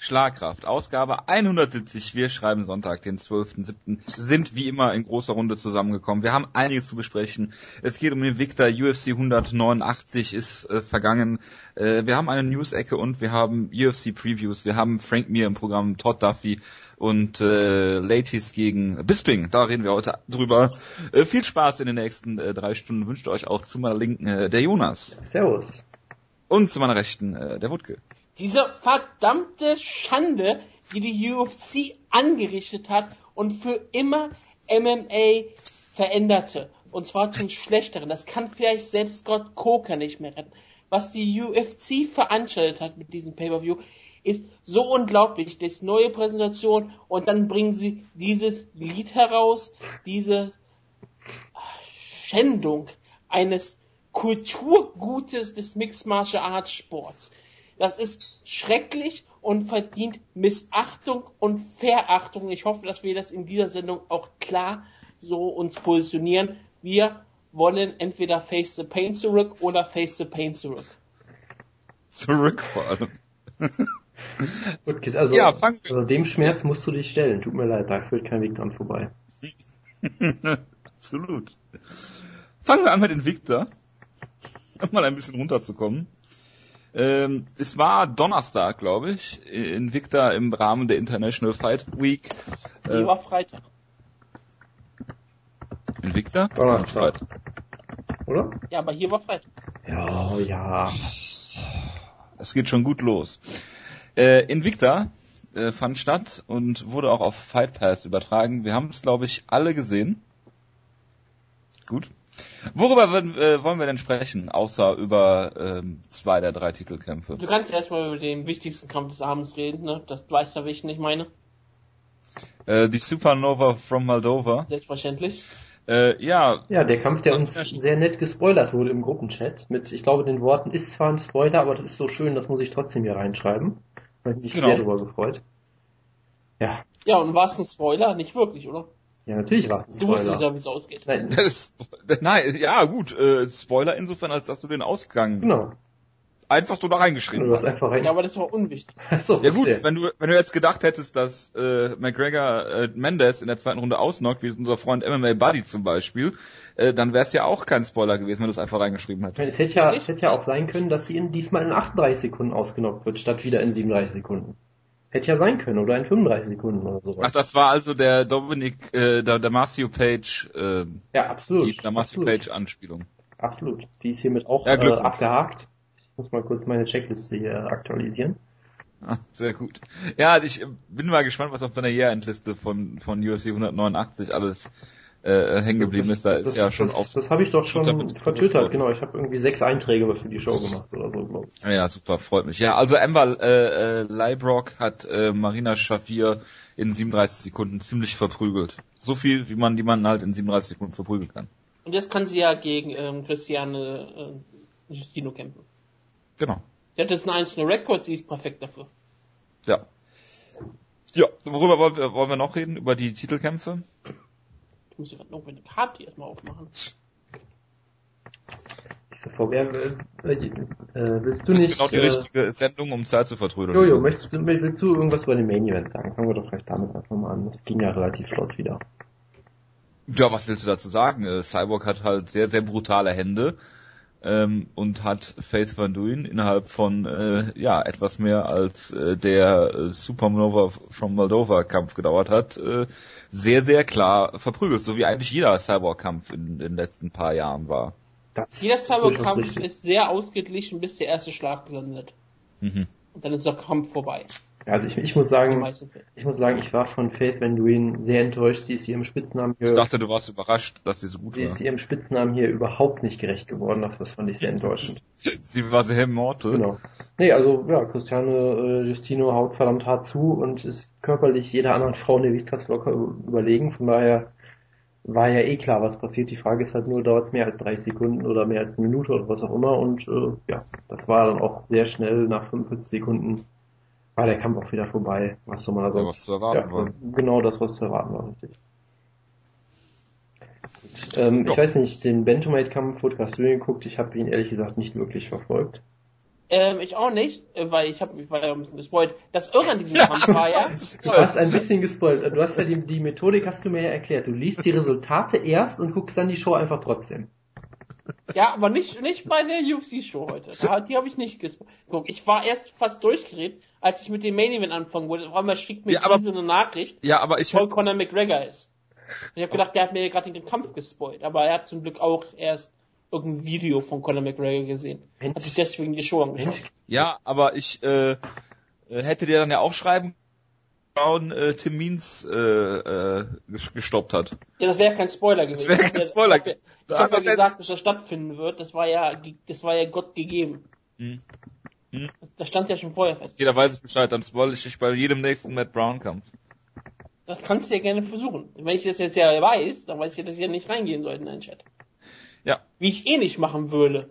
Schlagkraft, Ausgabe 170. Wir schreiben Sonntag, den 12.07. sind wie immer in großer Runde zusammengekommen. Wir haben einiges zu besprechen. Es geht um den Victor, UFC 189 ist äh, vergangen. Äh, wir haben eine News-Ecke und wir haben UFC-Previews. Wir haben Frank Mir im Programm, Todd Duffy und äh, Ladies gegen Bisping. Da reden wir heute drüber. Äh, viel Spaß in den nächsten äh, drei Stunden. Wünscht euch auch zu meiner Linken äh, der Jonas. Servus. Und zu meiner Rechten äh, der Wutke. Diese verdammte Schande, die die UFC angerichtet hat und für immer MMA veränderte. Und zwar zum Schlechteren. Das kann vielleicht selbst Gott Coker nicht mehr retten. Was die UFC veranstaltet hat mit diesem Pay-Per-View, ist so unglaublich. Das neue Präsentation und dann bringen sie dieses Lied heraus, diese Schändung eines Kulturgutes des Mixed Martial Arts Sports. Das ist schrecklich und verdient Missachtung und Verachtung. Ich hoffe, dass wir das in dieser Sendung auch klar so uns positionieren. Wir wollen entweder Face the Pain zurück oder Face the Pain zurück. Zurück vor allem. Gut, Kid, also, ja, fang also dem Schmerz musst du dich stellen. Tut mir leid, da führt kein Weg dran vorbei. Absolut. Fangen wir an mit den Victor. Um mal ein bisschen runterzukommen. Ähm, es war Donnerstag, glaube ich, in Victor im Rahmen der International Fight Week. Äh, war Freitag. In Victor? Donnerstag. Oder? Ja, aber hier war Freitag. Ja, ja. Es geht schon gut los. Äh, Invicta äh, fand statt und wurde auch auf Fight Pass übertragen. Wir haben es, glaube ich, alle gesehen. Gut. Worüber würden, äh, wollen wir denn sprechen, außer über ähm, zwei der drei Titelkämpfe? Du kannst erstmal über den wichtigsten Kampf des Abends reden, ne? Das du weißt ja, welchen ich meine. Äh, die Supernova from Moldova. Selbstverständlich. Äh, ja. Ja, der Kampf, der uns sehr nett gespoilert wurde im Gruppenchat, mit, ich glaube, den Worten, ist zwar ein Spoiler, aber das ist so schön, das muss ich trotzdem hier reinschreiben. Da habe ich mich genau. sehr darüber gefreut. Ja. Ja, und war es ein Spoiler? Nicht wirklich, oder? Ja, natürlich war es ein Spoiler. Du wusstest ja, wie es ausgeht. Nein. Das, nein, ja, gut, äh, Spoiler insofern, als dass du den Ausgang genau einfach so da reingeschrieben du hast. Einfach rein... Ja, aber das war unwichtig. So, ja gut, wenn du, wenn du jetzt gedacht hättest, dass äh, McGregor äh, Mendes in der zweiten Runde ausnockt, wie unser Freund MMA Buddy zum Beispiel, äh, dann wäre es ja auch kein Spoiler gewesen, wenn du es einfach reingeschrieben hättest. Es hätte ja, es hätte ja auch sein können, dass sie in diesmal in 38 Sekunden ausgenockt wird, statt wieder in 37 Sekunden. Hätte ja sein können, oder in 35 Sekunden oder so. Ach, das war also der Dominic, äh, der, der Marcio Page, äh, ja, absolut. Die Damasio Page Anspielung. Absolut. Die ist hiermit auch ja, äh, abgehakt muss mal kurz meine Checkliste hier aktualisieren. Ah, sehr gut. Ja, ich bin mal gespannt, was auf deiner Year-End-Liste von, von UFC 189 alles äh, hängen geblieben ist. Da ist ja schon das, auf. Das habe ich doch schon vertwittert, genau. Ich habe irgendwie sechs Einträge für die Show gemacht oder so, glaube ich. Ja, super, freut mich. Ja, also Amber äh, äh, Leibrock hat äh, Marina Schafir in 37 Sekunden ziemlich verprügelt. So viel, wie man jemanden halt in 37 Sekunden verprügeln kann. Und jetzt kann sie ja gegen ähm, Christiane äh, Justino kämpfen. Genau. Der hat jetzt einen einzelnen Rekord, sie ist perfekt dafür. Ja. Ja, worüber wollen wir noch reden? Über die Titelkämpfe? Ich muss ja noch eine Karte erstmal aufmachen. Wer, äh, äh, willst du das nicht... genau die äh, richtige Sendung, um Zeit zu vertrödeln. Jojo, möchtest du, willst du irgendwas über den Main Event sagen? Fangen wir doch vielleicht damit einfach mal an. Das ging ja relativ flott wieder. Ja, was willst du dazu sagen? Äh, Cyborg hat halt sehr, sehr brutale Hände ähm, und hat Faith Van Duyn innerhalb von äh, ja etwas mehr als äh, der äh, Supernova from Moldova Kampf gedauert hat, äh, sehr sehr klar verprügelt, so wie eigentlich jeder Cyborg Kampf in den letzten paar Jahren war. Das jeder Cyborg Kampf ist sehr ausgeglichen, bis der erste Schlag landet. Mhm. Und dann ist der Kampf vorbei. Also ich, ich muss sagen, ich muss sagen, ich war von Faith Van Duyn sehr enttäuscht. Sie ist ihrem Spitznamen hier. Ich dachte, du warst überrascht, dass sie so gut sie war. Sie ist ihrem Spitznamen hier überhaupt nicht gerecht geworden. Das fand ich sehr enttäuschend. sie war sehr immortal. Genau. Nee, also ja, Christiane äh, Justino haut verdammt hart zu und ist körperlich jeder anderen Frau in der Vistas locker überlegen. Von daher war ja eh klar, was passiert. Die Frage ist halt nur, dauert es mehr als 30 Sekunden oder mehr als eine Minute oder was auch immer. Und äh, ja, das war dann auch sehr schnell nach 45 Sekunden war der Kampf auch wieder vorbei, was so mal sonst, was zu erwarten ja, war. Genau das, was zu erwarten war, richtig. Ähm, ich weiß nicht, den Bantamweight-Kampf, Podcast du geguckt, ich habe ihn ehrlich gesagt nicht wirklich verfolgt. Ähm, ich auch nicht, äh, weil ich, hab, ich war ja ein bisschen gespoilt. Das Irre an diesem Kampf war ja, Du hast ein bisschen gespoilt. Du hast ja die, die Methodik hast du mir ja erklärt. Du liest die Resultate erst und guckst dann die Show einfach trotzdem. ja, aber nicht, nicht bei der UFC-Show heute. Da, die habe ich nicht gespoilt. Guck, ich war erst fast durchgedreht, als ich mit dem Main Event anfangen wollte. Auf einmal schickt mir Ja, aber- diese eine Nachricht, Ja, aber ich voll Conor McGregor ist. Ich habe gedacht, der hat mir gerade den Kampf gespoilt, aber er hat zum Glück auch erst irgendein Video von Conor McGregor gesehen. Hat sich deswegen die Show angeschaut. Mensch, Ja, aber ich äh, äh, hätte dir dann ja auch schreiben Brown äh, Tim Means äh, äh, ges- gestoppt hat. Ja, das wäre kein Spoiler gewesen. Das wär Ich hab kein ja- Spoiler Ich habe gewesen. ja, ich hab ja gesagt, dass das stattfinden wird. Das war ja, das war ja Gott gegeben. Hm. Hm. Das stand ja schon vorher fest. Jeder weiß ich Bescheid, dann spoil ich dich bei jedem nächsten Matt Brown Kampf. Das kannst du ja gerne versuchen. Wenn ich das jetzt ja weiß, dann weiß ich, dass ich ja nicht reingehen sollte in den Chat. Ja. Wie ich eh nicht machen würde.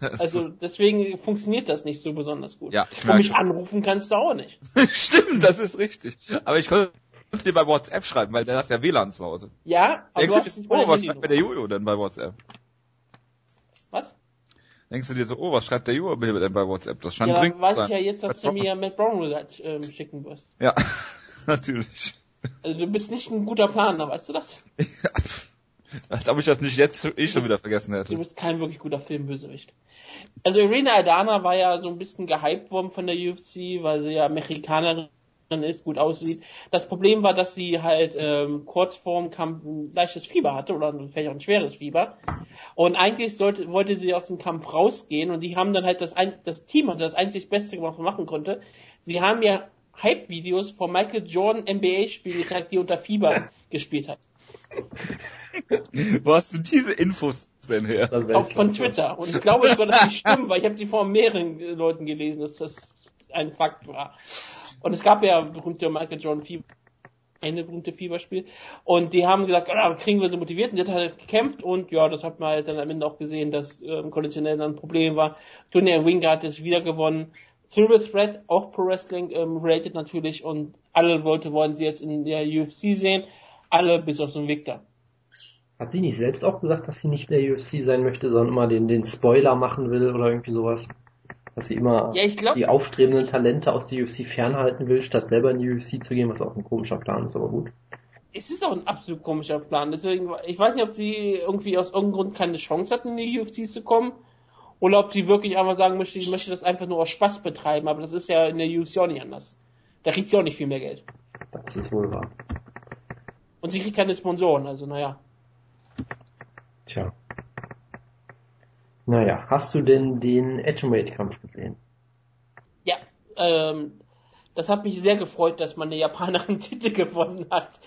Also deswegen funktioniert das nicht so besonders gut. Ja, ich Und merke mich schon. anrufen kannst du auch nicht. Stimmt, das ist richtig. Aber ich konnte dir bei WhatsApp schreiben, weil der hat ja WLAN zu Hause. Ja, aber Denkst du du hast nicht oh, was schreibt mir der. Jojo denn bei WhatsApp? Denkst du dir so, oh, was schreibt der mir denn bei WhatsApp? Das scheint Ja, dringend weiß zu ich ja sein. jetzt, dass du mir Matt Brown ähm, schicken wirst. Ja, natürlich. Also du bist nicht ein guter Planer, weißt du das? Als ob ich das nicht jetzt eh schon wieder vergessen Du hätte. bist kein wirklich guter Filmbösewicht. Also Irina Aldana war ja so ein bisschen gehypt worden von der UFC, weil sie ja Mexikanerin ist, gut aussieht. Das Problem war, dass sie halt ähm, kurz vorm Kampf ein leichtes Fieber hatte oder vielleicht auch ein schweres Fieber. Und eigentlich sollte, wollte sie aus dem Kampf rausgehen und die haben dann halt das, ein, das Team hatte das einzig Beste gemacht, was man machen konnte. Sie haben ja Hype-Videos von Michael Jordan NBA-Spielen gezeigt, die unter Fieber gespielt hat. Wo hast du diese Infos denn her? Auch von Twitter. Und ich glaube sogar, dass die stimmen, weil ich habe die von mehreren äh, Leuten gelesen, dass das ein Fakt war. Und es gab ja berühmte Michael Jordan Fieber, eine berühmte Fieberspiel. Und die haben gesagt, ah, kriegen wir so motiviert. Und der hat halt gekämpft und ja, das hat man halt dann am Ende auch gesehen, dass ähm, konditionell dann ein Problem war. Winger hat es wieder gewonnen. Triple Threat, auch Pro Wrestling ähm, related natürlich und alle Leute wollen sie jetzt in der UFC sehen. Alle bis auf so einen Victor. Hat sie nicht selbst auch gesagt, dass sie nicht in der UFC sein möchte, sondern immer den, den Spoiler machen will oder irgendwie sowas? Dass sie immer Ja, ich glaube, die aufstrebenden Talente aus der UFC fernhalten will, statt selber in die UFC zu gehen, was auch ein komischer Plan ist, aber gut. es ist auch ein absolut komischer Plan. Deswegen, ich weiß nicht, ob sie irgendwie aus irgendeinem Grund keine Chance hatten, in die UFC zu kommen. Oder ob sie wirklich einfach sagen möchte, ich möchte das einfach nur aus Spaß betreiben. Aber das ist ja in der UFC auch nicht anders. Da kriegt sie auch nicht viel mehr Geld. Das ist wohl wahr. Und sie kriegt keine Sponsoren, also naja. Tja. Naja, hast du denn den Atomweight-Kampf gesehen? Ja, ähm, das hat mich sehr gefreut, dass man eine Japanerin Titel gewonnen hat.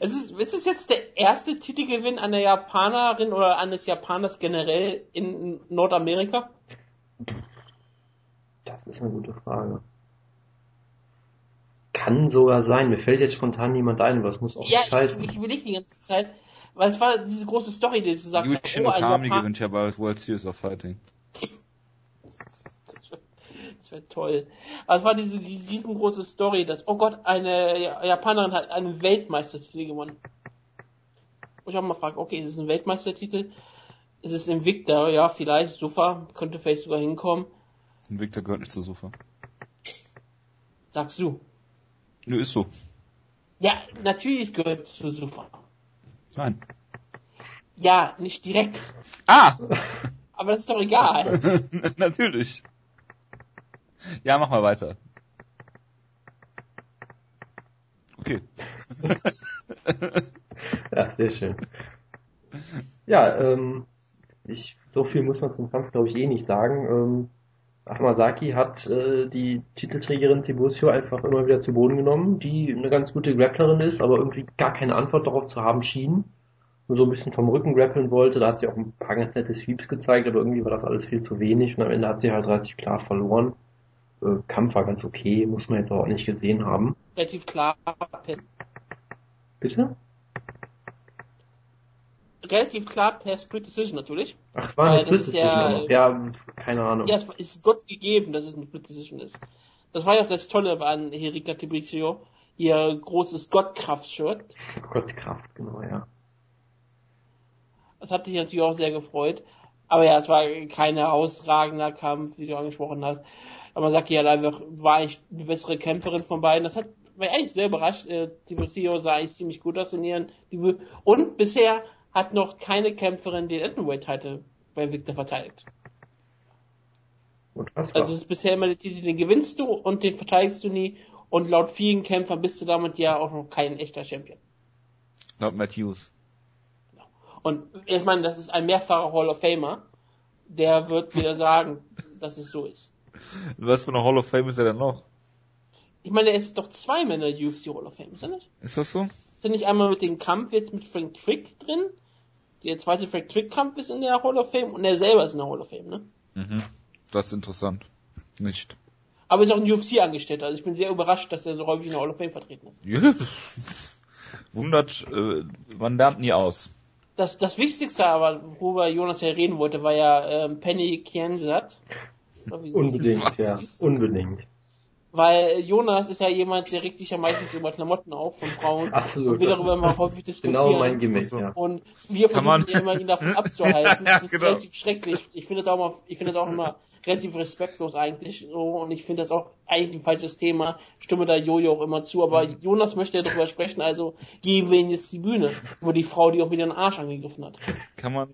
Es ist, ist es jetzt der erste Titelgewinn einer Japanerin oder eines Japaners generell in Nordamerika? Das ist eine gute Frage. Kann sogar sein. Mir fällt jetzt spontan niemand ein, aber es muss auch Ja, nicht heißen. ich, ich überlege die ganze Zeit, weil es war diese große Story, die sie sagt, Yushin oh, Okami Japan- gewinnt ja bei World Series of Fighting. Das wäre toll. Aber es war diese, diese riesengroße Story, dass, oh Gott, eine Ja- Japanerin hat einen Weltmeistertitel gewonnen. Wo ich auch mal frage, okay, ist es ein Weltmeistertitel? Ist es Invicta? Ja, vielleicht, Sufa, könnte vielleicht sogar hinkommen. Und Victor gehört nicht zur Sofa. Sagst du. Nö, ist so. Ja, natürlich gehört es zu Sufa. Nein. Ja, nicht direkt. Ah! Aber das ist doch egal. Natürlich. Ja, mach mal weiter. Okay. Ja, sehr schön. Ja, ähm, ich, so viel muss man zum Kampf, glaube ich, eh nicht sagen. Ähm, Amasaki hat äh, die Titelträgerin Tibusio einfach immer wieder zu Boden genommen, die eine ganz gute Grapplerin ist, aber irgendwie gar keine Antwort darauf zu haben schien. Nur so ein bisschen vom Rücken grappeln wollte, da hat sie auch ein paar ganz nette Sweeps gezeigt, aber irgendwie war das alles viel zu wenig und am Ende hat sie halt relativ klar verloren. Äh, Kampf war ganz okay, muss man jetzt auch nicht gesehen haben. Relativ klar. Bitte? Relativ klar per Split Decision natürlich. Ach, es war eine Split Decision ja-. Ja, keine Ahnung. Ja, es ist Gott gegeben, dass es eine Split Decision ist. Das war ja auch das Tolle an Erika Tibrizio. Ihr großes Gottkraft-Shirt. Gott Kraft, genau, ja. Das hat dich natürlich auch sehr gefreut. Aber ja, es war kein herausragender Kampf, wie du angesprochen hast. Aber man sagt ja einfach, war ich die bessere Kämpferin von beiden. Das hat mich eigentlich sehr überrascht. Äh, die Lucio sah eigentlich ziemlich gut aus in ihren Debüt. Und bisher hat noch keine Kämpferin den Atomweight-Titel bei Victor verteidigt. Also es ist bisher immer der Titel, den gewinnst du und den verteidigst du nie. Und laut vielen Kämpfern bist du damit ja auch noch kein echter Champion. Laut Matthews. Und ich meine, das ist ein mehrfacher Hall of Famer. Der wird wieder sagen, dass es so ist. Was für eine Hall of Fame ist er denn noch? Ich meine, er ist doch zweimal in der UFC Hall of Fame, ist er nicht? Ist das so? Ist er nicht einmal mit dem Kampf jetzt mit Frank Trick drin? Der zweite Frank Trick Kampf ist in der Hall of Fame und er selber ist in der Hall of Fame, ne? Mhm. Das ist interessant. Nicht. Aber ist auch ein UFC-Angestellter, also ich bin sehr überrascht, dass er so häufig in der Hall of Fame vertreten ist. Ja. Wundert, äh, man lernt nie aus. Das, das Wichtigste aber, worüber Jonas ja reden wollte, war ja ähm, Penny Kiensat. Unbedingt, ja. Unbedingt. Weil Jonas ist ja jemand, der regt sich ja meistens über Klamotten auf von Frauen Absolut. und will darüber immer häufig diskutieren. Genau mein So. ja. Und wir versuchen ja immer, ihn davon abzuhalten. Ja, Das ist genau. relativ schrecklich. Ich finde das auch mal, ich finde das auch immer relativ respektlos eigentlich. So, und ich finde das auch eigentlich ein falsches Thema. Stimme da Jojo auch immer zu. Aber Jonas möchte ja darüber sprechen, also geben wir ihm jetzt die Bühne. Über die Frau, die auch wieder den Arsch angegriffen hat. Kann man,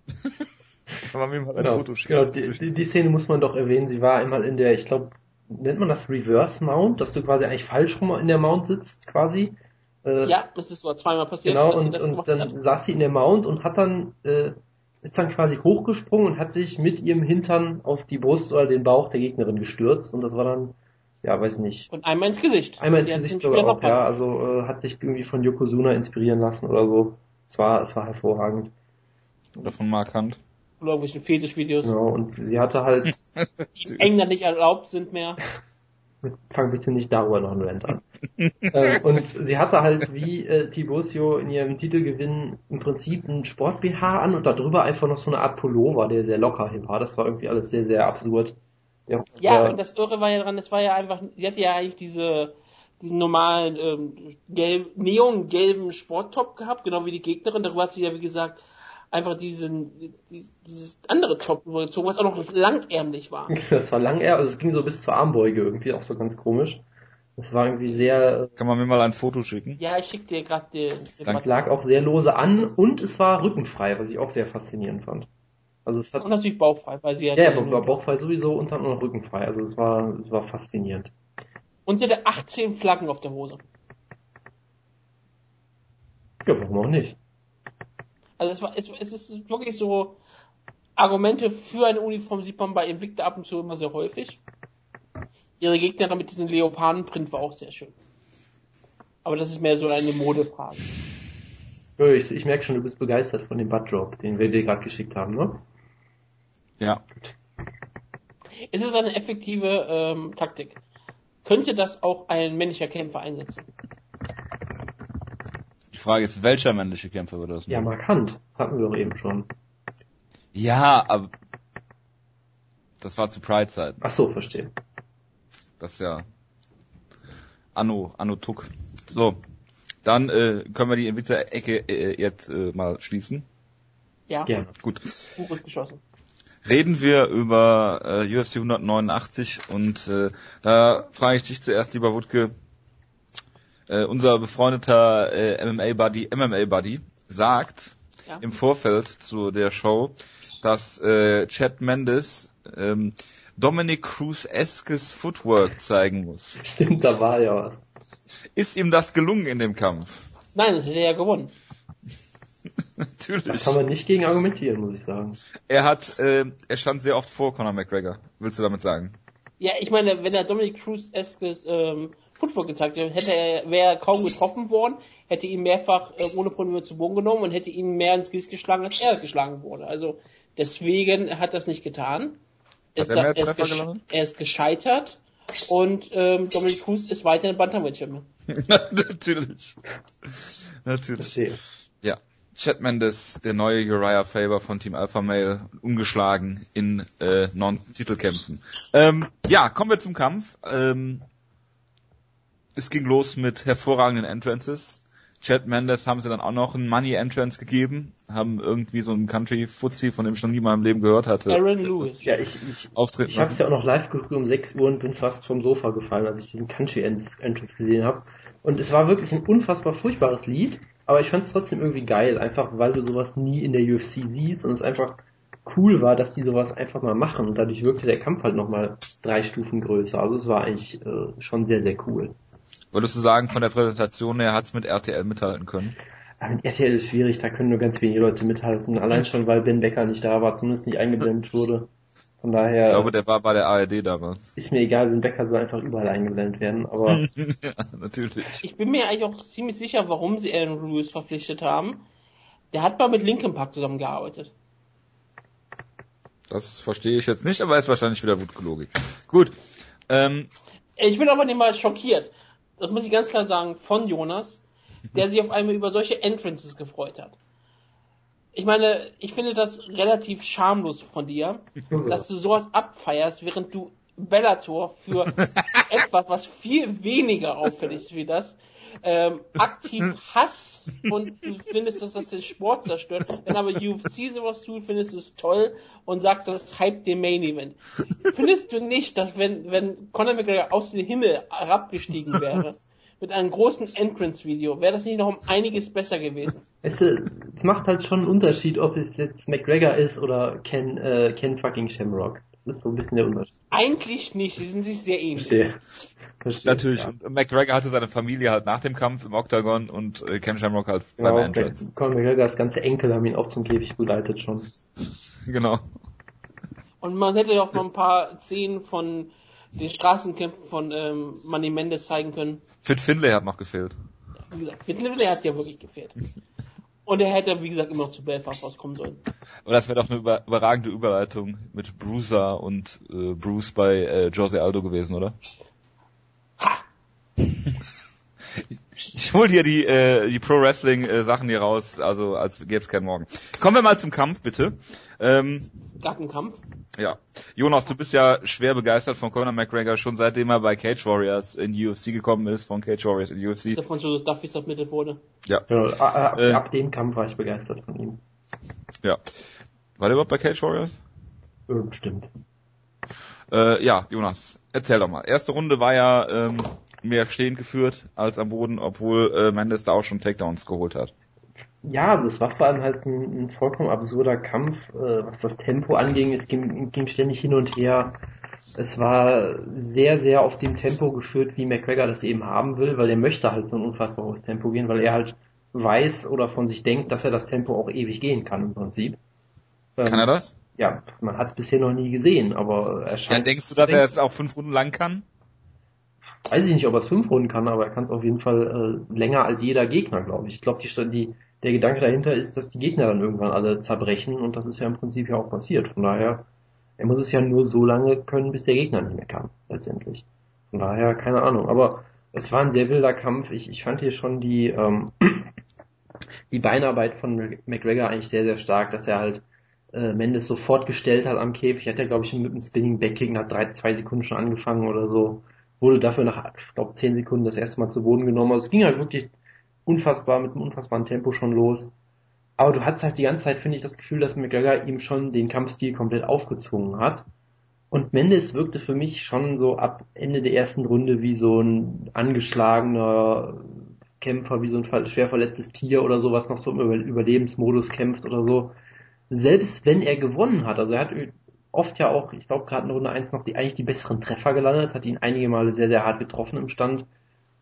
kann man mir mal ein Genau, Foto schicken? genau die, die, die Szene muss man doch erwähnen. Sie war einmal in der, ich glaube, nennt man das Reverse Mount, dass du quasi eigentlich falsch rum in der Mount sitzt, quasi. Äh, Ja, das ist so zweimal passiert, Genau, und, das und dann hat. saß sie in der Mount und hat dann, äh, ist dann quasi hochgesprungen und hat sich mit ihrem Hintern auf die Brust oder den Bauch der Gegnerin gestürzt und das war dann, ja, weiß nicht, Und einmal ins Gesicht. einmal ins Gesicht sogar auch, ja, also äh, hat sich irgendwie von Yokozuna inspirieren lassen oder so. Es war, es war hervorragend. Oder von Mark Hunt. Oder irgendwelche Fetischvideos, Genau, und sie hatte halt, die in England nicht erlaubt sind mehr. fang bitte nicht darüber noch einen Rant an. äh, und sie hatte halt wie äh, Tiburcio in ihrem Titelgewinn im Prinzip einen Sport-BH an und darüber einfach noch so eine Art Pullover, der sehr locker war. Das war irgendwie alles sehr, sehr absurd. Ja, Ja, und das Irre war ja dran, das war ja einfach, sie hatte ja eigentlich diese, diesen normalen, ähm, gelb, neongelben Sporttop gehabt, genau wie die Gegnerin. Darüber hat sie ja, wie gesagt, einfach diesen, die- dieses andere Top übergezogen, was auch noch langärmlich war. Das war lang eher, also es ging so bis zur Armbeuge irgendwie, auch so ganz komisch. Das war irgendwie sehr, Kann man mir mal ein Foto schicken? Ja, ich schick dir gerade den, das lag auch sehr lose an und es war rückenfrei, was ich auch sehr faszinierend fand. Also es hat, Und natürlich bauchfrei, weil sie ja, ja, war bauchfrei sowieso und dann noch rückenfrei, also es war, es war faszinierend. Und sie hatte 18 Flaggen auf der Hose. Ja, warum auch nicht? Also es war, es, es ist wirklich so, Argumente für eine Uniform sieht man bei Invicta ab und zu immer sehr häufig. Ihre Gegnerin mit diesem Leopardenprint war auch sehr schön. Aber das ist mehr so eine Modefrage. Ich, ich merke schon, du bist begeistert von dem Butt Drop, den wir dir gerade geschickt haben, ne? Ja. Es ist eine effektive ähm, Taktik. Könnte das auch ein männlicher Kämpfer einsetzen? Die Frage ist, welcher männliche Kämpfer würde das Ja, machen? markant. Hatten wir doch eben schon. Ja, aber das war zu Pride-Zeiten. Ach so, verstehe. Das ist ja Anno, Anno Tuck. So, dann äh, können wir die Invicta-Ecke äh, jetzt äh, mal schließen. Ja, Gerne. Gut. Buch geschossen. Reden wir über äh, UFC 189 und äh, da frage ich dich zuerst, lieber Wutke, äh, unser befreundeter äh, MMA-Buddy, MMA-Buddy sagt Ja. im Vorfeld zu der Show, dass äh, Chad Mendes ähm, Dominic Cruz-eskes Footwork zeigen muss. Stimmt, da war ja was. Ist ihm das gelungen in dem Kampf? Nein, das hätte er ja gewonnen. Da Natürlich. kann man nicht gegen argumentieren, muss ich sagen. Er hat, äh, er stand sehr oft vor Conor McGregor. Willst du damit sagen? Ja, ich meine, wenn er Dominic Cruz-eskes ähm, Football gezeigt hätte, hätte er, wäre er kaum getroffen worden, hätte ihn mehrfach äh, ohne Probleme zu Boden genommen und hätte ihn mehr ins Gesicht geschlagen, als er geschlagen wurde. Also deswegen hat er das nicht getan. Hat er mehr er, ist er ist gescheitert und ähm, Dominic Cruz ist weiterhin Bantamweight-Champion. Natürlich. Natürlich. Verstehe. Ja. Chad Mendes, der neue Uriah Faber von Team Alpha Male, ungeschlagen in äh, Non-Titelkämpfen. Ähm, ja, kommen wir zum Kampf. Ähm, es ging los mit hervorragenden Entrances. Chad Mendes haben sie dann auch noch einen Money Entrance gegeben, haben irgendwie so einen Country Fuzzi, von dem ich noch nie mal im Leben gehört hatte. Aaron Lewis. Ja, ich, ich, Auftreten ich habe es ja auch noch live geguckt um 6 Uhr und bin fast vom Sofa gefallen, als ich diesen Country Entrance gesehen habe. Und es war wirklich ein unfassbar furchtbares Lied, aber ich fand es trotzdem irgendwie geil, einfach weil du sowas nie in der UFC siehst und es einfach cool war, dass die sowas einfach mal machen und dadurch wirkte der Kampf halt nochmal drei Stufen größer. Also es war eigentlich äh, schon sehr, sehr cool. Würdest du sagen, von der Präsentation her hat's mit RTL mithalten können? Aber mit RTL ist schwierig, da können nur ganz wenige Leute mithalten. Allein schon, weil Ben Becker nicht da war, zumindest nicht eingeblendet wurde. Von daher Ich glaube, der war bei der ARD damals. ist mir egal, Ben Becker soll einfach überall eingeblendet werden. Aber ja, natürlich. Ich bin mir eigentlich auch ziemlich sicher, warum sie Aaron Lewis verpflichtet haben. Der hat mal mit Linkin Park zusammengearbeitet. Das verstehe ich jetzt nicht, aber ist wahrscheinlich wieder gute Logik. Gut. Ähm, Ich bin aber nicht mal schockiert. Das muss ich ganz klar sagen, von Jonas, der sich auf einmal über solche Entrances gefreut hat. Ich meine, ich finde das relativ schamlos von dir, dass du sowas abfeierst, während du Bellator für etwas, was viel weniger auffällig ist wie das, ähm, aktiv hasst und du findest, dass das den Sport zerstört. Wenn aber UFC sowas tut, findest du es toll und sagst, das hype den Main Event. Findest du nicht, dass wenn, wenn Conor McGregor aus dem Himmel herabgestiegen wäre, mit einem großen Entrance-Video, wäre das nicht noch um einiges besser gewesen? Weißt du, es macht halt schon einen Unterschied, ob es jetzt McGregor ist oder Ken, äh, Ken fucking Shamrock. Das ist so ein bisschen der Unterschied. Eigentlich nicht, sie sind sich sehr ähnlich. Verstehe. Verstehe. natürlich. Ja. Und McGregor hatte seine Familie halt nach dem Kampf im Octagon und äh, Ken Shamrock halt Genau, beim Entrance. Conor McGregors ganze Enkel haben ihn auch zum Käfig begleitet schon. Genau. Und man hätte ja auch noch ein paar Szenen von den Straßenkämpfen von ähm, Manny Mendes zeigen können. Fit Finlay hat noch gefehlt. Wie gesagt, Fitness hat ja wirklich gefehlt. Und er hätte, wie gesagt, immer noch zu Belfast rauskommen sollen. Aber das wäre doch eine über überragende Überleitung mit Bruiser und äh, Bruce bei äh, Jose Aldo gewesen, oder? Ha! Ich hol dir die, äh, die Pro Wrestling äh, Sachen hier raus, also als gäbe es keinen Morgen. Kommen wir mal zum Kampf, bitte. Ähm, Gattenkampf. ja. Jonas, du bist ja schwer begeistert von Conor McGregor, schon seitdem er bei Cage Warriors in UFC gekommen ist, von Cage Warriors in UFC. Der von Joseph Duffy submitted wurde. Ja, ab, Äh. ab dem Kampf war ich begeistert von ihm. ja. War der überhaupt bei Cage Warriors? Äh, Bestimmt. Äh, ja, Jonas, erzähl doch mal. Erste Runde war ja ähm, mehr stehend geführt als am Boden, obwohl äh, Mendes da auch schon Takedowns geholt hat. Ja, das war vor allem halt ein, ein vollkommen absurder Kampf, äh, was das Tempo anging. Es ging, ging ständig hin und her. Es war sehr, sehr auf dem Tempo geführt, wie McGregor das eben haben will, weil er möchte halt so ein unfassbar hohes Tempo gehen, weil er halt weiß oder von sich denkt, dass er das Tempo auch ewig gehen kann im Prinzip. Ähm, Kann er das? Ja, man hat es bisher noch nie gesehen, aber er Ja, scheint. denkst du, dass er es auch fünf Runden lang kann? Weiß ich nicht, ob er es fünf Runden kann, aber er kann es auf jeden Fall äh, länger als jeder Gegner, glaube ich. Ich glaube, die, die, der Gedanke dahinter ist, dass die Gegner dann irgendwann alle zerbrechen und das ist ja im Prinzip ja auch passiert. Von daher, er muss es ja nur so lange können, bis der Gegner nicht mehr kann, letztendlich. Von daher, keine Ahnung. Aber es war ein sehr wilder Kampf. Ich, ich fand hier schon die, ähm, die Beinarbeit von McGregor eigentlich sehr, sehr stark, dass er halt äh, Mendes sofort gestellt hat am Käfig. Hat er, glaube ich, mit einem Spinning Backkick hat drei, zwei Sekunden schon angefangen oder so. Wurde dafür nach, ich glaube, zehn Sekunden das erste Mal zu Boden genommen. Also es ging halt wirklich unfassbar, mit einem unfassbaren Tempo schon los. Aber du hattest halt die ganze Zeit, finde ich, das Gefühl, dass McGregor ihm schon den Kampfstil komplett aufgezwungen hat. Und Mendes wirkte für mich schon so ab Ende der ersten Runde wie so ein angeschlagener Kämpfer, wie so ein schwer verletztes Tier oder so, was noch so im Überlebensmodus kämpft oder so. Selbst wenn er gewonnen hat, also er hat oft ja auch, ich glaube gerade in Runde 1 noch die eigentlich die besseren Treffer gelandet, hat ihn einige Male sehr, sehr hart getroffen im Stand,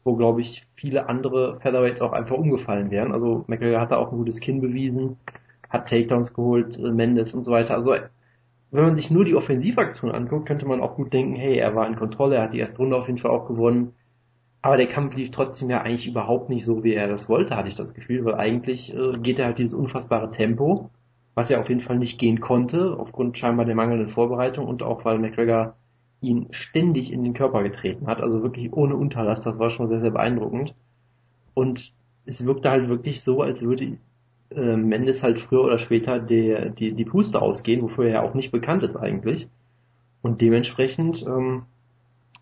wo glaube ich viele andere Featherweights auch einfach umgefallen wären. Also McGregor hat da auch ein gutes Kinn bewiesen, hat Takedowns geholt, Mendes und so weiter. Also wenn man sich nur die Offensivaktion anguckt, könnte man auch gut denken, hey, er war in Kontrolle, er hat die erste Runde auf jeden Fall auch gewonnen. Aber der Kampf lief trotzdem ja eigentlich überhaupt nicht so, wie er das wollte, hatte ich das Gefühl, weil eigentlich äh, geht er halt dieses unfassbare Tempo, was er auf jeden Fall nicht gehen konnte, aufgrund scheinbar der mangelnden Vorbereitung und auch weil McGregor ihn ständig in den Körper getreten hat, also wirklich ohne Unterlass, das war schon sehr, sehr beeindruckend. Und es wirkte halt wirklich so, als würde äh, Mendes halt früher oder später der, die, die Puste ausgehen, wofür er ja auch nicht bekannt ist eigentlich. Und dementsprechend ähm,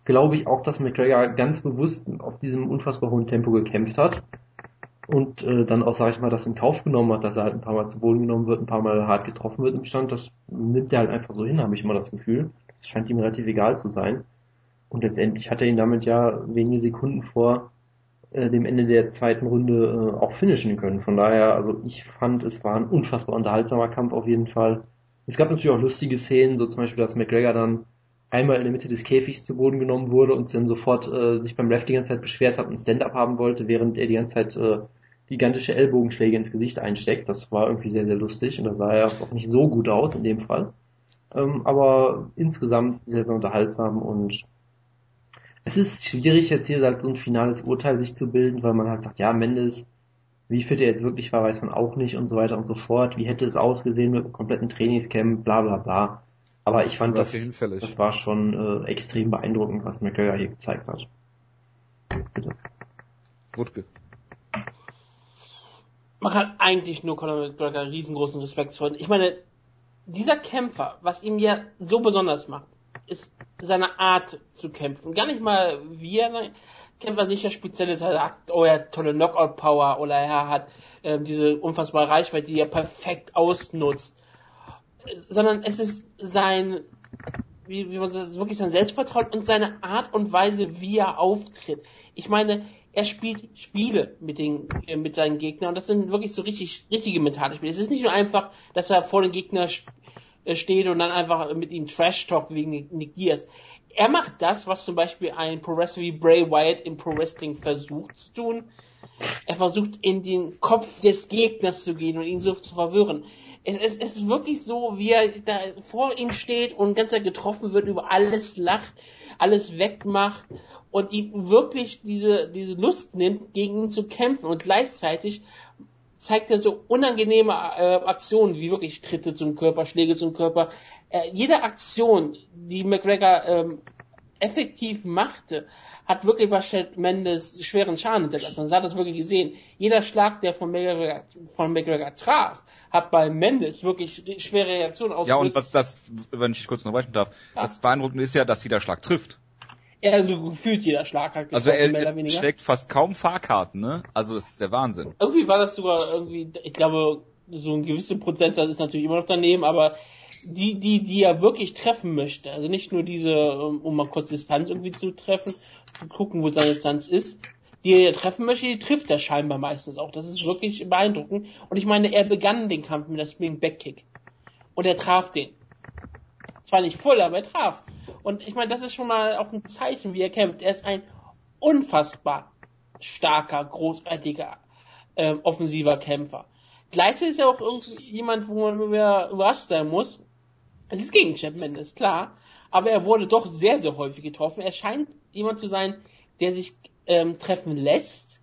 glaube ich auch, dass McGregor ganz bewusst auf diesem unfassbar hohen Tempo gekämpft hat. Und äh, dann auch, sag ich mal, das in Kauf genommen hat, dass er halt ein paar Mal zu Boden genommen wird, ein paar Mal hart getroffen wird im Stand, das nimmt er halt einfach so hin, habe ich immer das Gefühl. Das scheint ihm relativ egal zu sein. Und letztendlich hat er ihn damit ja wenige Sekunden vor äh, dem Ende der zweiten Runde äh, auch finishen können. Von daher, also ich fand, es war ein unfassbar unterhaltsamer Kampf auf jeden Fall. Es gab natürlich auch lustige Szenen, so zum Beispiel, dass McGregor dann einmal in der Mitte des Käfigs zu Boden genommen wurde und dann sofort äh, sich beim Ref die ganze Zeit beschwert hat und Stand-up haben wollte, während er die ganze Zeit äh, gigantische Ellbogenschläge ins Gesicht einsteckt. Das war irgendwie sehr, sehr lustig und da sah er auch nicht so gut aus in dem Fall. Ähm, aber insgesamt sehr, sehr unterhaltsam und es ist schwierig jetzt hier halt so ein finales Urteil sich zu bilden, weil man halt sagt, ja, Mendes, wie fit er jetzt wirklich war, weiß man auch nicht und so weiter und so fort. Wie hätte es ausgesehen mit einem kompletten Trainingscamp, bla bla bla. Aber ich fand, das, das war schon äh, extrem beeindruckend, was McGregor hier gezeigt hat. Bitte. Wutke. Man kann eigentlich nur Conor McGregor riesengroßen Respekt zollen. Ich meine, dieser Kämpfer, was ihm ja so besonders macht, ist seine Art zu kämpfen. Gar nicht mal wie er kämpft, was nicht das Spezielle ist. Er sagt, oh, er hat tolle Knockout-Power oder er hat ähm, diese unfassbare Reichweite, die er perfekt ausnutzt sondern es ist sein, wie, wie man sagt, wirklich sein Selbstvertrauen und seine Art und Weise, wie er auftritt. Ich meine, er spielt Spiele mit den, äh, mit seinen Gegnern und das sind wirklich so richtig, richtige mentale Spiele. Es ist nicht nur einfach, dass er vor den Gegner äh, steht und dann einfach mit ihm Trash Talk wegen Nick Diaz. Er macht das, was zum Beispiel ein Pro Wrestler wie Bray Wyatt im Pro Wrestling versucht zu tun. Er versucht in den Kopf des Gegners zu gehen und ihn so zu verwirren es, es, es ist wirklich so, wie er da vor ihm steht und ganz getroffen wird, über alles lacht, alles wegmacht und ihn wirklich diese, diese Lust nimmt, gegen ihn zu kämpfen und gleichzeitig zeigt er so unangenehme äh, Aktionen, wie wirklich Tritte zum Körper, Schläge zum Körper. Äh, jede Aktion, die McGregor ähm, effektiv machte, hat wirklich bei Chad Mendes schweren Schaden hinterlassen. Man hat das wirklich gesehen. Jeder Schlag, der von McGregor, von McGregor traf, hat bei Mendes wirklich schwere Reaktionen ausgelöst. Ja, und was das, wenn ich kurz noch weiter darf, ja. das Beeindruckende ist ja, dass jeder Schlag trifft. Ja, also gefühlt jeder Schlag hat Also er, er schlägt fast kaum Fahrkarten, ne? Also das ist der Wahnsinn. Irgendwie war das sogar irgendwie, ich glaube, so ein gewisser Prozentsatz ist natürlich immer noch daneben, aber die, die, die er wirklich treffen möchte, also nicht nur diese, um mal kurz Distanz irgendwie zu treffen, zu gucken, wo seine Distanz ist, die er treffen möchte, die trifft er scheinbar meistens auch. Das ist wirklich beeindruckend. Und ich meine, er begann den Kampf mit der Spring Backkick. Und er traf den. Zwar nicht voll, aber er traf. Und ich meine, das ist schon mal auch ein Zeichen, wie er kämpft. Er ist ein unfassbar starker, großartiger, äh, offensiver Kämpfer. Gleichzeitig ist er auch irgendwie jemand, wo man überrascht sein muss. Es ist gegen Chap Mendes, klar. Aber er wurde doch sehr, sehr häufig getroffen. Er scheint jemand zu sein, der sich ähm, treffen lässt,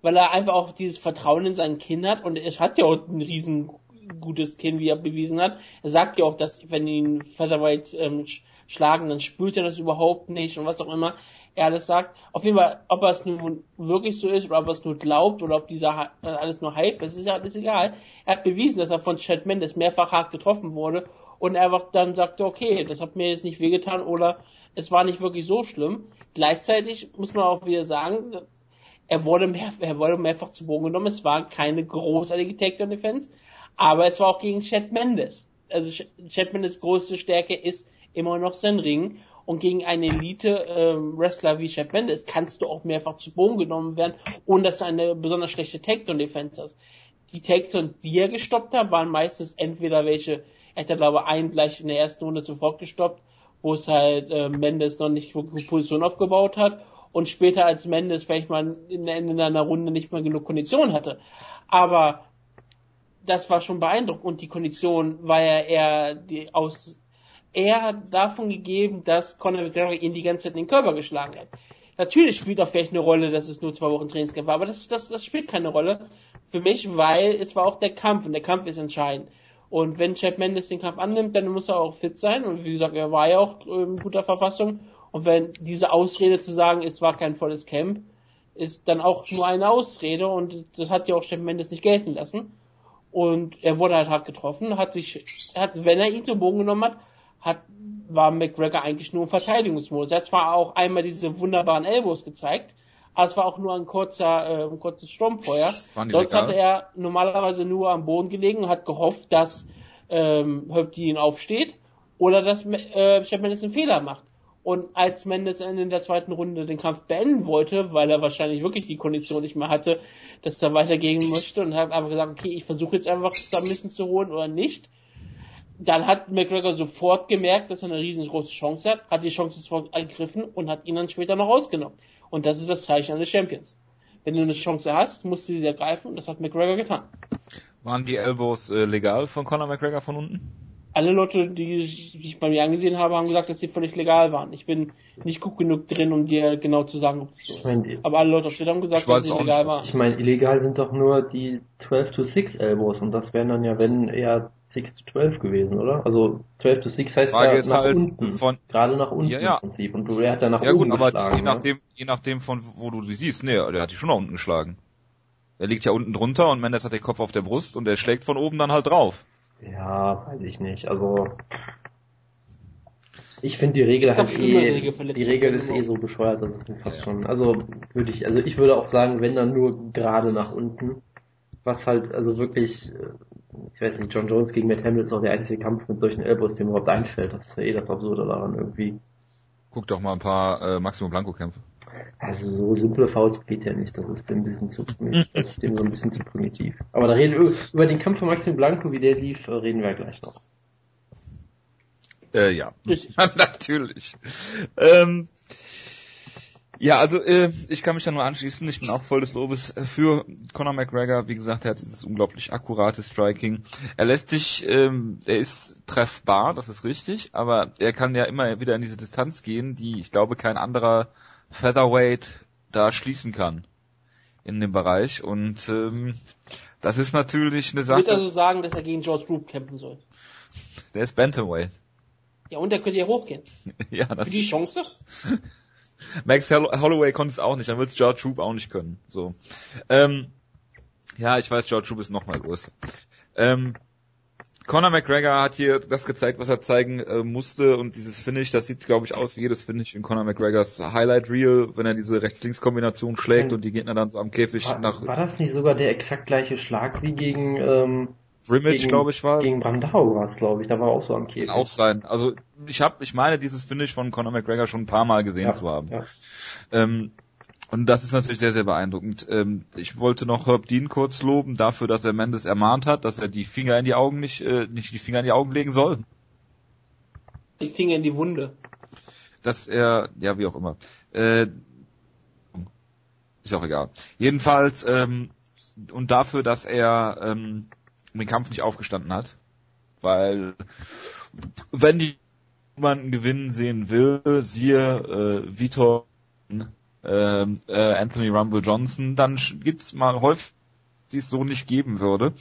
weil er einfach auch dieses Vertrauen in sein Kind hat und er hat ja auch ein riesen gutes Kind, wie er bewiesen hat. Er sagt ja auch, dass wenn ihn Featherweight ähm, schlagen, dann spürt er das überhaupt nicht und was auch immer er alles sagt. Auf jeden Fall, ob er es nun wirklich so ist oder ob er es nur glaubt oder ob dieser alles nur Hype ist, ist ja alles egal. Er hat bewiesen, dass er von Chad Mendes mehrfach hart getroffen wurde und er einfach dann sagte, okay, das hat mir jetzt nicht wehgetan oder es war nicht wirklich so schlimm. Gleichzeitig muss man auch wieder sagen, er wurde, mehr, er wurde mehrfach zu Boden genommen. Es war keine großartige Takedown-Defense, aber es war auch gegen Chad Mendes. Also Chad Mendes größte Stärke ist immer noch sein Ring und gegen einen Elite-Wrestler ähm, wie Chad Mendes kannst du auch mehrfach zu Boden genommen werden, ohne dass du eine besonders schlechte Takedown-Defense hast. Die Takedown, die er gestoppt hat, waren meistens entweder welche, er hat glaube einen gleich in der ersten Runde sofort gestoppt wo es halt äh, Mendes noch nicht wirklich Position aufgebaut hat und später als Mendes vielleicht mal in, in einer Runde nicht mal genug Kondition hatte. Aber das war schon beeindruckend und die Kondition war ja eher die aus eher davon gegeben, dass Conor McGregor ihn die ganze Zeit in den Körper geschlagen hat. Natürlich spielt auch vielleicht eine Rolle, dass es nur zwei Wochen Trainingskampf war, aber das, das, das spielt keine Rolle für mich, weil es war auch der Kampf und der Kampf ist entscheidend. Und wenn Chad Mendes den Kampf annimmt, dann muss er auch fit sein. Und wie gesagt, er war ja auch in guter Verfassung. Und wenn diese Ausrede zu sagen, es war kein volles Camp, ist dann auch nur eine Ausrede. Und das hat ja auch Chad Mendes nicht gelten lassen. Und er wurde halt hart getroffen, hat sich, hat, wenn er ihn zum Bogen genommen hat, hat, war McGregor eigentlich nur im Verteidigungsmodus. Er hat zwar auch einmal diese wunderbaren Elbows gezeigt, aber es war auch nur ein kurzer, äh, ein kurzes Sturmfeuer. Sonst hatte er normalerweise nur am Boden gelegen und hat gehofft, dass ähm, Herb Dean aufsteht oder dass äh, Chad Mendes einen Fehler macht. Und als Mendes in der zweiten Runde den Kampf beenden wollte, weil er wahrscheinlich wirklich die Kondition nicht mehr hatte, dass er weitergehen möchte und hat einfach gesagt, okay, ich versuche jetzt einfach Submission zu holen oder nicht. Dann hat McGregor sofort gemerkt, dass er eine riesengroße Chance hat, hat die Chance sofort ergriffen und hat ihn dann später noch rausgenommen. Und das ist das Zeichen eines Champions. Wenn du eine Chance hast, musst du sie ergreifen und das hat McGregor getan. Waren die Elbows äh, legal von Conor McGregor von unten? Alle Leute, die ich, bei mir angesehen habe, haben gesagt, dass sie völlig legal waren. Ich bin nicht gut genug drin, um dir genau zu sagen, ob das so ist. meine, Aber alle Leute auf Twitter haben gesagt, dass sie legal nicht, waren. ich meine, illegal sind doch nur die 12 to 6 Elbows und das wären dann ja, wenn eher 6 to 12 gewesen, oder? Also 12 to 6 heißt Frage ja ist nach halt unten. von Gerade nach unten Ja, ja. im Prinzip. Und du, er hat ja nach Ja oben gut, aber geschlagen. je ne? nachdem, je nachdem von wo du sie siehst, nee, der hat die schon nach unten geschlagen. Er liegt ja unten drunter und Mendes hat den Kopf auf der Brust und er schlägt von oben dann halt drauf. Ja, weiß ich nicht. Also ich finde die Regel halt eh, Regelverletzungen. die Regel ist eh so bescheuert, dass es mir fast schon. Also würde ich, also ich würde auch sagen, wenn dann nur gerade nach unten, was halt also wirklich, äh, ich weiß nicht, John Jones gegen Matt Hamilton ist auch der einzige Kampf mit solchen Elbows, der mir überhaupt einfällt. Das ist ja eh das Absurde daran irgendwie. Guck doch mal ein paar äh, Maximo Blanco Kämpfe. Also so simple Fouls geht ja nicht, das ist dem ein bisschen zu primitiv, das ist dem so ein bisschen zu primitiv. Aber da reden wir über den Kampf von Maxim Blanco, wie der lief, äh, reden wir gleich noch. Äh, ja. Richtig. Natürlich. Ähm, ja, also äh, ich kann mich da nur anschließen. Ich bin auch voll des Lobes äh, für Conor McGregor. Wie gesagt, er hat dieses unglaublich akkurate Striking. Er lässt sich, ähm, er ist treffbar, das ist richtig, aber er kann ja immer wieder in diese Distanz gehen, die ich glaube kein anderer Featherweight da schließen kann in dem Bereich. Und ähm, das ist natürlich eine Ich würde Sache. also sagen, dass er gegen George Roop kämpfen soll. Der ist Bantamweight. Ja, und er könnte ja hochgehen. ja, das Für die Chance? Max Holl- Holloway konnte es auch nicht, dann wird es George Troop auch nicht können. So. Ähm, ja, ich weiß, George Troop ist noch mal größer. Ähm, Conor McGregor hat hier das gezeigt, was er zeigen äh, musste und dieses Finish, das sieht, glaube ich, aus wie jedes Finish in Conor McGregors Highlight Reel, wenn er diese Rechts-Links-Kombination schlägt Mhm. und die Gegner dann so am Käfig War, nach war das nicht sogar der exakt gleiche Schlag wie gegen, ähm, Gegen- glaube ich, war. gegen Brandau war es, glaube ich, da war auch so am Käfig. Kann auch sein. Also ich habe, ich meine, dieses Finish von Conor McGregor schon ein paar Mal gesehen ja, zu haben. Ja. Ähm, und das ist natürlich sehr, sehr beeindruckend. Ähm, ich wollte noch Herb Dean kurz loben dafür, dass er Mendes ermahnt hat, dass er die Finger in die Augen nicht, äh, nicht die Finger in die Augen legen soll. Die Finger in die Wunde. Dass er, ja, wie auch immer. Äh, ist auch egal. Jedenfalls, ähm, und dafür, dass er ähm, den Kampf nicht aufgestanden hat. Weil, wenn die jemanden gewinnen sehen will, siehe äh, Vitor ähm, äh, Anthony Rumble Johnson, dann gibt's mal häufig, die es so nicht geben würde.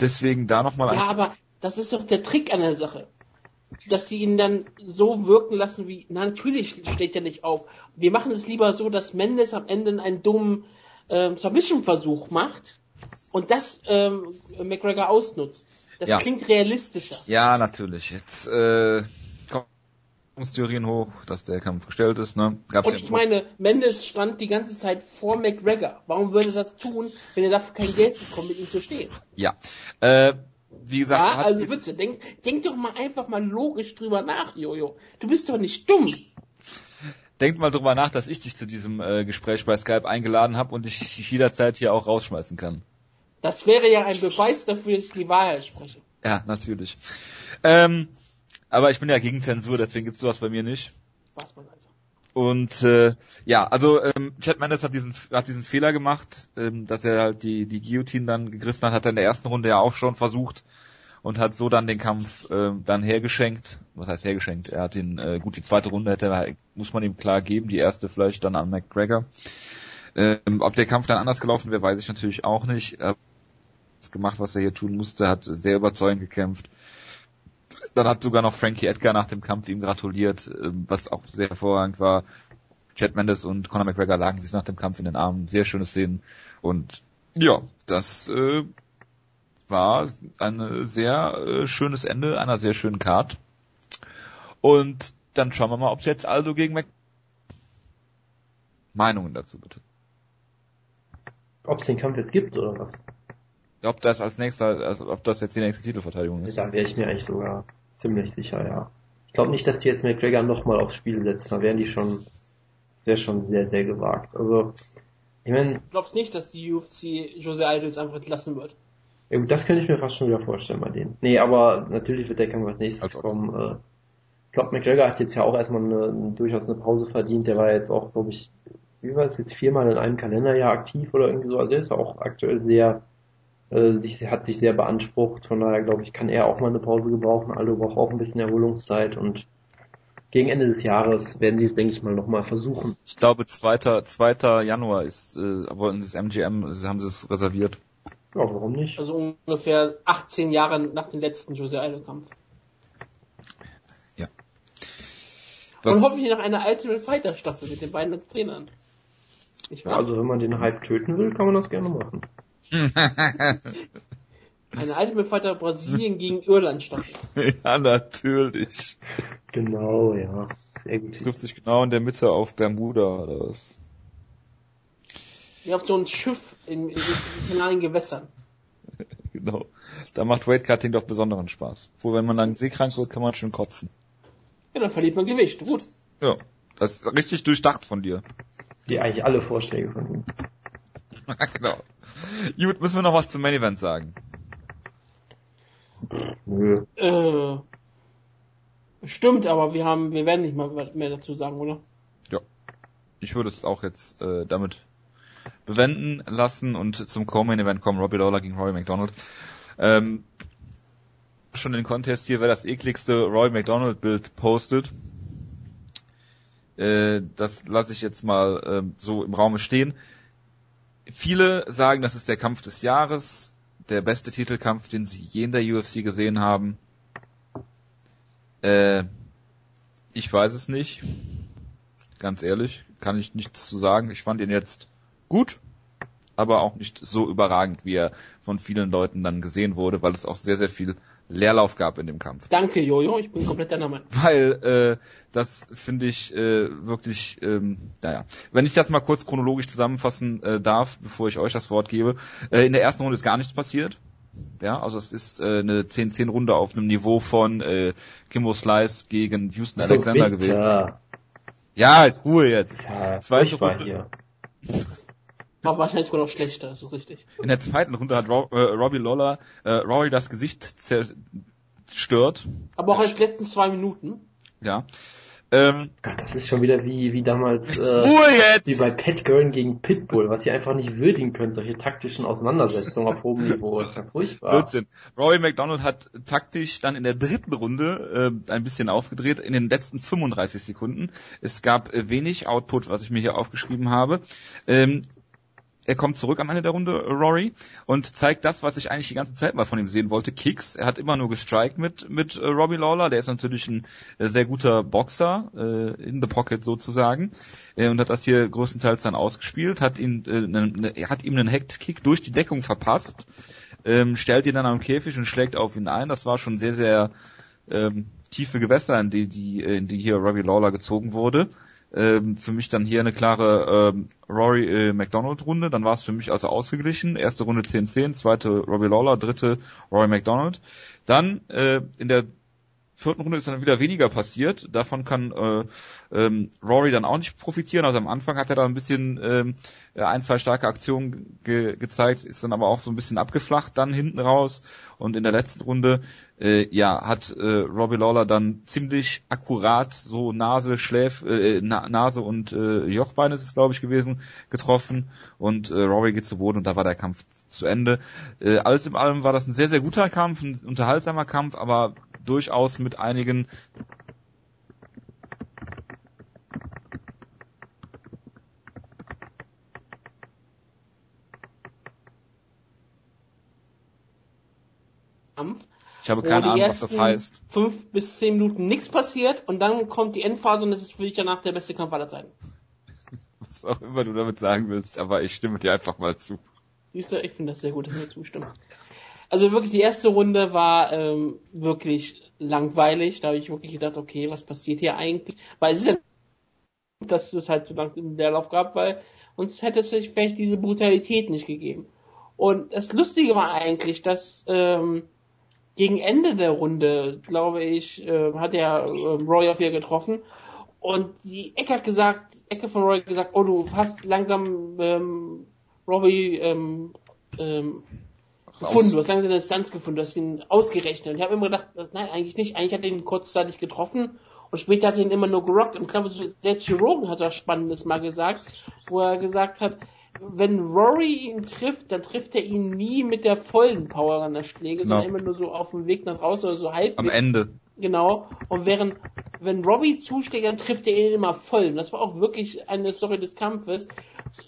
Deswegen da nochmal Ja, aber das ist doch der Trick an der Sache. Dass sie ihn dann so wirken lassen wie, na natürlich steht er nicht auf. Wir machen es lieber so, dass Mendes am Ende einen dummen ähm, Submission-Versuch macht und das ähm, McGregor ausnutzt. Das Ja. klingt realistischer. Ja, natürlich. Jetzt äh, kommen Theorien hoch, dass der Kampf gestellt ist, ne? Gab's Und ja ich meine, Mendes stand die ganze Zeit vor McGregor. Warum würde er das tun, wenn er dafür kein Geld bekommt, mit ihm zu stehen? Ja. Äh, wie gesagt, Ja, also bitte, denk, denk doch mal einfach mal logisch drüber nach, Jojo. Du bist doch nicht dumm. denkt mal drüber nach, dass ich dich zu diesem äh, Gespräch bei Skype eingeladen habe und ich dich jederzeit hier auch rausschmeißen kann. Das wäre ja ein Beweis dafür, dass ich die Wahrheit spreche. Ja, natürlich. Ähm, aber ich bin ja gegen Zensur, deswegen gibt's sowas bei mir nicht. Was man also. Und äh, ja, also ähm, Chad Mendes hat diesen hat diesen Fehler gemacht, ähm, dass er halt die die Guillotine dann gegriffen hat, hat er in der ersten Runde ja auch schon versucht und hat so dann den Kampf ähm, dann hergeschenkt. Was heißt hergeschenkt? Er hat ihn äh, gut die zweite Runde hätte muss man ihm klar geben, die erste vielleicht dann an McGregor. Ähm, ob der Kampf dann anders gelaufen wäre, weiß ich natürlich auch nicht. Er hat gemacht, was er hier tun musste, hat sehr überzeugend gekämpft. Dann hat sogar noch Frankie Edgar nach dem Kampf ihm gratuliert, ähm, was auch sehr hervorragend war. Chad Mendes und Conor McGregor lagen sich nach dem Kampf in den Armen. Sehr schöne Szenen. Und ja, das äh, war ein sehr äh, schönes Ende einer sehr schönen Card. Und dann schauen wir mal, ob es jetzt Aldo gegen Mac Meinungen dazu bitte. Ob es den Kampf jetzt gibt oder was? Ob das als nächster, also ob das jetzt die nächste Titelverteidigung ist. Da wäre ich mir eigentlich sogar ziemlich sicher, ja. Ich glaube nicht, dass die jetzt McGregor nochmal aufs Spiel setzen. Da wären die schon, wäre schon sehr, sehr gewagt. Also, ich meine. Du glaubst nicht, dass die UFC Jose Aldo jetzt einfach entlassen wird? Ja gut, das könnte ich mir fast schon wieder vorstellen bei denen. Nee, aber natürlich wird der Kampf als nächstes Also- kommen. Äh, ich glaube, McGregor hat jetzt ja auch erstmal eine, durchaus eine Pause verdient. Der war jetzt auch, glaube ich, wie war es jetzt viermal in einem Kalenderjahr aktiv oder irgendwie so. Also der ist ja auch aktuell sehr, äh, sich, hat sich sehr beansprucht. Von daher glaube ich, kann er auch mal eine Pause gebrauchen. Aldo braucht auch ein bisschen Erholungszeit und gegen Ende des Jahres werden sie es, denke ich mal, nochmal versuchen. Ich glaube, 2. 2. Januar ist, äh, wollten sie das MGM, haben sie es reserviert. Ja, warum nicht? Also ungefähr 18 Jahre nach dem letzten Jose Aldo Kampf. Das, Und hoffentlich nach einer Ultimate Fighter Staffel mit den beiden als Trainern. Nicht Ja, also wenn man den Hype töten will, kann man das gerne machen. Eine Ultimate Fighter Brasilien gegen Irland Staffel. ja, natürlich. Genau, ja. Sehr gut. Trifft sich genau in der Mitte auf Bermuda oder was? Wie auf so ein Schiff in, in internationalen Gewässern. Genau. Da macht Weightcutting doch besonderen Spaß. Obwohl, wenn man dann seekrank wird, kann man schon kotzen. Ja, dann verliert man Gewicht. Gut. Ja. Das ist richtig durchdacht von dir. Die eigentlich alle Vorschläge von ihm. genau. Gut, müssen wir noch was zum Main Event sagen? Nö. Äh, stimmt, aber wir haben, wir werden nicht mal mehr dazu sagen, oder? Ich würde es auch jetzt äh, damit bewenden lassen und zum Co-Main Event kommen. Robbie Lawler gegen Roy McDonald. Ähm, schon den Contest hier, wer das ekligste Roy McDonald Bild postet. Äh, das lasse ich jetzt mal ähm, so im Raume stehen. Viele sagen, das ist der Kampf des Jahres, der beste Titelkampf, den sie je in der UFC gesehen haben. Äh, ich weiß es nicht. Ganz ehrlich, kann ich nichts zu sagen. Ich fand ihn jetzt gut, aber auch nicht so überragend, wie er von vielen Leuten dann gesehen wurde, weil es auch sehr, sehr viel Leerlauf gab in dem Kampf. Danke, Jojo, ich bin komplett deiner Meinung. Weil äh, das finde ich äh, wirklich, ähm, naja, wenn ich das mal kurz chronologisch zusammenfassen äh, darf, bevor ich euch das Wort gebe. Äh, in der ersten Runde ist gar nichts passiert. Ja, also es ist äh, eine 10-10-Runde auf einem Niveau von äh, Kimbo Slice gegen Houston Alexander so gewesen. bitter. Ja, jetzt Ruhe jetzt. Ja, Zweite Runde. hier. War wahrscheinlich sogar noch schlechter, das ist richtig. In der zweiten Runde hat Ro äh, Robbie Lawler äh, Rory das Gesicht zerstört. Aber auch als die letzten zwei Minuten. Ja. Ähm, Gott, das ist schon wieder wie, wie damals, äh, wie bei Pat Gurn gegen Pitbull, was ihr einfach nicht würdigen könnt, solche taktischen Auseinandersetzungen auf hohem Niveau. Das ist ja furchtbar. Blödsinn. Rory McDonald hat taktisch dann in der dritten Runde äh, ein bisschen aufgedreht, in den letzten 35 Sekunden. Es gab äh, wenig Output, was ich mir hier aufgeschrieben habe. Ähm, er kommt zurück am Ende der Runde, Rory, und zeigt das, was ich eigentlich die ganze Zeit mal von ihm sehen wollte, Kicks. Er hat immer nur gestrikt mit, mit äh, Robbie Lawler, der ist natürlich ein äh, sehr guter Boxer, äh, in the pocket sozusagen, äh, und hat das hier größtenteils dann ausgespielt, hat ihn, äh, ne, hat ihm einen Hacked-Kick durch die Deckung verpasst, ähm, stellt ihn dann am Käfig und schlägt auf ihn ein. Das war schon sehr, sehr ähm, tiefe Gewässer, in die, die, äh, in die hier Robbie Lawler gezogen wurde. Ähm, für mich dann hier eine klare ähm, Rory äh, McDonald Runde. Dann war es für mich also ausgeglichen. Erste Runde 10-10, zweite Robbie Lawler, dritte Rory McDonald. Dann äh, in der vierten Runde ist dann wieder weniger passiert. Davon kann äh, ähm, Rory dann auch nicht profitieren. Also am Anfang hat er da ein bisschen ähm, ein, zwei starke Aktionen ge gezeigt, ist dann aber auch so ein bisschen abgeflacht dann hinten raus. Und in der letzten Runde, äh, ja, hat äh, Robbie Lawler dann ziemlich akkurat so Nase, Schläf, äh, Na Nase und äh, Jochbein ist es, glaube ich, gewesen, getroffen. Und äh, Rory geht zu Boden und da war der Kampf zu Ende. Äh, alles in allem war das ein sehr, sehr guter Kampf, ein unterhaltsamer Kampf, aber durchaus mit einigen Kampf, Ich habe keine Ahnung, was das heißt. fünf bis zehn Minuten nichts passiert und dann kommt die Endphase und es ist für dich danach der beste Kampf aller Zeiten. Was auch immer du damit sagen willst, aber ich stimme dir einfach mal zu. Siehst du, ich finde das sehr gut, dass du mir zustimmst. Also wirklich, die erste Runde war ähm, wirklich langweilig. Da habe ich wirklich gedacht, okay, was passiert hier eigentlich? Weil es ist ja gut, dass es halt so lange im Leerlauf gab, weil und hätte es sich vielleicht diese Brutalität nicht gegeben. Und das Lustige war eigentlich, dass ähm, gegen Ende der Runde, glaube ich, äh, hat er äh, Roy auf ihr getroffen. Und die Ecke hat gesagt, Ecke von Roy gesagt, oh du hast langsam ähm, Robbie ähm, ähm, gefunden, du hast langsam eine Distanz gefunden, du hast ihn ausgerechnet. Und ich habe immer gedacht, nein, eigentlich nicht, eigentlich hat er ihn kurzzeitig getroffen. Und später hat er ihn immer nur gerockt. Und ich glaube, selbst Rogan hat das Spannendes mal gesagt, wo er gesagt hat, wenn Rory ihn trifft, dann trifft er ihn nie mit der vollen Power an der Schläge, sondern no. immer nur so auf dem Weg nach draußen oder so halb. Am Ende. Genau. Und während, wenn Robbie zuschlägt, dann trifft er ihn immer voll. Und das war auch wirklich eine Story des Kampfes.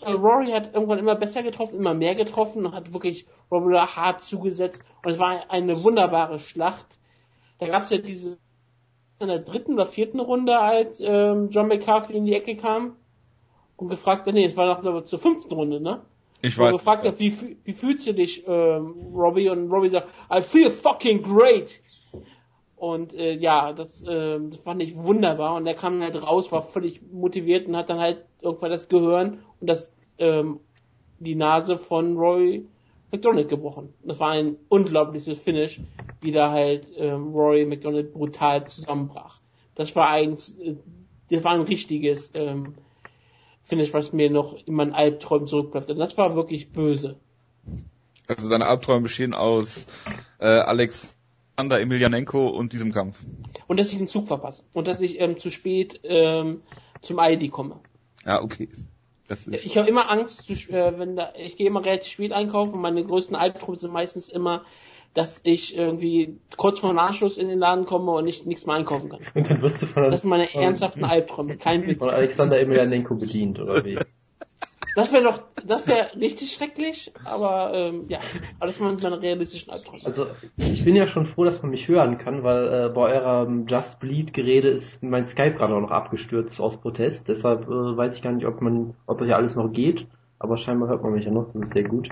Äh, Rory hat irgendwann immer besser getroffen, immer mehr getroffen und hat wirklich Robbie hart zugesetzt. Und es war eine wunderbare Schlacht. Da gab es ja diese in der dritten oder vierten Runde, als ähm, John McCarthy in die Ecke kam und gefragt nee, es war noch zur fünften Runde, ne? Ich weiß. Und gefragt hat, wie, wie fühlst du dich, ähm, Robbie? Und Robbie sagt, I feel fucking great. Und äh, ja, das, äh, das fand ich wunderbar. Und er kam halt raus, war völlig motiviert und hat dann halt irgendwann das Gehirn und das ähm, die Nase von Roy McDonald gebrochen. Das war ein unglaubliches Finish, wie da halt ähm, Roy McDonald brutal zusammenbrach. Das war eins, äh, das war ein richtiges ähm, Finish, was mir noch in meinen Albträumen zurückbleibt. Und das war wirklich böse. Also deine Albträume bestehen aus äh, Alexander Emelianenko und diesem Kampf. Und dass ich den Zug verpasse. Und dass ich ähm, zu spät ähm, zum ID komme. Ja, okay. ich habe immer Angst, zu, äh, wenn da, ich gehe immer relativ spät einkaufen. Meine größten Albträume sind meistens immer, dass ich irgendwie kurz vor Nachschluss in den Laden komme und ich nichts mehr einkaufen kann. Und dann wirst du von Das sind meine ernsthaften Albträume, kein Witz. Von Alexander Emelianenko bedient, oder wie? Das wäre doch, das wäre richtig schrecklich, aber ähm, ja, aber das waren meine realistischen Albträume. Also ich bin ja schon froh, dass man mich hören kann, weil äh, bei eurem Just Bleed Gerede ist mein Skype gerade auch noch abgestürzt aus Protest. Deshalb äh, weiß ich gar nicht, ob man, ob das ja alles noch geht, aber scheinbar hört man mich ja noch, das ist sehr gut.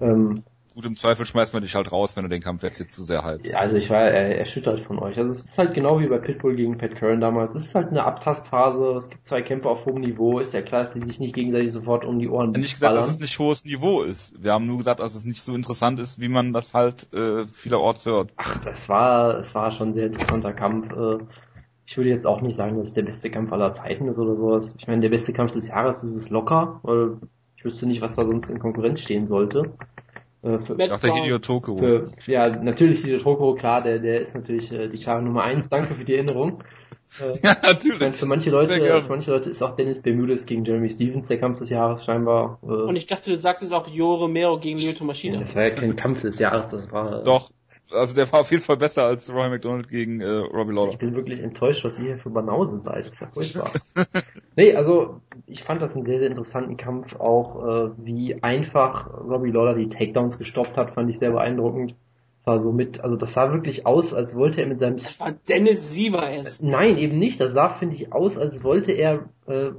Ähm, Gut, im Zweifel schmeißt man dich halt raus, wenn du den Kampf jetzt zu sehr halbst. Ja, also ich war äh, erschüttert von euch. Also es ist halt genau wie bei Pitbull gegen Pat Curran damals. Es ist halt eine Abtastphase, es gibt zwei Kämpfe auf hohem Niveau, ist ja klar, dass die sich nicht gegenseitig sofort um die Ohren Ich nicht gesagt, dass es nicht hohes Niveau ist. Wir haben nur gesagt, dass es nicht so interessant ist, wie man das halt äh, vielerorts hört. Ach, das war, es war schon ein sehr interessanter Kampf. Äh, ich würde jetzt auch nicht sagen, dass es der beste Kampf aller Zeiten ist oder sowas. Ich meine, der beste Kampf des Jahres ist es locker, weil ich wüsste nicht, was da sonst in Konkurrenz stehen sollte. Äh, für, ich dachte Hideo Tokoro. Für, ja, natürlich Hideo Tokoro, klar, der, der ist natürlich äh, die klare Nummer eins. Danke für die Erinnerung. Äh, ja, natürlich. Für manche Leute, für manche Leute ist auch Dennis Bermudes gegen Jeremy Stevens der Kampf des Jahres scheinbar. Äh, Und ich dachte, du sagst es auch Jo Romero gegen Lyoto Maschine. Das war ja kein Kampf des Jahres, das war. Äh, Doch, also der war auf jeden Fall besser als Roy McDonald gegen äh, Robbie Lawler. Ich bin wirklich enttäuscht, was ihr hier für Banausen seid. Das ist ja furchtbar. nee, also ich fand das einen sehr, sehr interessanten Kampf. Auch äh, wie einfach Robbie Lawler die Takedowns gestoppt hat, fand ich sehr beeindruckend. Das war so mit, also das sah wirklich aus, als wollte er mit seinem... Das war Dennis Siever erst. Nein, eben nicht. Das sah, finde ich, aus, als wollte er äh,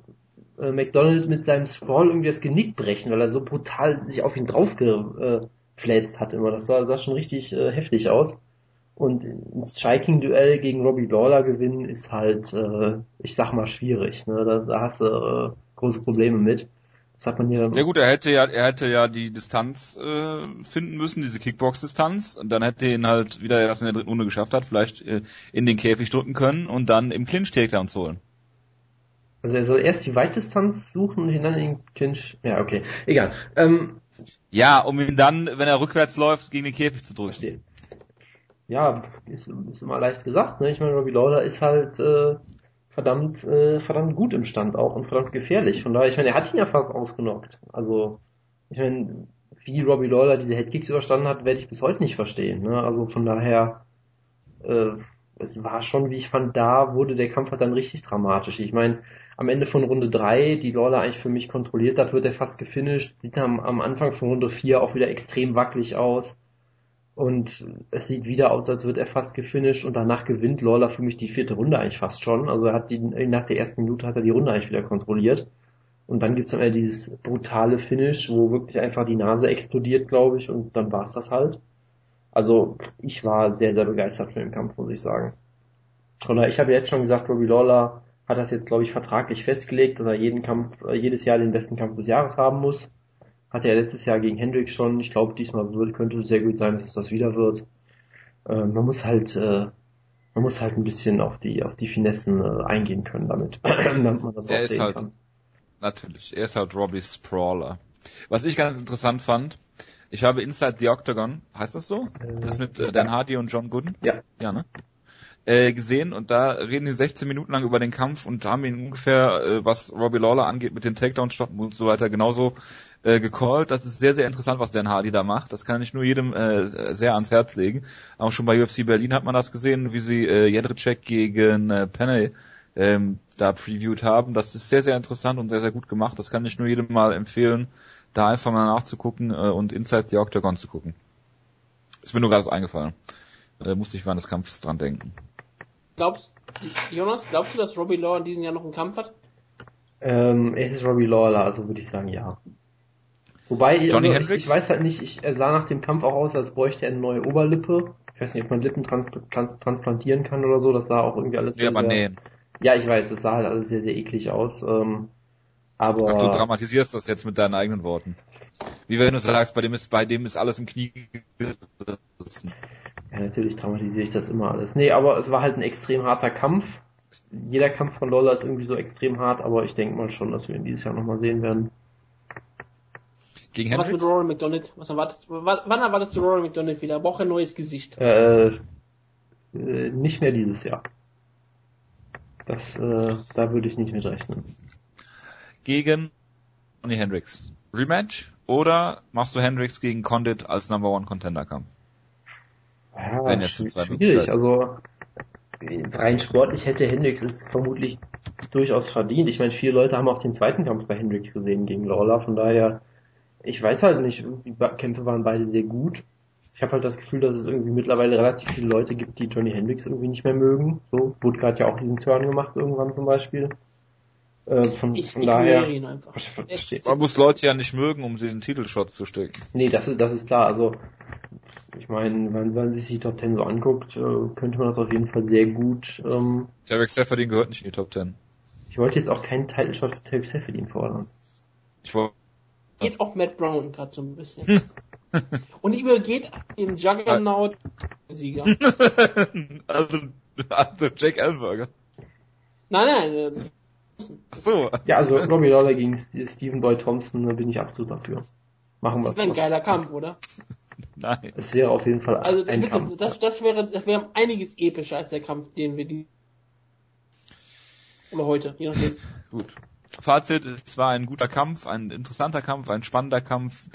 äh, McDonald mit seinem Sprawl irgendwie das Genick brechen, weil er so brutal sich auf ihn draufge... Äh, Flats hat immer. Das sah, sah schon richtig äh, heftig aus. Und ein Striking-Duell gegen Robbie Lawler gewinnen ist halt, äh, ich sag mal, schwierig. Ne? Da, da hast du äh, große Probleme mit. Das hat man hier dann. Ja gut, er hätte ja, er hätte ja die Distanz äh, finden müssen, diese Kickbox-Distanz, und dann hätte er ihn halt wieder erst in der dritten Runde geschafft hat, vielleicht äh, in den Käfig drücken können und dann im Clinch Takedowns holen. Also er soll erst die Weitdistanz suchen und ihn dann in den Clinch. Ja, okay. Egal. Ähm, ja, um ihn dann, wenn er rückwärts läuft, gegen den Käfig zu drücken. Verstehe. Ja, ist, ist immer leicht gesagt. Ne? Ich meine, Robbie Lawler ist halt äh, verdammt, äh, verdammt gut im Stand auch und verdammt gefährlich. Von daher, ich meine, er hat ihn ja fast ausgenockt. Also, ich meine, wie Robbie Lawler diese Headkicks überstanden hat, werde ich bis heute nicht verstehen. Ne? Also von daher, äh, es war schon, wie ich fand, da wurde der Kampf halt dann richtig dramatisch. Ich meine, am Ende von Runde 3, die Lawler eigentlich für mich kontrolliert hat, wird er fast gefinisht. Sieht am, am Anfang von Runde 4 auch wieder extrem wackelig aus. Und es sieht wieder aus, als wird er fast gefinisht und danach gewinnt Lawler für mich die vierte Runde eigentlich fast schon. Also er hat die, nach der ersten Minute hat er die Runde eigentlich wieder kontrolliert. Und dann gibt's dann wieder dieses brutale Finish, wo wirklich einfach die Nase explodiert, glaube ich, und dann war's das halt. Also ich war sehr, sehr begeistert von dem Kampf, muss ich sagen. Oder ich habe jetzt schon gesagt, Robbie Lawler hat das jetzt, glaube ich, vertraglich festgelegt, dass er jeden Kampf, äh, jedes Jahr den besten Kampf des Jahres haben muss. Hatte er letztes Jahr gegen Hendrik schon. Ich glaube, diesmal wird, könnte es sehr gut sein, dass das wieder wird. Äh, man muss halt, äh, man muss halt ein bisschen auf die, auf die Finessen äh, eingehen können damit, damit man das er auch ist sehen halt, kann. Natürlich, er ist halt Robbie Sprawler. Was ich ganz interessant fand, ich habe Inside the Octagon, heißt das so? Das mit äh, Dan Hardy und John Gooden? Ja. Ja, ne? Äh, gesehen und da reden die 16 Minuten lang über den Kampf und haben ihn ungefähr, äh, was Robbie Lawler angeht, mit den Takedowns stoppen und so weiter, genauso äh, gecallt. Das ist sehr, sehr interessant, was Dan Hardy da macht. Das kann ich nur jedem äh, sehr ans Herz legen. Auch schon bei UFC Berlin hat man das gesehen, wie sie äh, Jedrzejczyk gegen äh, Penne ähm, da previewed haben. Das ist sehr, sehr interessant und sehr, sehr gut gemacht. Das kann ich nur jedem mal empfehlen, da einfach mal nachzugucken äh, und Inside the Octagon zu gucken. Ist mir nur gerade eingefallen. Äh, musste ich während des Kampfes dran denken. Glaubst, Jonas, glaubst du, dass Robbie Law in diesem Jahr noch einen Kampf hat? Ähm, er ist Robbie Lawler, also würde ich sagen, ja. Wobei, Johnny also, ich, ich weiß halt nicht, ich, er sah nach dem Kampf auch aus, als bräuchte er eine neue Oberlippe. Ich weiß nicht, ob man Lippen trans trans transplantieren kann oder so, das sah auch irgendwie alles Ja, aber sehr, nee. Ja, ich weiß, es sah halt alles sehr, sehr eklig aus. Ähm, aber Ach, du dramatisierst das jetzt mit deinen eigenen Worten. Wie wenn du sagst, bei dem ist, bei dem ist alles im Knie gerissen. Ja, natürlich dramatisiere ich das immer alles. Nee, aber es war halt ein extrem harter Kampf. Jeder Kampf von Lolla ist irgendwie so extrem hart, aber ich denke mal schon, dass wir ihn dieses Jahr nochmal sehen werden. Gegen Was mit Hendricks? Rory McDonald? Was erwartest, wann wann erwartest du Rory McDonald wieder? Er braucht ein neues Gesicht. Äh, äh, nicht mehr dieses Jahr. Das, äh, da würde ich nicht mit rechnen. Gegen Johnny Hendricks. Rematch? Oder machst du Hendricks gegen Condit als Number One Contender Kampf? Ja, Wenn jetzt schwierig. Also rein sportlich hätte Hendricks es vermutlich durchaus verdient. Ich meine, viele Leute haben auch den zweiten Kampf bei Hendricks gesehen gegen Lawler. Von daher, ich weiß halt nicht, die Kämpfe waren beide sehr gut. Ich habe halt das Gefühl, dass es irgendwie mittlerweile relativ viele Leute gibt, die Johnny Hendricks irgendwie nicht mehr mögen. So, Woodke hat ja auch diesen Turn gemacht irgendwann zum Beispiel. Äh, von, Ich von daher. ignoriere ihn einfach. Man muss Leute ja nicht mögen, um sie in den Titelshot zu stecken. Nee, das ist, das ist klar. Also, ich meine, wenn, wenn man sich die Top Ten so anguckt, äh, könnte man das auf jeden Fall sehr gut. Ähm, Derek Sefferdin gehört nicht in die Top Ten. ich wollte jetzt auch keinen Title Shot für Terry Sefferdin fordern. Ich wollte Geht auch Matt Brown gerade so ein bisschen. Und übergeht den Juggernaut-Sieger. also, also Jack Ellenberger. Nein, nein, äh, Ach so. Ja, also Robbie Lawler gegen St- Stephen Boyd Thompson, da bin ich absolut dafür. Machen wir das wäre ein es. geiler Kampf, oder? Nein. Es wäre auf jeden Fall Also ein bitte, Kampf. das, das wäre das wäre einiges epischer als der Kampf, den wir die oder heute, je nachdem. Gut. Fazit, es war ein guter Kampf, ein interessanter Kampf, ein spannender Kampf,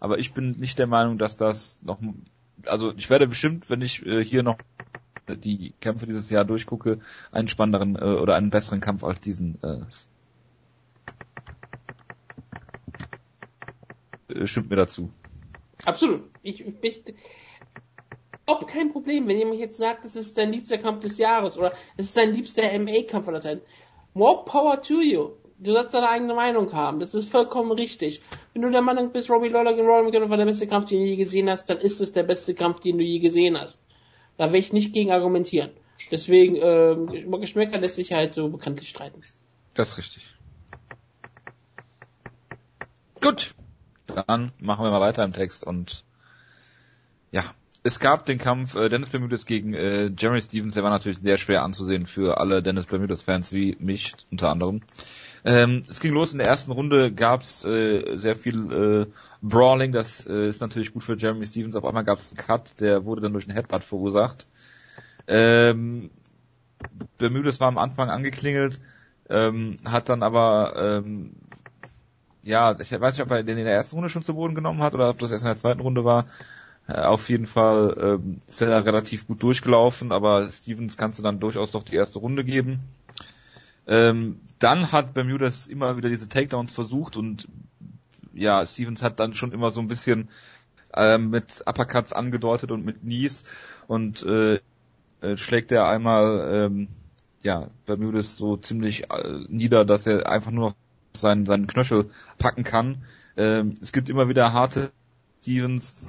aber ich bin nicht der Meinung, dass das noch, also ich werde bestimmt, wenn ich äh, hier noch die Kämpfe dieses Jahr durchgucke, einen spannenderen äh, oder einen besseren Kampf als diesen äh, äh, stimmt mir dazu. Absolut. Ich, ich, ob kein Problem, wenn jemand jetzt sagt, das ist dein liebster Kampf des Jahres oder es ist dein liebster MA-Kampf aller Zeiten. More power to you. Du sollst deine eigene Meinung haben. Das ist vollkommen richtig. Wenn du der Meinung bist, Robbie Lawler gegen Rory McDonald war der beste Kampf, den du je gesehen hast, dann ist es der beste Kampf, den du je gesehen hast. Da will ich nicht gegen argumentieren. Deswegen, über Geschmäcker lässt sich halt so bekanntlich streiten. Das ist richtig. Gut. Dann machen wir mal weiter im Text und ja, es gab den Kampf äh, Dennis Bermudes gegen äh, Jeremy Stevens, der war natürlich sehr schwer anzusehen für alle Dennis Bermudes Fans wie mich unter anderem. Ähm, es ging los in der ersten Runde, gab's äh, sehr viel äh, Brawling, das äh, ist natürlich gut für Jeremy Stevens. Auf einmal gab es einen Cut, der wurde dann durch einen Headbutt verursacht. Ähm, Bermudes war am Anfang angeklingelt, ähm, hat dann aber ähm, ja, ich weiß nicht, ob er den in der ersten Runde schon zu Boden genommen hat oder ob das erst in der zweiten Runde war. Äh, auf jeden Fall ähm, ist er relativ gut durchgelaufen, aber Stevens kannst du dann durchaus doch die erste Runde geben. Ähm, dann hat Bermudas immer wieder diese Takedowns versucht und ja, Stevens hat dann schon immer so ein bisschen ähm, mit Uppercuts angedeutet und mit Knees und äh, äh, schlägt er einmal ähm, ja Bermudas so ziemlich äh, nieder, dass er einfach nur noch seinen, seinen Knöchel packen kann. Ähm, es gibt immer wieder harte Stevens.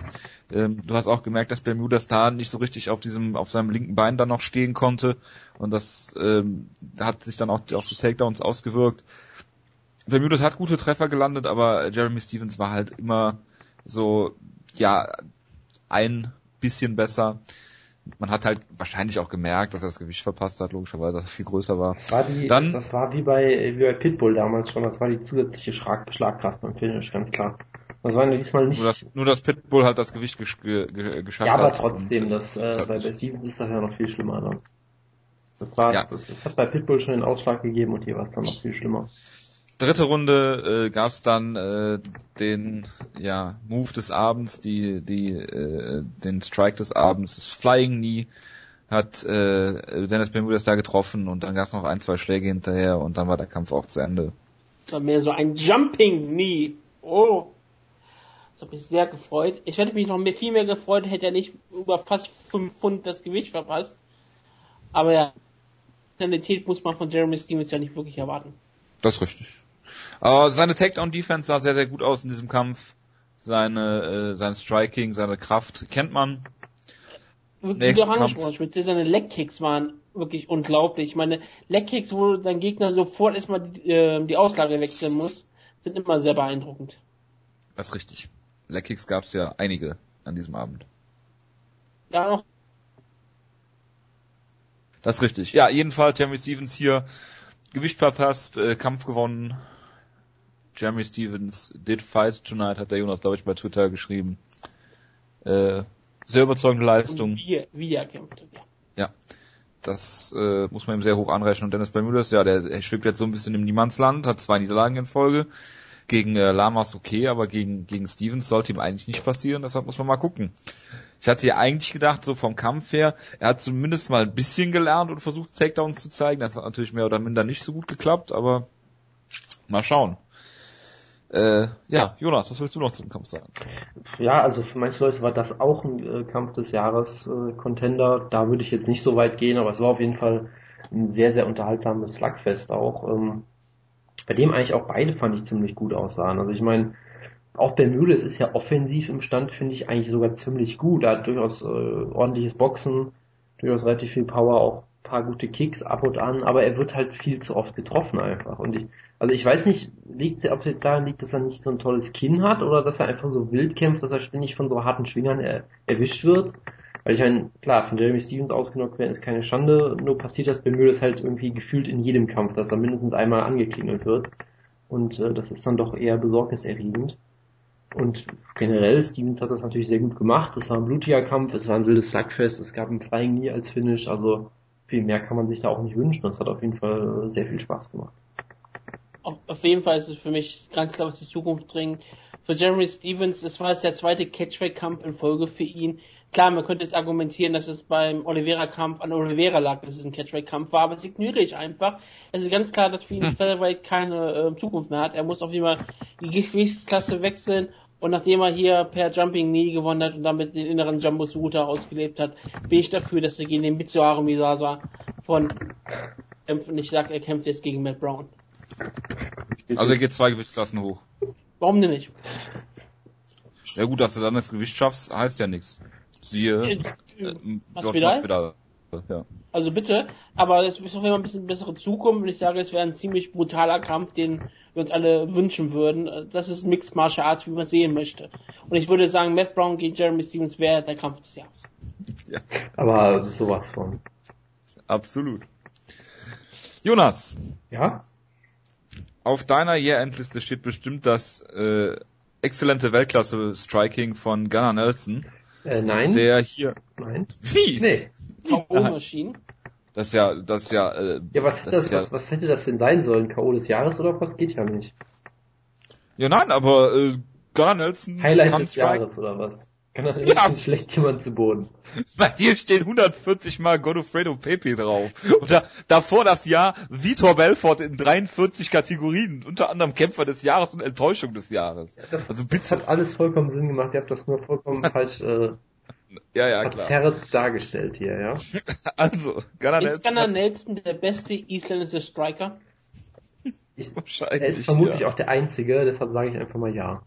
Ähm, du hast auch gemerkt, dass Bermuda Star nicht so richtig auf diesem, auf seinem linken Bein dann noch stehen konnte. Und das ähm, hat sich dann auch auf die Takedowns ausgewirkt. Bermudas hat gute Treffer gelandet, aber Jeremy Stevens war halt immer so, ja, ein bisschen besser. Man hat halt wahrscheinlich auch gemerkt, dass er das Gewicht verpasst hat, logischerweise, dass er viel größer war. Das war, die, Dann, das war wie bei, wie bei Pitbull damals schon, das war die zusätzliche Schlag, Schlagkraft beim Finish, ganz klar. Das war diesmal nicht. Nur dass, nur dass Pitbull halt das Gewicht gesch ge ge geschafft hat. Ja, aber trotzdem, und, das, äh, bei, bei Stevens ist das ja noch viel schlimmer dann. Das war, ja. das, das hat bei Pitbull schon den Ausschlag gegeben und hier war es dann noch viel schlimmer dritte Runde äh, gab es dann äh, den ja Move des Abends, die die äh, den Strike des Abends, das Flying Knee hat äh, Dennis Bermudez da getroffen und dann gab es noch ein zwei Schläge hinterher und dann war der Kampf auch zu Ende. Das war mehr so ein Jumping Knee. Oh. Das hat mich sehr gefreut. Ich hätte mich noch mehr, viel mehr gefreut, hätte er nicht über fast 5 Pfund das Gewicht verpasst. Aber ja, Qualität muss man von Jeremy Stevens ja nicht wirklich erwarten. Das ist richtig. Aber seine Takedown-Defense sah sehr, sehr gut aus in diesem Kampf. Seine, äh, sein Striking, seine Kraft kennt man. Wie du angesprochen speziell seine Leg-Kicks waren wirklich unglaublich. Ich meine, Leg-Kicks, wo dein Gegner sofort erstmal die, äh, die Auslage wechseln muss, sind immer sehr beeindruckend. Das ist richtig. Leg-Kicks gab es ja einige an diesem Abend. Ja, noch. Das ist richtig. Ja, jedenfalls Jeremy Stevens hier Gewicht verpasst, äh, Kampf gewonnen. Jeremy Stevens did fight tonight, hat der Jonas, glaube ich, bei Twitter geschrieben. Äh, sehr überzeugende Leistung. Und wie, wie er kämpfte, ja. Ja. Das äh, muss man ihm sehr hoch anrechnen. Und Dennis Bermudas, ja, der, der schwebt jetzt so ein bisschen im Niemandsland, hat zwei Niederlagen in Folge. Gegen äh, Lamas okay, aber gegen, gegen Stevens sollte ihm eigentlich nicht passieren, deshalb muss man mal gucken. Ich hatte ja eigentlich gedacht, so vom Kampf her, er hat zumindest mal ein bisschen gelernt und versucht, Takedowns zu zeigen. Das hat natürlich mehr oder minder nicht so gut geklappt, aber mal schauen. Äh, ja, Jonas, was willst du noch zum Kampf sagen? Ja, also für manche Leute war das auch ein äh, Kampf des Jahres äh, Contender. Da würde ich jetzt nicht so weit gehen, aber es war auf jeden Fall ein sehr, sehr unterhaltsames Slugfest auch. Ähm, bei dem eigentlich auch beide fand ich ziemlich gut aussahen. Also ich meine, auch Bermudes ist ja offensiv im Stand, finde ich eigentlich sogar ziemlich gut. Er hat durchaus äh, ordentliches Boxen, durchaus relativ viel Power, auch paar gute Kicks ab und an, aber er wird halt viel zu oft getroffen einfach. Und ich, also ich weiß nicht, liegt ob es daran liegt, dass er nicht so ein tolles Kinn hat oder dass er einfach so wild kämpft, dass er ständig von so harten Schwingern er, erwischt wird. Weil ich meine, klar, von Jeremy Stevens ausgenockt werden ist keine Schande, nur passiert das bei Bermudes halt irgendwie gefühlt in jedem Kampf, dass er mindestens einmal angeklingelt wird. Und äh, das ist dann doch eher besorgniserregend. Und generell, Stevens hat das natürlich sehr gut gemacht. Es war ein blutiger Kampf, es war ein wildes Slugfest, es gab ein Flying Knee als Finish, also viel mehr kann man sich da auch nicht wünschen. Das hat auf jeden Fall sehr viel Spaß gemacht. Auf jeden Fall ist es für mich ganz klar, was die Zukunft bringt. Für Jeremy Stevens, es war jetzt der zweite Catchweight-Kampf in Folge für ihn. Klar, man könnte jetzt argumentieren, dass es beim Oliveira-Kampf an Oliveira lag, dass es ein Catchweight-Kampf war, aber das ignoriere ich einfach. Es ist ganz klar, dass für ihn hm. Featherweight keine äh, Zukunft mehr hat. Er muss auf jeden Fall die Gewichtsklasse wechseln und nachdem er hier per Jumping Knee gewonnen hat und damit den inneren Jumbo Suta ausgelebt hat, bin ich dafür, dass er gegen den Mitsuharu Misasa von kämpfen. Ich sag, er kämpft jetzt gegen Matt Brown. Also er geht zwei Gewichtsklassen hoch. Warum denn nicht? Ja gut, dass du dann das Gewicht schaffst, heißt ja nichts. Siehe äh, äh, George Masvidal. Ja. Also bitte, aber es ist auf jeden Fall ein bisschen bessere Zukunft und ich sage, es wäre ein ziemlich brutaler Kampf, den wir uns alle wünschen würden. Das ist Mixed Martial Arts, wie man sehen möchte. Und ich würde sagen, Matt Brown gegen Jeremy Stevens wäre der Kampf des Jahres. Ja. Aber sowas von. Absolut. Jonas. Ja? Auf deiner Year-End-Liste steht bestimmt das äh, exzellente Weltklasse-Striking von Gunnar Nelson. Äh, nein. Der hier. Nein. Wie? Nee. K.O.-Maschinen. Das ist ja, das ist ja. Äh, ja, was, das, das, was, was hätte das denn sein sollen? K.O. des Jahres oder was geht ja nicht? Ja, nein, aber äh, Gunnar Nelson Highlight des Strike. Jahres oder was? Kann das ja. schlecht jemand zu Boden? Bei dir stehen 140 mal Godofredo Pepe drauf. Und da, davor das Jahr Vitor Belfort in 43 Kategorien, unter anderem Kämpfer des Jahres und Enttäuschung des Jahres. Ja, das, also bitte. Das hat alles vollkommen Sinn gemacht, ihr habt das nur vollkommen falsch äh, ja, ja, klar. dargestellt hier, ja. also, Gunnar Ist Gunnar Nelson der beste isländische Striker? Ich, Wahrscheinlich, er ist vermutlich ja. auch der einzige, deshalb sage ich einfach mal ja.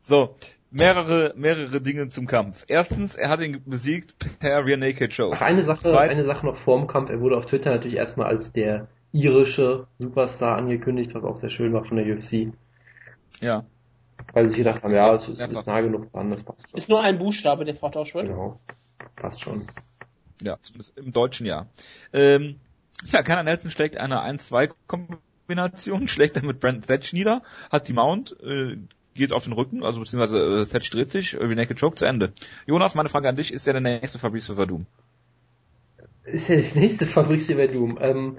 So, mehrere, mehrere Dinge zum Kampf. Erstens, er hat ihn besiegt per Rear Naked Show. Ach, eine Sache, Zweitens- eine Sache noch vorm Kampf. Er wurde auf Twitter natürlich erstmal als der irische Superstar angekündigt, was auch sehr schön war von der UFC. Ja. Weil sie sich gedacht haben, ja, es ist, ist nah genug dran, das passt schon. Ist nur ein Buchstabe, der vertauscht wird. Genau. Passt schon. Ja, zumindest im deutschen Jahr. Ähm, ja, Gunnar Nelson schlägt eine 1-2-Kombination, schlägt er mit Brent Thatch nieder, hat die Mount, äh, geht auf den Rücken, also beziehungsweise äh, Thatch dreht sich, äh, Naked Choke zu Ende. Jonas, meine Frage an dich, ist der der nächste Fabrice Verdum? Ist ja die nächste Fabrice Verdum. Ähm,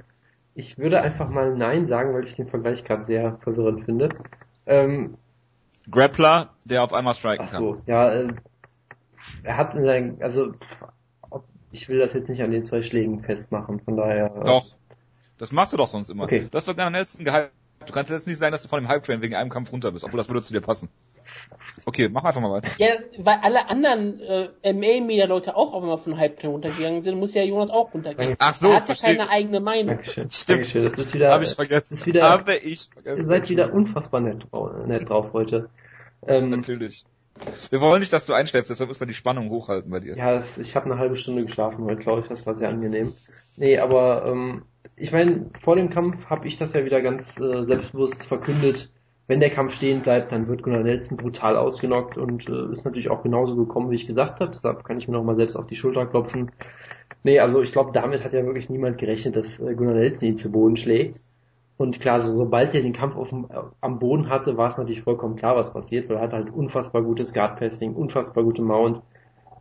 ich würde einfach mal Nein sagen, weil ich den Vergleich gerade sehr verwirrend finde. Ähm, Grappler, der auf einmal striken ach kann. so, ja, äh, er hat in seinen, also, ob, ich will das jetzt nicht an den zwei Schlägen festmachen, von daher. äh, Doch. Das machst du doch sonst immer. Okay. Du hast doch Gunnar Nelson gehypt. Du kannst jetzt nicht sagen, dass du von dem Hype-Train wegen einem Kampf runter bist, obwohl das würde zu dir passen. Okay, mach einfach mal weiter. Ja, weil alle anderen äh, MA-Media-Leute auch auf einmal von Hype runtergegangen sind, muss ja Jonas auch runtergehen. Ach so, er hat ja keine eigene Meinung. Dankeschön. Stimmt. Dankeschön. Das ist wieder, Habe ich vergessen. ist wieder- Habe ich ihr vergessen. seid wieder unfassbar nett, nett drauf heute. Ähm, Natürlich. Wir wollen nicht, dass du einschläfst, deshalb müssen wir die Spannung hochhalten bei dir. Ja, das, ich habe eine halbe Stunde geschlafen heute, glaube ich, das war sehr angenehm. Nee, aber ähm, ich meine, vor dem Kampf habe ich das ja wieder ganz äh, selbstbewusst verkündet. Wenn der Kampf stehen bleibt, dann wird Gunnar Nelson brutal ausgenockt und äh, ist natürlich auch genauso gekommen, wie ich gesagt habe. Deshalb kann ich mir nochmal selbst auf die Schulter klopfen. Nee, also ich glaube, damit hat ja wirklich niemand gerechnet, dass äh, Gunnar Nelson ihn zu Boden schlägt. Und klar, so, sobald er den Kampf auf dem, äh, am Boden hatte, war es natürlich vollkommen klar, was passiert, weil er hat halt unfassbar gutes Guard-Passing, unfassbar gute Mount,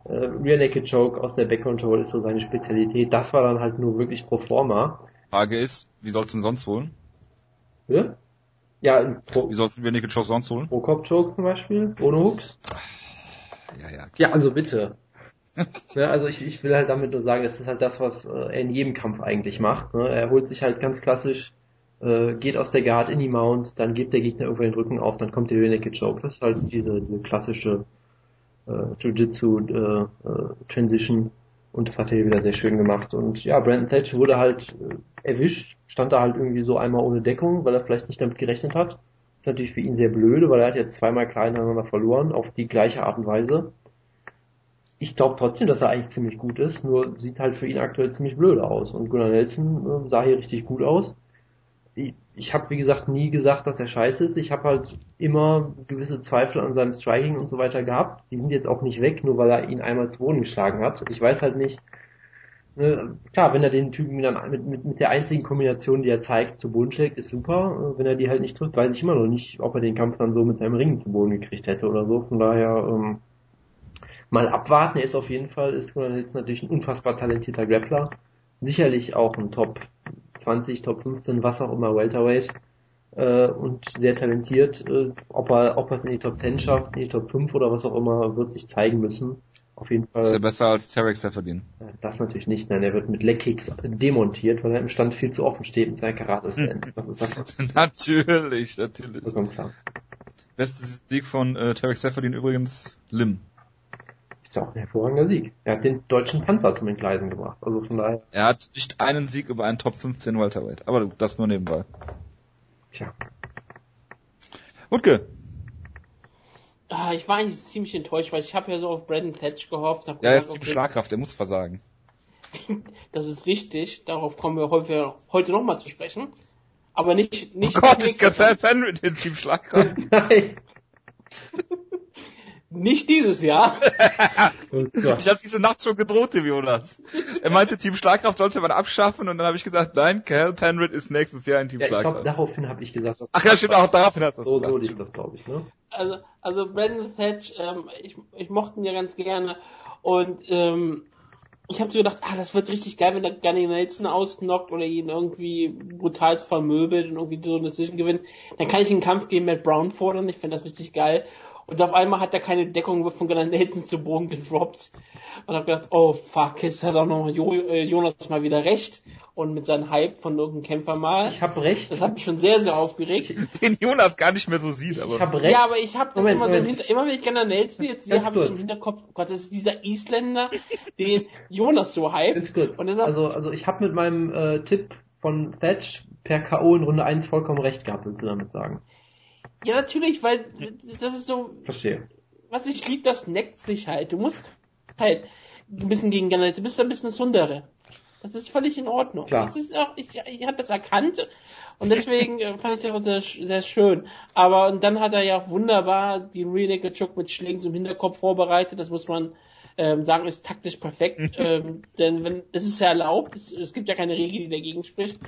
äh, Rear Naked Choke aus der Back Control ist so seine Spezialität. Das war dann halt nur wirklich pro forma. Frage ist, wie sollst du ihn sonst holen? Ja, ja pro, Wie du Naked Show sonst holen? pro Cop Choke zum Beispiel, ohne Hooks. Ja, ja. Ja, also bitte. ne, also ich, ich will halt damit nur sagen, das ist halt das, was äh, er in jedem Kampf eigentlich macht. Ne? Er holt sich halt ganz klassisch, äh, geht aus der Guard in die Mount, dann gibt der Gegner irgendwo den Rücken auf, dann kommt der Naked Choke. Das ist halt diese, diese klassische äh, Jiu-Jitsu äh, äh, Transition und das hat er wieder sehr schön gemacht. Und ja, Brandon Thatch wurde halt äh, erwischt, stand da halt irgendwie so einmal ohne Deckung, weil er vielleicht nicht damit gerechnet hat. ist natürlich für ihn sehr blöde, weil er hat jetzt zweimal klar hintereinander verloren, auf die gleiche Art und Weise. Ich glaube trotzdem, dass er eigentlich ziemlich gut ist, nur sieht halt für ihn aktuell ziemlich blöde aus. Und Gunnar Nelson äh, sah hier richtig gut aus. Ich, ich habe, wie gesagt, nie gesagt, dass er scheiße ist. Ich habe halt immer gewisse Zweifel an seinem Striking und so weiter gehabt. Die sind jetzt auch nicht weg, nur weil er ihn einmal zu Boden geschlagen hat. Ich weiß halt nicht, ne, klar, wenn er den Typen dann mit, mit, mit der einzigen Kombination, die er zeigt, zu Boden schlägt, ist super. Wenn er die halt nicht trifft, weiß ich immer noch nicht, ob er den Kampf dann so mit seinem Ring zu Boden gekriegt hätte oder so. Von daher, ähm, mal abwarten. Er ist auf jeden Fall, ist Nelson natürlich ein unfassbar talentierter Grappler. Sicherlich auch ein Top 20, Top 15, was auch immer, Welterweight. Äh, und sehr talentiert. Äh, ob er, ob er es in die Top 10 schafft, in die Top 5 oder was auch immer, wird sich zeigen müssen. Auf jeden Fall. Ist er besser als Tarek Seferdin? Äh, Das natürlich nicht, nein, er wird mit Leckkicks demontiert, weil er im Stand viel zu offen steht seiner Karate-Stand. Das ist natürlich, natürlich. vollkommen klar. Beste Sieg von äh, Tarek Seferdin übrigens Lim. Ist ja auch ein hervorragender Sieg. Er hat den deutschen Panzer zum Entgleisen gebracht. Also von daher, Er hat nicht einen Sieg über einen Top 15 Welterweight. Aber das nur nebenbei. tja. Wutke. Ah, ich war eigentlich ziemlich enttäuscht, weil ich habe ja so auf Brandon Thatch gehofft. Ja, er ist okay, Schlagkraft, der muss versagen. Das ist richtig, darauf kommen wir heute, heute nochmal zu sprechen. Aber nicht, nicht, oh Gott, ist Gathal Henry in Team Schlagkraft. Nein. Nicht dieses Jahr. Oh. Ich habe diese Nacht schon gedroht, dem Jonas. Er meinte, Team Schlagkraft sollte man abschaffen und dann habe ich gesagt, nein, Cal Penrith ist nächstes Jahr in Team Ja, ich glaube, Schlagkraft. daraufhin habe ich gesagt, dass Ach ja, stimmt, auch daraufhin hast du das so, so gesagt. lief das, glaube ich, ne? Also, also Brandon Thatch, ähm, ich, ich mochte ihn ja ganz gerne und ähm, ich habe so gedacht, ah, das wird richtig geil, wenn der Gunny Nelson ausnockt oder ihn irgendwie brutal vermöbelt und irgendwie so eine Decision gewinnt. Dann kann ich einen Kampf gegen Matt Brown fordern, ich finde das richtig geil. Und auf einmal hat er keine Deckung, wird von Gunnar Nelson zu Boden gedroppt. Und hab gedacht, oh fuck, jetzt hat auch noch jo äh, Jonas mal wieder recht. Und mit seinem Hype von irgendeinem Kämpfer mal. Ich habe recht. Das hat mich schon sehr, sehr aufgeregt. Den Jonas gar nicht mehr so sieht, aber. Ich habe recht. Ja, aber ich habe Moment, immer so im Moment. Hinter immer wenn ich Gunnar Nelson jetzt sehe, Ganz habe ich so im. Hinterkopf, oh Gott, das ist dieser Isländer, den Jonas so hype. Und deshalb, Also, also ich habe mit meinem äh, Tipp von Thatch per K.O. in Runde 1 vollkommen recht gehabt, willst du damit sagen? Ja natürlich, weil das ist so, Verstehe. was ich lieb, das neckt sich halt. Du musst halt ein bisschen gegen Gunnar, du bist ein bisschen Sundere. Das ist völlig in Ordnung. Klar. Das ist auch, ich, ich habe das erkannt und deswegen äh, fand ich das auch sehr, sehr schön. Aber und dann hat er ja auch wunderbar den Naked Choke mit Schlägen zum Hinterkopf vorbereitet. Das muss man ähm, sagen, ist taktisch perfekt. ähm, denn wenn es ist ja erlaubt, es, es gibt ja keine Regel, die dagegen spricht.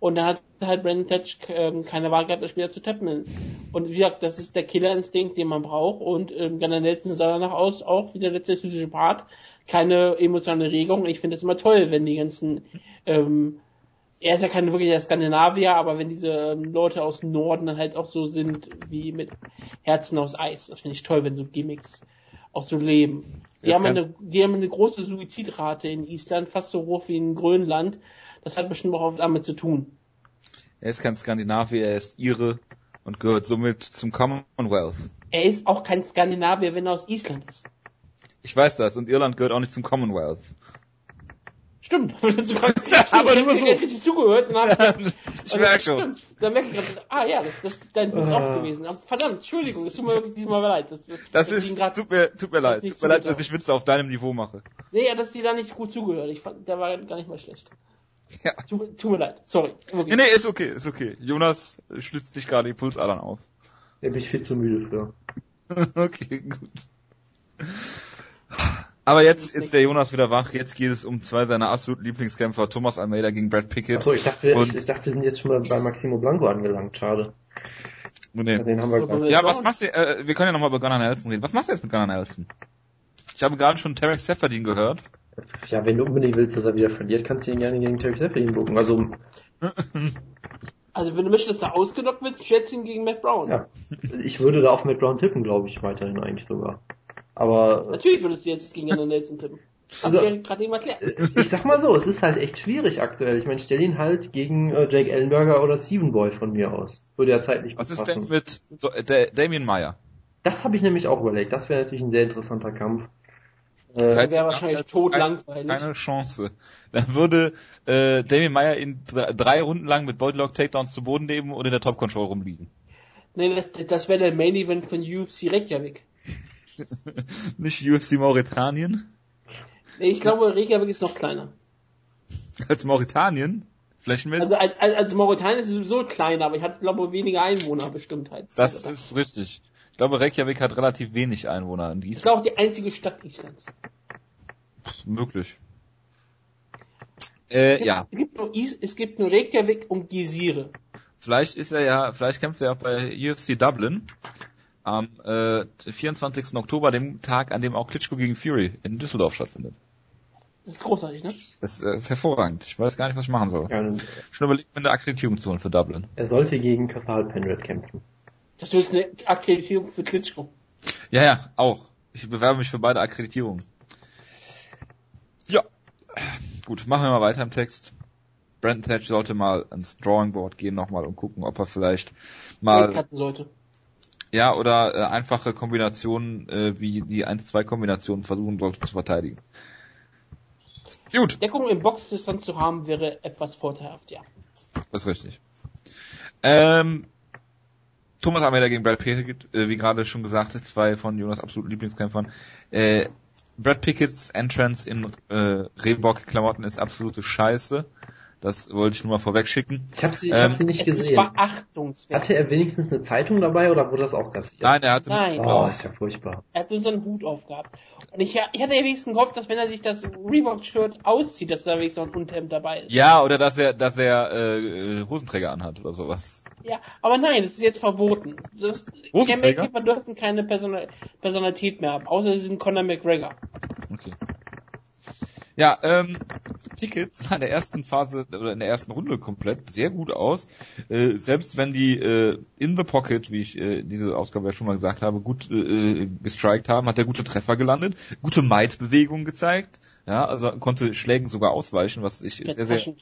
Und da hat halt Brandon Thatch ähm, keine Wahl gehabt, das Spieler zu tappen. Und wie gesagt, das ist der Killerinstinkt, den man braucht. Und ähm, Gunnar Nelson sah danach aus, auch wie der letzte physische Part, keine emotionale Regung. Ich finde es immer toll, wenn die ganzen, ähm, er ist ja kein wirklicher Skandinavier, aber wenn diese ähm, Leute aus dem Norden dann halt auch so sind wie mit Herzen aus Eis. Das finde ich toll, wenn so Gimmicks auch so leben. Die Das haben, eine, die haben eine große Suizidrate in Island, fast so hoch wie in Grönland. Das hat bestimmt auch damit zu tun. Er ist kein Skandinavier, er ist Ire und gehört somit zum Commonwealth. Er ist auch kein Skandinavier, wenn er aus Island ist. Ich weiß das und Irland gehört auch nicht zum Commonwealth. Stimmt. aber du hast so. richtig zugehört. Und hast, ich merke schon. Stimmt. Da merke ich gerade, ah ja, das, das ist dein Witz Ah. auch gewesen. Aber Verdammt, Entschuldigung, es tut mir wirklich diesmal leid. Das, Das ging ist, grad- tut mir, tut mir leid. Tut mir leid, dass ich Witze auf deinem Niveau mache. Nee, ja, dass die da nicht gut zugehört. Ich fand, der war gar nicht mal schlecht. Ja. Tut, mir- tut mir leid. Sorry. Wirklich. Nee, nee, ist okay, ist okay. Jonas schlitzt dich gerade die Pulsadern auf. Da bin ich viel zu müde für. okay, gut. Aber jetzt ist der Jonas wieder wach. Jetzt geht es um zwei seiner absoluten Lieblingskämpfer, Thomas Almeida gegen Brad Pickett. Achso, ich dachte, Und- ich, ich dachte, wir sind jetzt schon mal bei Maximo Blanco angelangt. Schade. Nee. Den haben wir gleich. Ja, was machst du, äh, wir können ja nochmal über Gunnar Nelson reden. Was machst du jetzt mit Gunnar Nelson? Ich habe gerade schon Tarek Seferdin gehört. Ja, wenn du unbedingt willst, dass er wieder verliert, kannst du ihn gerne gegen Terry Seferdin bucken. Also, Also wenn du möchtest, dass er ausgenockt wird, ich jetzt ihn gegen Matt Brown. ja. Ich würde da auf Matt Brown tippen, glaube ich, weiterhin eigentlich sogar. Aber Natürlich würdest du jetzt gegen Gunnar Nelson tippen. Also- gerade eben erklärt. ich sag mal so, es ist halt echt schwierig aktuell. Ich meine, stell ihn halt gegen äh, Jake Ellenberger oder Steven Boy von mir aus. Würde ja zeitlich Was ist denn mit äh, Damien Meyer? Das habe ich nämlich auch überlegt. Das wäre natürlich ein sehr interessanter Kampf. Äh, wäre wahrscheinlich totlangweilig. Keine Chance. Dann würde äh, Damien Meyer in drei, drei Runden lang mit Bodylock Takedowns zu Boden nehmen und in der Top Control rumliegen. Nee, das, das wäre der Main Event von UFC Reykjavik. Nicht UFC Mauretanien? Nee, ich glaube, Reykjavik ist noch kleiner. Als Mauretanien? Flächenmäßig? Also, als, als Mauretanien ist sowieso kleiner, aber ich hatte, glaube weniger Einwohner bestimmt halt. das ist richtig. Ich glaube, Reykjavik hat relativ wenig Einwohner. Und die ist, glaube ich, die einzige Stadt Islands. möglich. Äh, ja. Es gibt nur, Is, es gibt nur Reykjavik und Gizire. Vielleicht ist er ja, vielleicht kämpft er auch bei UFC Dublin am äh, 24. Oktober, dem Tag, an dem auch Klitschko gegen Fury in Düsseldorf stattfindet. Das ist großartig, ne? Das ist äh, hervorragend. Ich weiß gar nicht, was ich machen soll. ja, Schon überlegt, mir eine Akkreditierung zu holen für Dublin. er sollte gegen Cathal Penrith kämpfen. Das ist eine Akkreditierung für Klitschko. Ja, ja, auch. Ich bewerbe mich für beide Akkreditierungen. Ja. Gut, machen wir mal weiter im Text. Brandon Thatch sollte mal ans Drawing Board gehen nochmal und gucken, ob er vielleicht mal sollte. Ja, oder äh, einfache Kombinationen äh, wie die 1-2-Kombinationen versuchen sollte zu verteidigen. Gut, Deckung im Boxdistanz zu haben, wäre etwas vorteilhaft, ja. das ist richtig. Ähm, Thomas Almeida gegen Brad Pickett, äh, wie gerade schon gesagt, zwei von Jonas absoluten Lieblingskämpfern. Äh, Brad Picketts Entrance in äh, Reebok-Klamotten ist absolute Scheiße. Das wollte ich nur mal vorweg schicken. Ich habe sie, ich Ähm, hab sie nicht Es ist gesehen. verachtungswert. Hatte er wenigstens eine Zeitung dabei oder wurde das auch kassiert? Nein, er hatte Nein. Oh, ist ja furchtbar. Er hat so einen Hut aufgehabt. Und ich, ich hatte ja wenigstens gehofft, dass wenn er sich das Reebok-Shirt auszieht, dass da wenigstens noch ein Unterhemd dabei ist. Ja, oder dass er, dass er äh, Hosenträger anhat oder sowas. Ja, aber nein, das ist jetzt verboten. Das, Hosenträger? Kämpfer dürfen keine Personal, Personalität mehr haben, außer sie sind Conor McGregor. Okay. Ja, ähm, Pickett sah in der ersten Phase oder in der ersten Runde komplett sehr gut aus. Äh, selbst wenn die äh, in the pocket, wie ich äh, diese Ausgabe ja schon mal gesagt habe, gut äh, gestrikt haben, hat er gute Treffer gelandet, gute Might-Bewegungen gezeigt. Ja, also konnte Schlägen sogar ausweichen, was ich Der sehr, sehr äh,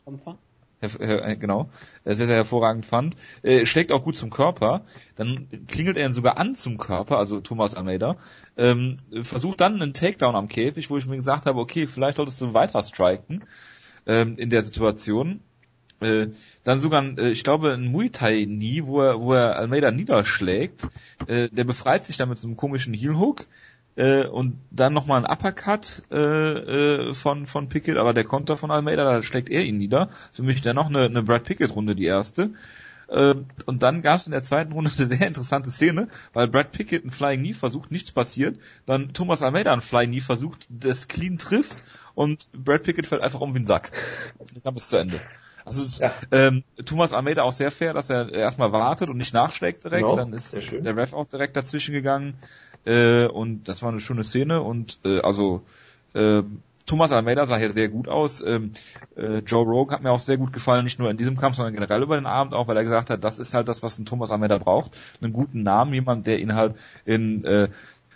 genau, äh, sehr, sehr hervorragend fand. Äh, schlägt auch gut zum Körper. Dann klingelt er ihn sogar an zum Körper, also Thomas Almeida. Ähm, versucht dann einen Takedown am Käfig, wo ich mir gesagt habe, okay, vielleicht solltest du weiter striken ähm, in der Situation. äh, dann sogar, äh, ich glaube, ein Muay Thai nie, wo er, wo er Almeida niederschlägt. Äh, der befreit sich dann mit so einem komischen Heel Hook äh, und dann nochmal ein Uppercut äh, äh, von von Pickett, aber der Konter von Almeida, da schlägt er ihn nieder. Für mich dann noch eine, eine Brad Pickett Runde die erste. Äh, und dann gab es in der zweiten Runde eine sehr interessante Szene, weil Brad Pickett ein Flying Knee versucht, nichts passiert. Dann Thomas Almeida ein Flying Knee versucht, das clean trifft und Brad Pickett fällt einfach um wie ein Sack. Dann kam es zu Ende. Also ja. ähm, Thomas Almeida auch sehr fair, dass er erstmal wartet und nicht nachschlägt direkt. Genau, dann ist der Ref auch direkt dazwischen gegangen. Äh, und das war eine schöne Szene. Und äh, also äh, Thomas Almeida sah hier sehr gut aus. Ähm, äh, Joe Rogan hat mir auch sehr gut gefallen, nicht nur in diesem Kampf, sondern generell über den Abend auch, weil er gesagt hat, das ist halt das, was ein Thomas Almeida braucht. Einen guten Namen, jemand, der ihn halt in äh,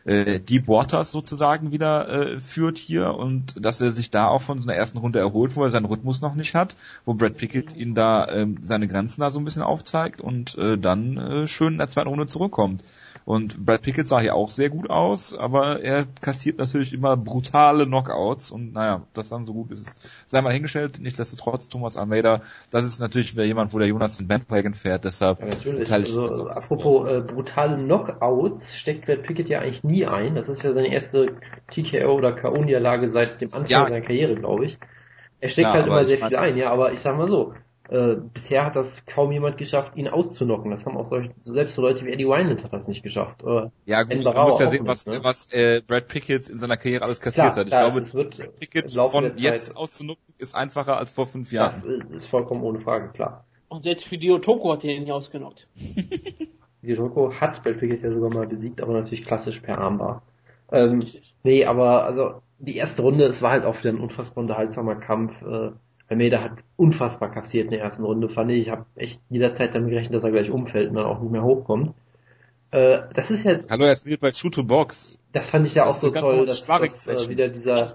äh, Deep Waters sozusagen wieder äh, führt hier und dass er sich da auch von so einer ersten Runde erholt, wo er seinen Rhythmus noch nicht hat, wo Brad Pickett ihn da ähm, seine Grenzen da so ein bisschen aufzeigt und äh, dann äh, schön in der zweiten Runde zurückkommt. Und Brad Pickett sah hier auch sehr gut aus, aber er kassiert natürlich immer brutale Knockouts und naja, das dann so gut ist, sei mal hingestellt. Nichtsdestotrotz, Thomas Almeida, das ist natürlich wieder jemand, wo der Jonas den Bandwagon fährt, deshalb ja, natürlich. Also, apropos äh, brutale Knockouts steckt Brad Pickett ja eigentlich nie ein. Das ist ja seine erste TKO oder K.O.-Niederlage seit dem Anfang ja. seiner Karriere, glaube ich. Er steckt ja, halt immer sehr viel ein, ja, aber ich sag mal so, äh, bisher hat das kaum jemand geschafft, ihn auszunocken. Das haben auch solche, selbst so Leute wie Eddie Wynland hat das nicht geschafft. Äh, ja gut, man muss ja sehen, was, ne? was äh, Brad Pickett in seiner Karriere alles kassiert klar, hat. Ich klar, glaube, wird Brad Pickett von jetzt auszunocken ist einfacher als vor fünf Jahren. Das ist vollkommen ohne Frage, klar. Und selbst für Diotoko hat er ihn nicht ausgenockt. Diotoko hat Brad Pickett ja sogar mal besiegt, aber natürlich klassisch per Armbar. Ähm, nee, aber also die erste Runde, es war halt auch wieder ein unfassbar unterhaltsamer Kampf. Äh, Almeida hat unfassbar kassiert in der ersten Runde, fand ich. Ich habe echt jederzeit damit gerechnet, dass er gleich umfällt und dann auch nicht mehr hochkommt. Äh, das ist ja. Hallo, er spielt bei Shoot to Box. Das fand ich ja das auch so toll, dass, dass äh, wieder dieser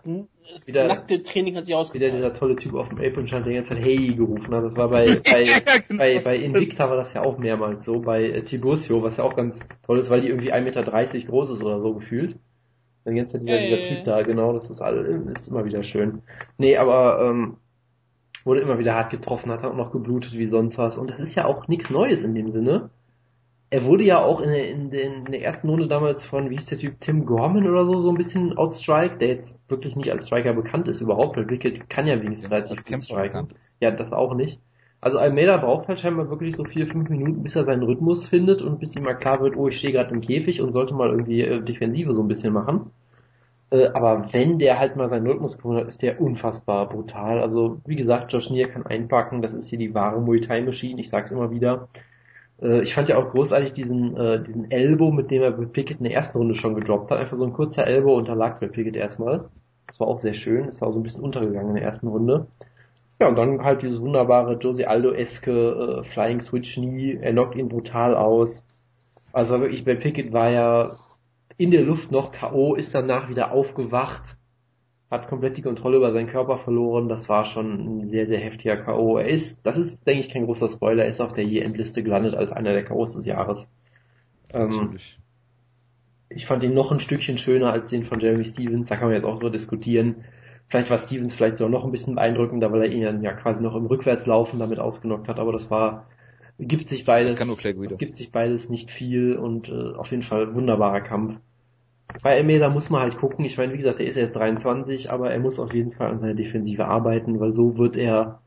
wieder, nackte Training hat sich ausgezahlt. Wieder dieser tolle Typ auf dem Apron stand, der jetzt halt Hey gerufen hat. Das war bei bei, ja, genau. bei, bei Invicta war das ja auch mehrmals so, bei äh, Tiburcio, was ja auch ganz toll ist, weil die irgendwie 1,30 Meter groß ist oder so gefühlt. Dann jetzt halt dieser, dieser Typ da, genau, das ist alles, ist immer wieder schön. Nee, aber ähm, wurde immer wieder hart getroffen, hat auch noch geblutet wie sonst was. Und das ist ja auch nichts Neues in dem Sinne. Er wurde ja auch in der, in, der, in der ersten Runde damals von, wie hieß der Typ, Tim Gorman oder so, so ein bisschen outstrike, der jetzt wirklich nicht als Striker bekannt ist überhaupt, weil Wicked kann ja wenigstens relativ gut striken. Ja, das auch nicht. Also Almeida braucht halt scheinbar wirklich so vier, fünf Minuten, bis er seinen Rhythmus findet und bis ihm mal klar wird, oh, ich stehe gerade im Käfig und sollte mal irgendwie äh, Defensive so ein bisschen machen. Äh, aber wenn der halt mal seinen Rhythmus gefunden hat, ist der unfassbar brutal. Also, wie gesagt, Josh Neer kann einpacken, das ist hier die wahre Muay Thai Machine, ich sag's immer wieder. Äh, ich fand ja auch großartig diesen, äh, diesen Elbow, mit dem er Pickett in der ersten Runde schon gedroppt hat. Einfach so ein kurzer Elbow unterlag Brad Pickett erstmal. Das war auch sehr schön, das war so ein bisschen untergegangen in der ersten Runde. Ja, und dann halt dieses wunderbare Josie Aldo-eske äh, Flying Switch Knee, er knockt ihn brutal aus. Also wirklich, Brad Pickett war ja in der Luft noch K.O., ist danach wieder aufgewacht, hat komplett die Kontrolle über seinen Körper verloren. Das war schon ein sehr, sehr heftiger K.O. Er ist, das ist, denke ich, kein großer Spoiler, er ist auf der Year-Endliste gelandet als einer der K.O.s des Jahres. Ähm, ich fand ihn noch ein Stückchen schöner als den von Jeremy Stevens, da kann man jetzt auch so diskutieren. Vielleicht war Stevens vielleicht sogar noch ein bisschen beeindruckender, weil er ihn dann ja quasi noch im Rückwärtslaufen damit ausgenockt hat, aber das war gibt sich beides. Das kann nur Es gibt sich beides nicht viel und äh, auf jeden Fall wunderbarer Kampf. Bei Almeida muss man halt gucken. Ich meine, wie gesagt, er ist erst 23, aber er muss auf jeden Fall an seiner Defensive arbeiten, weil so wird er,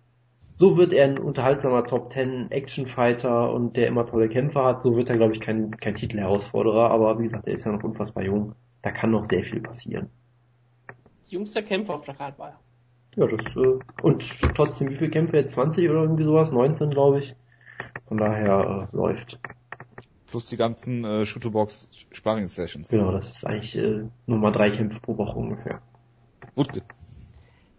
so wird er ein unterhaltsamer Top 10 Action Fighter und der immer tolle Kämpfer hat. So wird er, glaube ich, kein, kein Titelherausforderer. Aber wie gesagt, er ist ja noch unfassbar jung. Da kann noch sehr viel passieren. Jüngster Kämpfer auf der Karte war Ja, das, äh, und trotzdem, wie viele Kämpfe jetzt? 20 oder irgendwie sowas? 19, glaube ich. Von daher äh, läuft. Plus die ganzen äh, Shooterbox Sparring Sessions. Genau, das ist eigentlich äh, Nummer drei Kämpfe pro Woche ungefähr. Gut.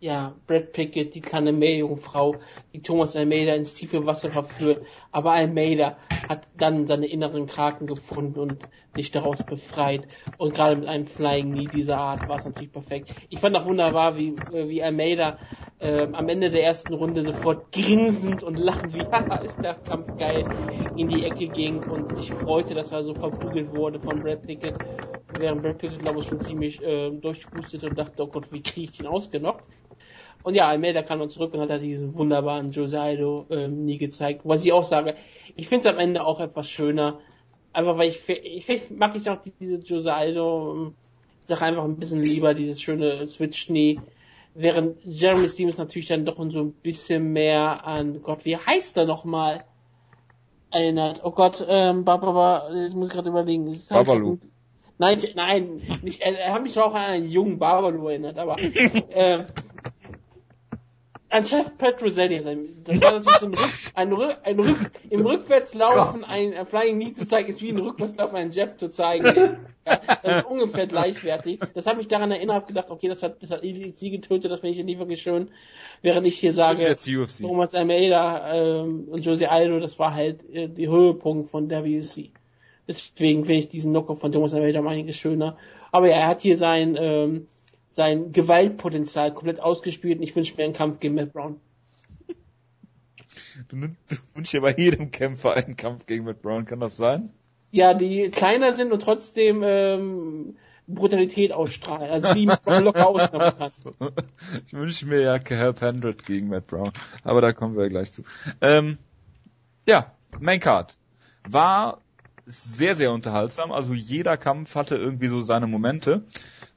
Ja, Brad Pickett, die kleine Meerjungfrau, die Thomas Almeida ins tiefe Wasser verführt, aber Almeida hat dann seine inneren Kraken gefunden und sich daraus befreit. Und gerade mit einem Flying Knee dieser Art war es natürlich perfekt. Ich fand auch wunderbar, wie, wie Almeida äh, am Ende der ersten Runde sofort grinsend und lachend wie, haha, ist der Kampf geil, in die Ecke ging und sich freute, dass er so verprügelt wurde von Brad Pickett. Während Brad Pickett, glaube ich, schon ziemlich äh, durchgepustet und dachte, oh Gott, wie kriege ich den ausgenockt? Und ja, Almeida kam dann zurück und hat halt diesen wunderbaren Josido ähm, nie gezeigt. Was ich auch sage, ich finde es am Ende auch etwas schöner. Einfach weil ich, ich vielleicht mag ich auch diese Josido, ich sag einfach ein bisschen lieber dieses schöne Switch-Knee. Während Jeremy Stevens natürlich dann doch so ein bisschen mehr an Gott, wie heißt er nochmal? Erinnert. Oh Gott, ähm, Barbara, ich muss gerade überlegen. Babalu. Nein, ich, nein, nicht, er hat mich auch an einen jungen Babalu erinnert, aber äh, an Chef Petroselli. Das war natürlich so ein Rück, ein Rück, ein Rück, im Rückwärtslaufen ein, ein Flying Knee zu zeigen, ist wie ein Rückwärtslaufen ein Jab zu zeigen. Ja, das ist ungefähr gleichwertig. Das hat mich daran erinnert, gedacht, okay, das hat, das hat sie getötet, das finde ich nicht wirklich schön. Während ich hier sage, Thomas Almeida ähm, und Jose Aldo, das war halt äh, die Höhepunkt von WC. Deswegen finde ich diesen Knockout von Thomas Almeida um einiges schöner. Aber ja, er hat hier sein, ähm, sein Gewaltpotenzial komplett ausgespielt und ich wünsche mir einen Kampf gegen Matt Brown. Du, du wünschst dir bei jedem Kämpfer einen Kampf gegen Matt Brown, kann das sein? Ja, die kleiner sind und trotzdem ähm, Brutalität ausstrahlen, also die Brown locker ausnehmen kann. Ich wünsche mir ja Cal Pendred gegen Matt Brown, aber da kommen wir gleich zu. Ähm, ja, Main Card war sehr, sehr unterhaltsam, also jeder Kampf hatte irgendwie so seine Momente.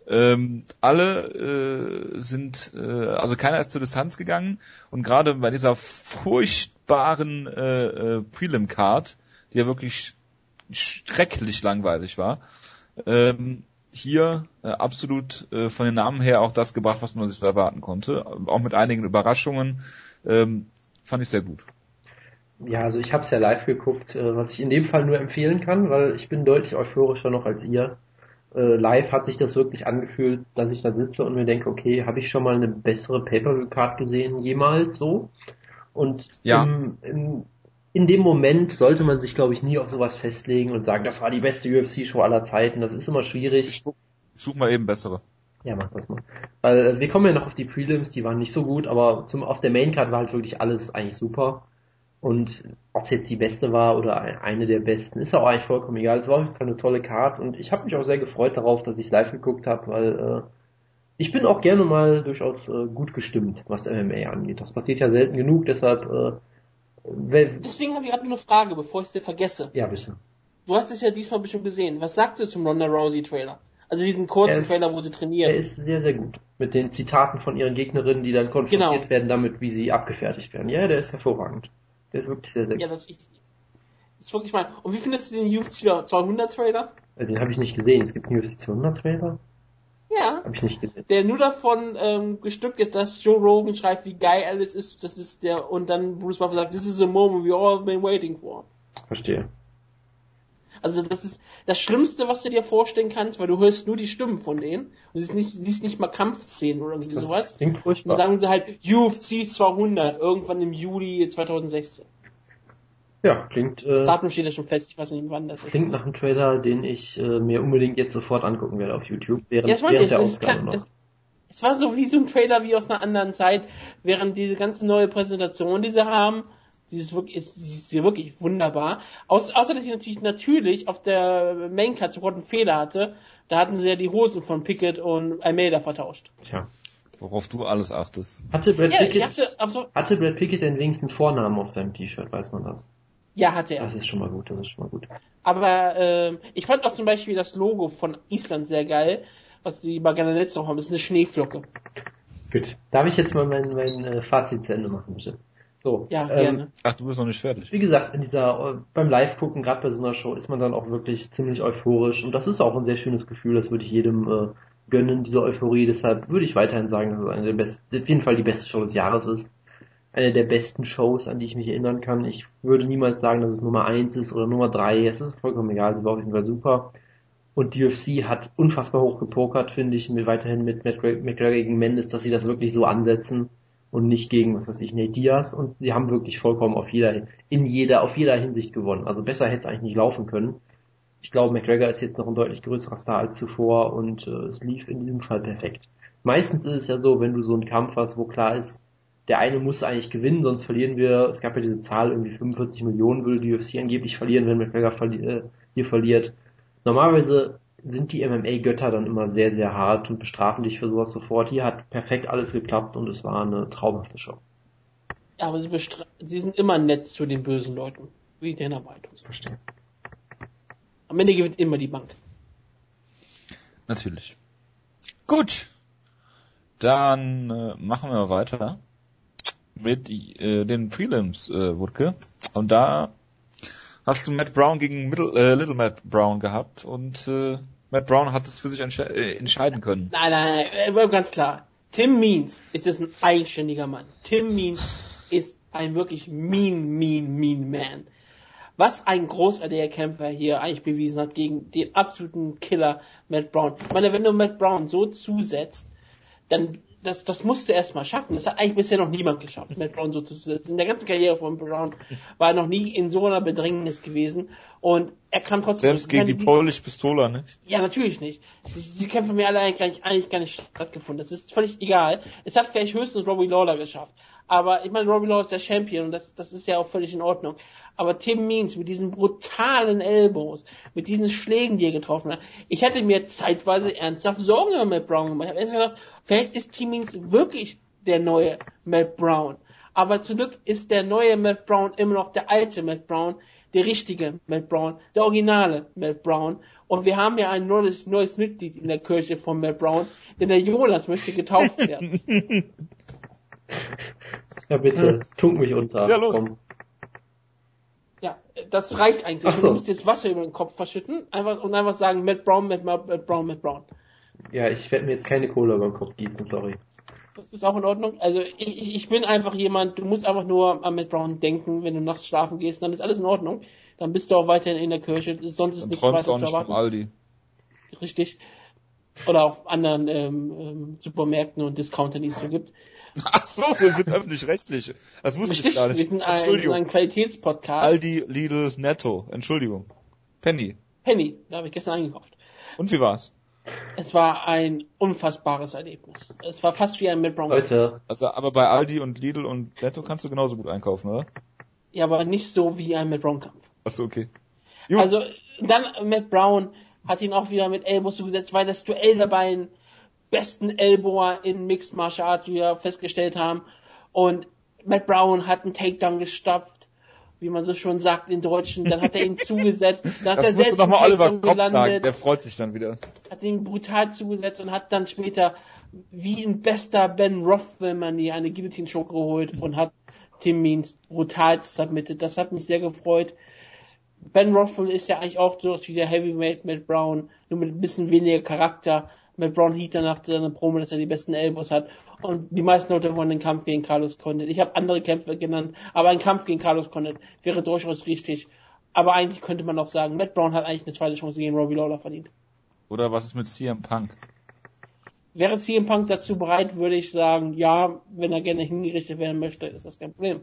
Ähm, alle äh, sind, äh, also keiner ist zur Distanz gegangen und gerade bei dieser furchtbaren äh, äh, Prelim-Card, die ja wirklich schrecklich langweilig war, ähm, hier äh, absolut äh, von den Namen her auch das gebracht, was man sich erwarten konnte. Auch mit einigen Überraschungen. Ähm, fand ich sehr gut. Ja, also ich habe es ja live geguckt, äh, was ich in dem Fall nur empfehlen kann, weil ich bin deutlich euphorischer noch als ihr äh, live hat sich das wirklich angefühlt, dass ich da sitze und mir denke, okay, habe ich schon mal eine bessere Pay-Per-View-Card gesehen jemals so? Und ja. im, im, in dem Moment sollte man sich, glaube ich, nie auf sowas festlegen und sagen, das war die beste UFC-Show aller Zeiten. Das ist immer schwierig. Ich such mal eben bessere. Ja, mach das mal. Weil äh, wir kommen ja noch auf die Prelims, die waren nicht so gut, aber zum, auf der Main-Card war halt wirklich alles eigentlich super. Und ob es jetzt die beste war oder eine der besten, ist auch eigentlich vollkommen egal. Es war auf jeden Fall eine tolle Card und ich habe mich auch sehr gefreut darauf, dass ich live geguckt habe, weil äh, ich bin auch gerne mal durchaus äh, gut gestimmt, was MMA angeht. Das passiert ja selten genug, deshalb äh, Deswegen habe ich gerade eine Frage, bevor ich es dir vergesse. Ja, bitte. Du hast es ja diesmal bestimmt gesehen. Was sagst du zum Ronda Rousey Trailer? Also diesen kurzen ist, Trailer, wo sie trainieren. Er ist sehr, sehr gut. Mit den Zitaten von ihren Gegnerinnen, die dann konfrontiert genau. werden damit, wie sie abgefertigt werden. Ja, der ist hervorragend. Der ist wirklich sehr, sehr Ja, das, ich, das ist wirklich mal. Und wie findest du den UFC 200 Trailer? Den habe ich nicht gesehen. Es gibt einen UFC 200 Trailer? Ja. Habe ich nicht gesehen. Der nur davon ähm, gestückt ist, dass Joe Rogan schreibt, wie geil alles ist. Das ist der und dann Bruce Buffer sagt, this is a moment we all been waiting for. Verstehe. Also das ist das Schlimmste, was du dir vorstellen kannst, weil du hörst nur die Stimmen von denen und siehst nicht, siehst nicht mal Kampfszenen oder das sowas. Klingt furchtbar. Und dann sagen sie halt UFC 200 irgendwann im Juli 2016. Ja, klingt. Äh, das Datum steht ja schon fest, ich weiß nicht wann das ist. Klingt nach einem Trailer, den ich äh, mir unbedingt jetzt sofort angucken werde auf YouTube, während, ja, während der Ausgabe noch. Es, es war so wie so ein Trailer wie aus einer anderen Zeit, während diese ganze neue Präsentation, die sie haben, dieses wirklich, ist, ist wirklich wunderbar. Aus, außer, dass ich natürlich, natürlich auf der Maincard sofort einen Fehler hatte. Da hatten sie ja die Hosen von Pickett und Almeida vertauscht. Tja. Worauf du alles achtest. Hatte Brad, ja, Pickett, dachte, also, hatte Brad Pickett denn wenigstens Vornamen auf seinem T-Shirt, weiß man das? Ja, hatte er. Das ist schon mal gut, das ist schon mal gut. Aber äh, ich fand auch zum Beispiel das Logo von Island sehr geil, was die bei Gananetz noch haben. Das ist eine Schneeflocke. Gut. Darf ich jetzt mal mein, mein äh, Fazit zu Ende machen, bitte? So, ja, ähm, gerne. Ach, du bist noch nicht fertig. Wie gesagt, in dieser, beim Live-Gucken, gerade bei so einer Show, ist man dann auch wirklich ziemlich euphorisch und das ist auch ein sehr schönes Gefühl, das würde ich jedem äh, gönnen, diese Euphorie. Deshalb würde ich weiterhin sagen, dass es eine der besten, auf jeden Fall die beste Show des Jahres ist. Eine der besten Shows, an die ich mich erinnern kann. Ich würde niemals sagen, dass es Nummer eins ist oder Nummer drei. Es ist vollkommen egal, sie war auf jeden Fall super. Und die UFC hat unfassbar hoch gepokert, finde ich, mit, weiterhin mit McGregor gegen Mendes, dass sie das wirklich so ansetzen und nicht gegen, was weiß ich, Nate Diaz und sie haben wirklich vollkommen auf jeder, in jeder, auf jeder Hinsicht gewonnen. Also besser hätte es eigentlich nicht laufen können. Ich glaube, McGregor ist jetzt noch ein deutlich größerer Star als zuvor und äh, es lief in diesem Fall perfekt. Meistens ist es ja so, wenn du so einen Kampf hast, wo klar ist, der eine muss eigentlich gewinnen, sonst verlieren wir, es gab ja diese Zahl, irgendwie 45 Millionen würde die UFC angeblich verlieren, wenn McGregor verli äh, hier verliert. Normalerweise sind die MMA-Götter dann immer sehr, sehr hart und bestrafen dich für sowas sofort. Hier hat perfekt alles geklappt und es war eine traumhafte Show. Ja, aber sie, sie sind immer nett zu den bösen Leuten. Wie Dana White und so. Verstehe. Am Ende gewinnt immer die Bank. Natürlich. Gut. Dann äh, machen wir weiter mit äh, den Prelims, äh, Wutke. Und da hast du Matt Brown gegen Middle, äh, Little Matt Brown gehabt und äh, Matt Brown hat es für sich entsche äh, entscheiden können. Nein, nein, nein, äh, ganz klar. Tim Means ist ein eigenständiger Mann. Tim Means ist ein wirklich mean, mean, mean man. Was ein großartiger Kämpfer hier eigentlich bewiesen hat gegen den absoluten Killer Matt Brown. Ich meine, wenn du Matt Brown so zusetzt, dann das, das musst du erstmal schaffen. Das hat eigentlich bisher noch niemand geschafft, Matt Brown so zu setzen. In der ganzen Karriere von Brown war er noch nie in so einer Bedrängnis gewesen. Und er kann trotzdem. Selbst gegen die, die Polish Pistola nicht? Ja, natürlich nicht. Die Kämpfe haben mir alle eigentlich, eigentlich gar nicht stattgefunden. Das ist völlig egal. Es hat vielleicht höchstens Robbie Lawler geschafft. Aber ich meine, Robbie Lawler ist der Champion und das, das ist ja auch völlig in Ordnung. Aber Tim Means mit diesen brutalen Elbows, mit diesen Schlägen, die er getroffen hat, ich hatte mir zeitweise ernsthaft Sorgen über Matt Brown gemacht. Ich habe erst gedacht, vielleicht ist Tim Means wirklich der neue Matt Brown. Aber zum Glück ist der neue Matt Brown immer noch der alte Matt Brown, der richtige Matt Brown, der originale Matt Brown. Und wir haben ja ein neues, neues Mitglied in der Kirche von Matt Brown, denn der Jonas möchte getauft werden. Ja, bitte, tunk mich unter. Ja, los. Komm. Ja, das reicht eigentlich. Ach so. Du musst jetzt Wasser über den Kopf verschütten einfach, und einfach sagen, Matt Brown, Matt, Matt Brown, Matt Brown. Ja, ich werde mir jetzt keine Kohle über den Kopf gießen, sorry. Das ist auch in Ordnung. Also ich, ich, ich bin einfach jemand, du musst einfach nur an Matt Brown denken, wenn du nachts schlafen gehst, dann ist alles in Ordnung. Dann bist du auch weiterhin in der Kirche, sonst ist Dann nichts träumst du weiter auch zu nicht erwarten. vom Aldi. Richtig. Oder auch anderen ähm, ähm, Supermärkten und Discountern, die es so gibt. Ach so, wir sind öffentlich-rechtlich. Das wusste Richtig, ich gar wir nicht. sind ein, Entschuldigung. ein Qualitätspodcast. Aldi, Lidl, Netto. Entschuldigung. Penny. Penny, da habe ich gestern eingekauft. Und wie war's? Es war ein unfassbares Erlebnis. Es war fast wie ein Matt Brown. Leute, Also, aber bei Aldi und Lidl und Netto kannst du genauso gut einkaufen, oder? Ja, aber nicht so wie ein Matt Brown Kampf. Ach so, okay. Gut. Also, dann Matt Brown hat ihn auch wieder mit Elbows zugesetzt, weil das Duell der beiden besten Elbower in Mixed Martial Arts, wie wir festgestellt haben. Und Matt Brown hat einen Takedown gestopft, wie man so schon sagt in Deutschen. Dann hat er ihn zugesetzt. Dann hat das er musst du selbst doch mal einen Oliver Kopf sagen, gelandet, der freut sich dann wieder. hat ihn brutal zugesetzt und hat dann später wie ein bester Ben Rothwell-Manier eine Guillotine-Choke geholt und hat Tim Means brutal submitted. Das hat mich sehr gefreut. Ben Rothwell ist ja eigentlich auch so wie der Heavyweight Matt Brown, nur mit ein bisschen weniger Charakter. Matt Brown hielt danach seine Promo, dass er die besten Elbows hat. Und die meisten Leute wollen den Kampf gegen Carlos Condit. Ich habe andere Kämpfe genannt, aber ein Kampf gegen Carlos Condit wäre durchaus richtig. Aber eigentlich könnte man auch sagen, Matt Brown hat eigentlich eine zweite Chance gegen Robbie Lawler verdient. Oder was ist mit CM Punk? Wäre CM Punk dazu bereit, würde ich sagen, ja, wenn er gerne hingerichtet werden möchte, ist das kein Problem.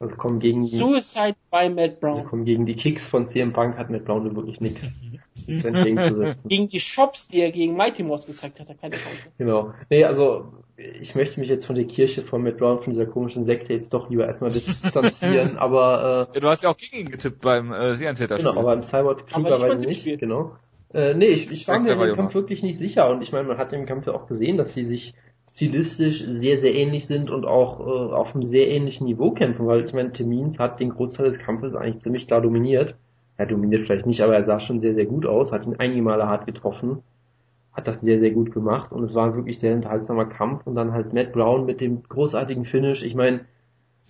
Also kommen gegen die, Suicide bei Matt also Brown. kommen gegen die Kicks von CM Punk hat Matt Brown wirklich nichts entgegenzusetzen. Gegen die Shops, die er gegen Mighty Mouse gezeigt hat, hat er keine Chance. Genau. Nee, also ich möchte mich jetzt von der Kirche von Matt Brown, von dieser komischen Sekte jetzt doch lieber erstmal distanzieren, aber Ja, du hast ja auch gegen ihn getippt beim äh, äh, Serientäter-Spiel. genau, aber im Cyborg klugerweise nicht Tippspiel. genau. Äh, nee, ich, ich war mir im Kampf wirklich nicht sicher und ich meine, man hat im Kampf ja auch gesehen, dass sie sich stilistisch sehr, sehr ähnlich sind und auch äh, auf einem sehr ähnlichen Niveau kämpfen, weil ich meine, Termin hat den Großteil des Kampfes eigentlich ziemlich klar dominiert. Er dominiert vielleicht nicht, aber er sah schon sehr, sehr gut aus, hat ihn einige Male hart getroffen, hat das sehr, sehr gut gemacht und es war ein wirklich sehr unterhaltsamer Kampf und dann halt Matt Brown mit dem großartigen Finish. Ich meine,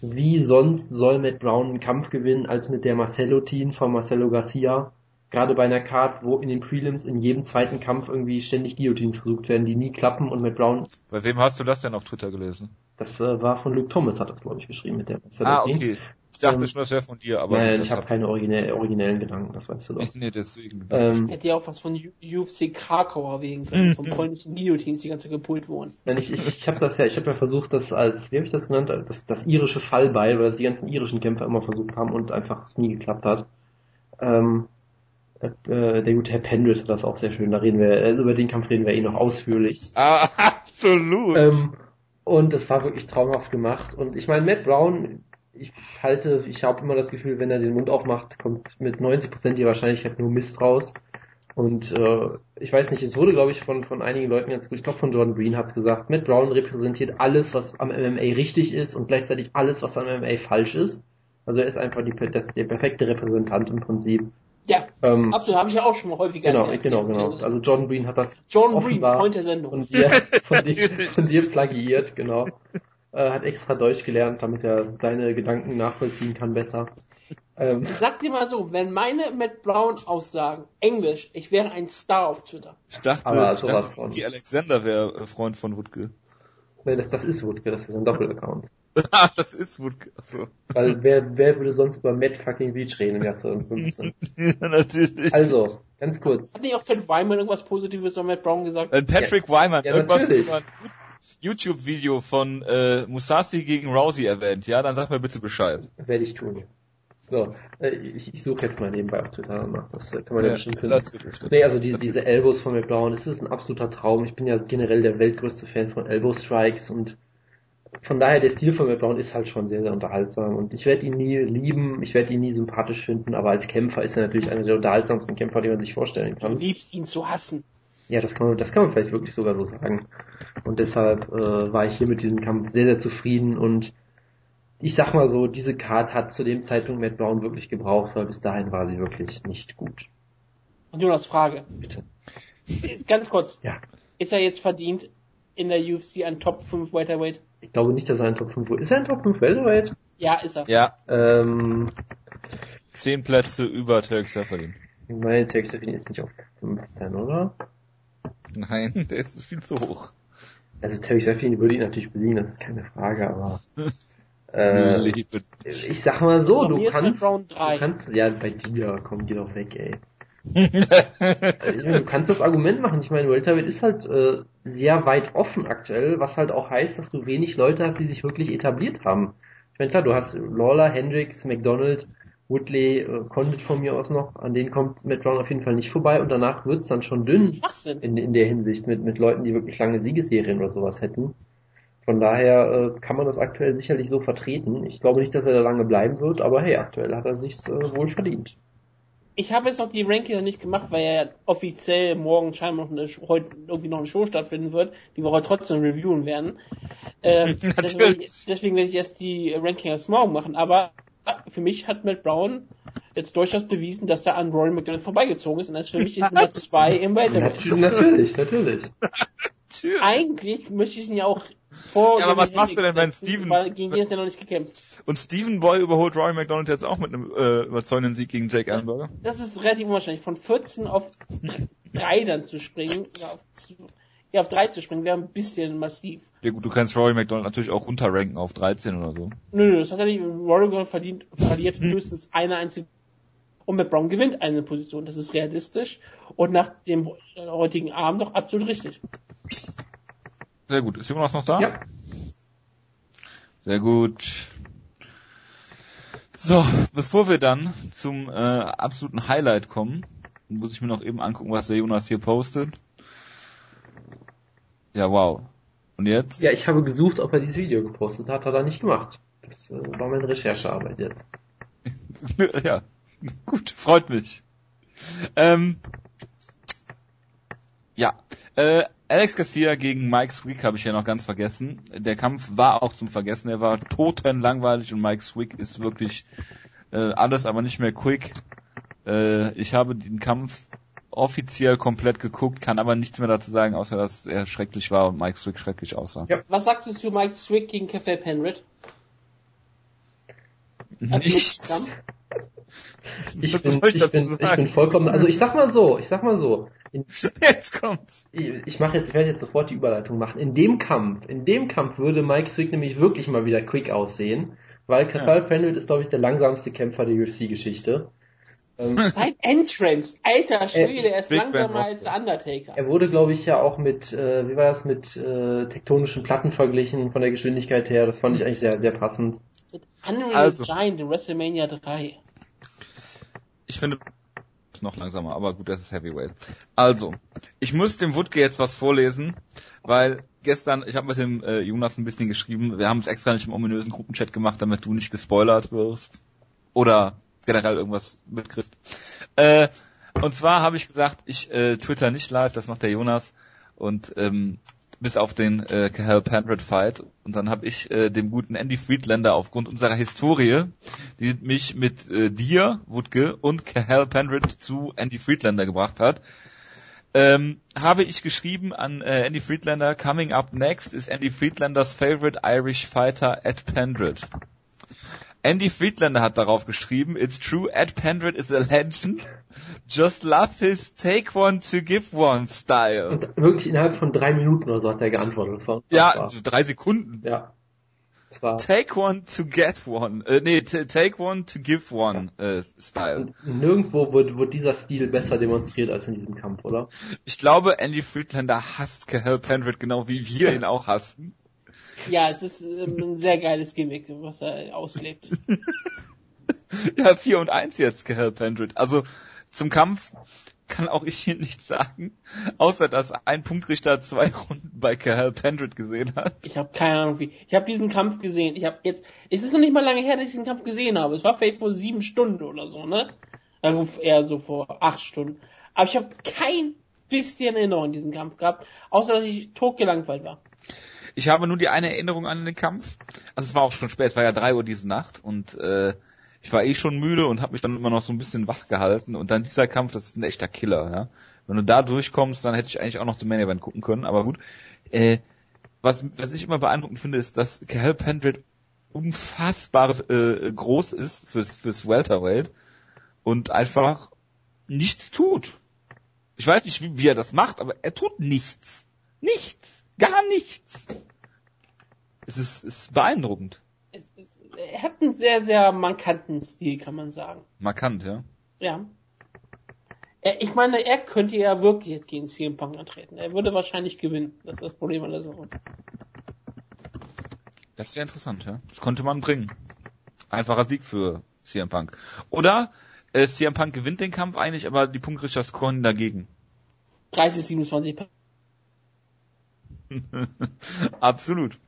wie sonst soll Matt Brown einen Kampf gewinnen als mit der Marcelo-Team von Marcelo Garcia? Gerade bei einer Card, wo in den Prelims in jedem zweiten Kampf irgendwie ständig Guillotines versucht werden, die nie klappen und Matt Brown, Bei wem hast du das denn auf Twitter gelesen? das äh, war von Luke Thomas, hat das glaube ich geschrieben mit der Ah, okay. Ich dachte Ähm, schon, das wäre von dir, aber Nein, ich habe keine originell, originellen Gedanken, das weißt du doch. Nee, deswegen. Ähm, Hätte ja auch was von U- UFC Krakau erwähnen können, von polnischen Guillotines, die ganze gepult wurden. Nein, ich, ich, ich habe das ja, ich habe ja versucht, das als, wie habe ich das genannt, das, das irische Fallbeil, weil das die ganzen irischen Kämpfer immer versucht haben und einfach es nie geklappt hat. Ähm, äh, der gute Herr Pendrit hat das auch sehr schön, da reden wir, äh, über den Kampf reden wir eh noch ausführlich. ah, absolut. Ähm, und es war wirklich traumhaft gemacht. Und ich meine, Matt Brown, ich halte, ich habe immer das Gefühl, wenn er den Mund aufmacht, kommt mit 90% die Wahrscheinlichkeit nur Mist raus. Und äh, ich weiß nicht, es wurde, glaube ich, von, von einigen Leuten jetzt gut, ich glaube von Jordan Green hat es gesagt, Matt Brown repräsentiert alles, was am MMA richtig ist und gleichzeitig alles, was am MMA falsch ist. Also er ist einfach die, das, der perfekte Repräsentant im Prinzip. Ja, Ähm, absolut, habe ich ja auch schon mal häufiger genau, erklärt. genau, genau. Also Jordan Green hat das Jordan Green, offenbar Freund der Sendung. von dir, von dir, von dir plagiiert, genau. Äh, hat extra Deutsch gelernt, damit er seine Gedanken nachvollziehen kann besser. Ähm, Ich sag dir mal so, wenn meine Matt Brown Aussagen Englisch, ich wäre ein Star auf Twitter. Ich dachte, Aber ich dachte von. die Alexander wäre Freund von Wutke. nee, das, das ist Wutke, das ist ein Doppelaccount. Ah, das ist Wutke. Achso. Weil wer, wer würde sonst über Matt fucking Beach reden im Jahr 2015? ja, natürlich. Also, ganz kurz. Hat nicht auch Pat Wyman irgendwas Positives über Matt Brown gesagt? Wenn Patrick Wyman Ja, irgendwas natürlich. über ein YouTube-Video von äh, Musashi gegen Rousey erwähnt, ja, dann sag mir bitte Bescheid. Werde ich tun. So, äh, ich, ich suche jetzt mal nebenbei auf Twitter danach. Das äh, kann man ja, Ja, bestimmt finden. Nee, also die, diese Elbows von Matt Brown, das ist ein absoluter Traum. Ich bin ja generell der weltgrößte Fan von Elbow Strikes und von daher der Stil von Matt Brown ist halt schon sehr, sehr unterhaltsam und ich werde ihn nie lieben, ich werde ihn nie sympathisch finden, aber als Kämpfer ist er natürlich einer der unterhaltsamsten Kämpfer, die man sich vorstellen Du kann. liebst ihn zu hassen. Ja, das kann man, das kann man vielleicht wirklich sogar so sagen. Und deshalb äh, war ich hier mit diesem Kampf sehr, sehr zufrieden und ich sag mal so, diese Card hat zu dem Zeitpunkt Matt Brown wirklich gebraucht, weil bis dahin war sie wirklich nicht gut. Und Jonas, Frage. Bitte. Ganz kurz. Ja. Ist er jetzt verdient in der UFC ein Top 5 Welterweight? Ich glaube nicht, dass er ein Top 5 Ist er ein Top 5 Welterweight? Ja, ist er. Ja, Ähm, zehn Plätze über Turk Seferdin. meine Texafin ist nicht auf 15, oder? Nein, der ist viel zu hoch. Also Terry Sefin würde ihn natürlich besiegen, das ist keine Frage, aber äh, ich sag mal so, So, du kannst, du kannst, ja bei dir, komm, geh doch weg, ey. Du kannst das Argument machen. Ich meine, Welterweight ist halt äh, sehr weit offen aktuell, was halt auch heißt, dass du wenig Leute hast, die sich wirklich etabliert haben. Ich meine, klar, du hast Lawler, Hendricks, McDonald, Woodley, äh, Condit von mir aus noch, an denen kommt Matt Brown auf jeden Fall nicht vorbei und danach wird's dann schon dünn in, in der Hinsicht mit, mit Leuten, die wirklich lange Siegesserien oder sowas hätten. Von daher äh, kann man das aktuell sicherlich so vertreten. Ich glaube nicht, dass er da lange bleiben wird, aber hey, aktuell hat er sich's äh, wohl verdient. Ich habe jetzt noch die Ranking noch nicht gemacht, weil ja offiziell morgen scheinbar noch eine, heute irgendwie noch eine Show stattfinden wird, die wir heute trotzdem reviewen werden. Äh, deswegen, Natürlich. deswegen werde ich erst die Ranking erst morgen machen. Aber für mich hat Matt Brown jetzt durchaus bewiesen, dass er an Rory McDonald vorbeigezogen ist und ist für mich die Nummer zwei im Welterweight. natürlich, natürlich. Tschüss. Eigentlich müsste ich ihn ja auch vor. Ja, aber was machst du denn, wenn Steven- gegen den hat er noch nicht gekämpft. Und Stephen Boy überholt Rory McDonald jetzt auch mit einem äh, überzeugenden Sieg gegen Jake Ellenberger. Das ist relativ unwahrscheinlich. Von 14 auf 3 dann zu springen, ja, auf, z- ja, auf 3 zu springen, wäre ein bisschen massiv. Ja gut, du kannst Rory McDonald natürlich auch runterranken auf 13 oder so. Nö, nö, das hat er nicht. Warrior verdient, verliert höchstens eine einzige. Und Matt Brown gewinnt eine Position. Das ist realistisch und nach dem heutigen Abend doch absolut richtig. Sehr gut. Ist Jonas noch da? Ja. Sehr gut. So, bevor wir dann zum äh, absoluten Highlight kommen, muss ich mir noch eben angucken, was der Jonas hier postet. Ja, wow. Und jetzt? Ja, ich habe gesucht, ob er dieses Video gepostet hat, hat er nicht gemacht. Das äh, war meine Recherchearbeit jetzt. ja, gut, freut mich. Ähm, ja, äh, Alex Garcia gegen Mike Swick habe ich ja noch ganz vergessen. Der Kampf war auch zum Vergessen. Er war totenlangweilig und Mike Swick ist wirklich äh, alles, aber nicht mehr quick. Äh, ich habe den Kampf offiziell komplett geguckt, kann aber nichts mehr dazu sagen, außer dass er schrecklich war und Mike Swick schrecklich aussah. Ja. Was sagst du zu Mike Swick gegen Cafe Penrith? Nichts. Ich bin, ich ich, bin, ich bin vollkommen, also ich sag mal so, ich sag mal so, in, Jetzt kommt's. ich, ich mache jetzt, ich werde jetzt sofort die Überleitung machen. In dem Kampf, in dem Kampf würde Mike Swick nämlich wirklich mal wieder quick aussehen, weil Cathal Penrith ist, glaube ich, der langsamste Kämpfer der UFC-Geschichte. Ähm, Sein Entrance, alter Schwede, der ist Big langsamer als der Undertaker. er wurde, glaube ich, ja auch mit, äh, wie war das, mit äh, tektonischen Platten verglichen von der Geschwindigkeit her. Das fand ich eigentlich sehr, sehr passend. Mit Unreal Also. Giant in WrestleMania 3. Ich finde ist noch langsamer, aber gut, das ist Heavyweight. Also, ich muss dem Wutke jetzt was vorlesen, weil gestern, ich habe mit dem äh, Jonas ein bisschen geschrieben, wir haben es extra nicht im ominösen Gruppenchat gemacht, damit du nicht gespoilert wirst. Oder generell irgendwas mitkriegst. Äh, Und zwar habe ich gesagt, ich äh, twitter nicht live, das macht der Jonas. Und ähm, bis auf den äh, Cahal Pandred Fight. Und dann habe ich äh, dem guten Andy Friedlander aufgrund unserer Historie, die mich mit äh, dir, Wutke, und Cahal Pandred zu Andy Friedlander gebracht hat, ähm, habe ich geschrieben an äh, Andy Friedlander, coming up next is Andy Friedlanders favorite Irish fighter Ed Pendred. Andy Friedlander hat darauf geschrieben, it's true, Ed Pendred is a legend. Just love his take one to give one style. Und wirklich innerhalb von drei Minuten oder so hat er geantwortet. Das war Ja, unfassbar. so drei Sekunden. ja. Das war Take one to get one. Äh, nee, take one to give one äh, Style. nirgendwo wird, wird dieser Stil besser demonstriert als in diesem Kampf, oder? Ich glaube, Andy Friedlander hasst Cahal Pendred genau wie wir ihn auch hassen. Ja, es ist ähm, ein sehr geiles Gimmick, was er auslebt. Ja, 4 und 1 jetzt, Cahal Pendred. Also zum Kampf kann auch ich hier nichts sagen, außer dass ein Punktrichter zwei Runden bei Cahal Pendred gesehen hat. Ich habe keine Ahnung wie. Ich habe diesen Kampf gesehen. Ich habe jetzt. Es ist noch nicht mal lange her, dass ich diesen Kampf gesehen habe. Es war vielleicht vor sieben Stunden oder so, ne? Also eher so vor acht Stunden. Aber ich habe kein bisschen Erinnerung an diesen Kampf gehabt, außer dass ich totgelangweilt war. Ich habe nur die eine Erinnerung an den Kampf. Also es war auch schon spät, es war ja drei Uhr diese Nacht und äh, ich war eh schon müde und habe mich dann immer noch so ein bisschen wach gehalten und dann dieser Kampf, das ist ein echter Killer, ja. Wenn du da durchkommst, dann hätte ich eigentlich auch noch zum Main Event gucken können, aber gut. Äh, was, was ich immer beeindruckend finde, ist, dass Cal Pendred unfassbar äh, groß ist fürs, fürs Welterweight und einfach nichts tut. Ich weiß nicht, wie, wie er das macht, aber er tut nichts. Nichts. Gar nichts. Es ist, ist beeindruckend. Es ist, er hat einen sehr, sehr markanten Stil, kann man sagen. Markant, ja. Ja. Er, ich meine, er könnte ja wirklich jetzt gegen CM Punk antreten. Er würde wahrscheinlich gewinnen. Das ist das Problem an der Sache. Das wäre interessant, ja. Das konnte man bringen. Einfacher Sieg für CM Punk. Oder äh, CM Punk gewinnt den Kampf eigentlich, aber die Punktrichter scoren dagegen. 30, 27 Absolut.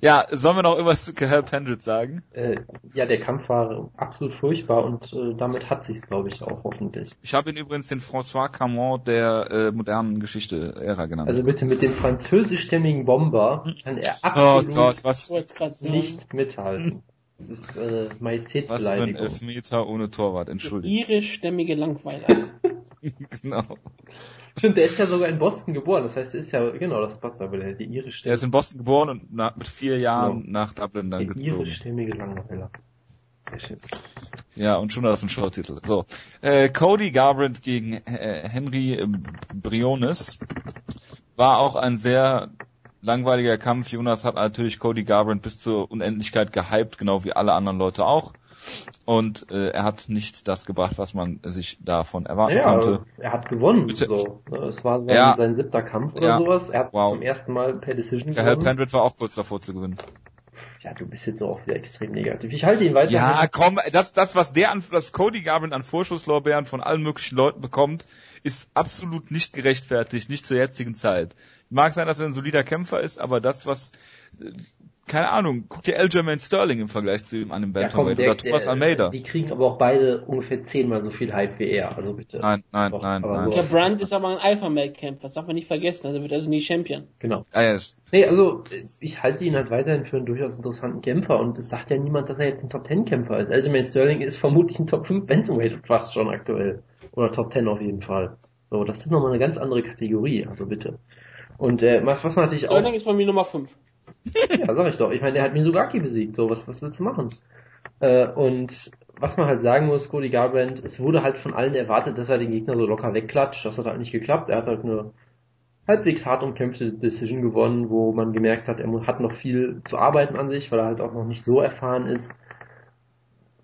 Ja, sollen wir noch irgendwas zu Cahal Pendred sagen? Äh, ja, der Kampf war absolut furchtbar und äh, damit hat sich's, glaube ich, auch hoffentlich. Ich habe ihn übrigens den François Camon der äh, modernen Geschichte Ära genannt. Also bitte mit dem französischstämmigen Bomber kann er oh absolut Gott, was, Ich wollte es gerade sagen. nicht mithalten. Das ist äh, was für ein Majestätsbeleidigung. Elfmeter ohne Torwart, entschuldigt. Irischstämmige Langweiler. genau. Stimmt, der ist ja sogar in Boston geboren. Das heißt, er ist ja, genau, das passt aber, der, die irische, Er ist in Boston geboren und nach, mit vier Jahren Ja. nach Dublin dann der gezogen. irischstämmige Langweiler. Ja, und schon das ein Showtitel. So. Äh, Cody Garbrandt gegen äh, Henry ähm, Briones war auch ein sehr langweiliger Kampf. Jonas hat natürlich Cody Garbrandt bis zur Unendlichkeit gehypt, genau wie alle anderen Leute auch. Und äh, er hat nicht das gebracht, was man sich davon erwarten Ja, konnte. er hat gewonnen. Bitte. So. Es war sein, Ja. sein siebter Kampf oder Ja. sowas. Er hat Wow. zum ersten Mal per Decision gewonnen. Pendred war auch kurz davor zu gewinnen. Ja, du bist jetzt auch wieder extrem negativ. Ich halte ihn weiter. Ja, komm, das, das, was der an, das Cody Garbrandt an Vorschusslorbeeren von allen möglichen Leuten bekommt, ist absolut nicht gerechtfertigt, nicht zur jetzigen Zeit. Mag sein, dass er ein solider Kämpfer ist, aber das, was, keine Ahnung, guck dir Aljamain Sterling im Vergleich zu ihm an dem Ja, Bantamweight oder Thomas der, Almeida. Die kriegen aber auch beide ungefähr zehnmal so viel Hype wie er. Also bitte. Nein, nein, Doch, nein, aber nein. so- Der Brand ist aber ein Alpha-Male-Kämpfer, das darf man nicht vergessen, also wird also nie Champion. Genau. Ah, ja, das- Nee, also ich halte ihn halt weiterhin für einen durchaus interessanten Kämpfer und es sagt ja niemand, dass er jetzt ein Top 10 Kämpfer ist. Aljamain Sterling ist vermutlich ein Top 5 Bantamweight fast schon aktuell. Oder Top 10 auf jeden Fall. So, das ist nochmal eine ganz andere Kategorie, also bitte. Und äh, was, was natürlich auch... Sterling ist bei mir Nummer 5. Ja, sag ich doch. Ich meine, der hat Mizugaki besiegt. So, was, was willst du machen? Äh, und was man halt sagen muss, Cody Garbrandt, es wurde halt von allen erwartet, dass er den Gegner so locker wegklatscht. Das hat halt nicht geklappt. Er hat halt eine halbwegs hart umkämpfte Decision gewonnen, wo man gemerkt hat, er hat noch viel zu arbeiten an sich, weil er halt auch noch nicht so erfahren ist.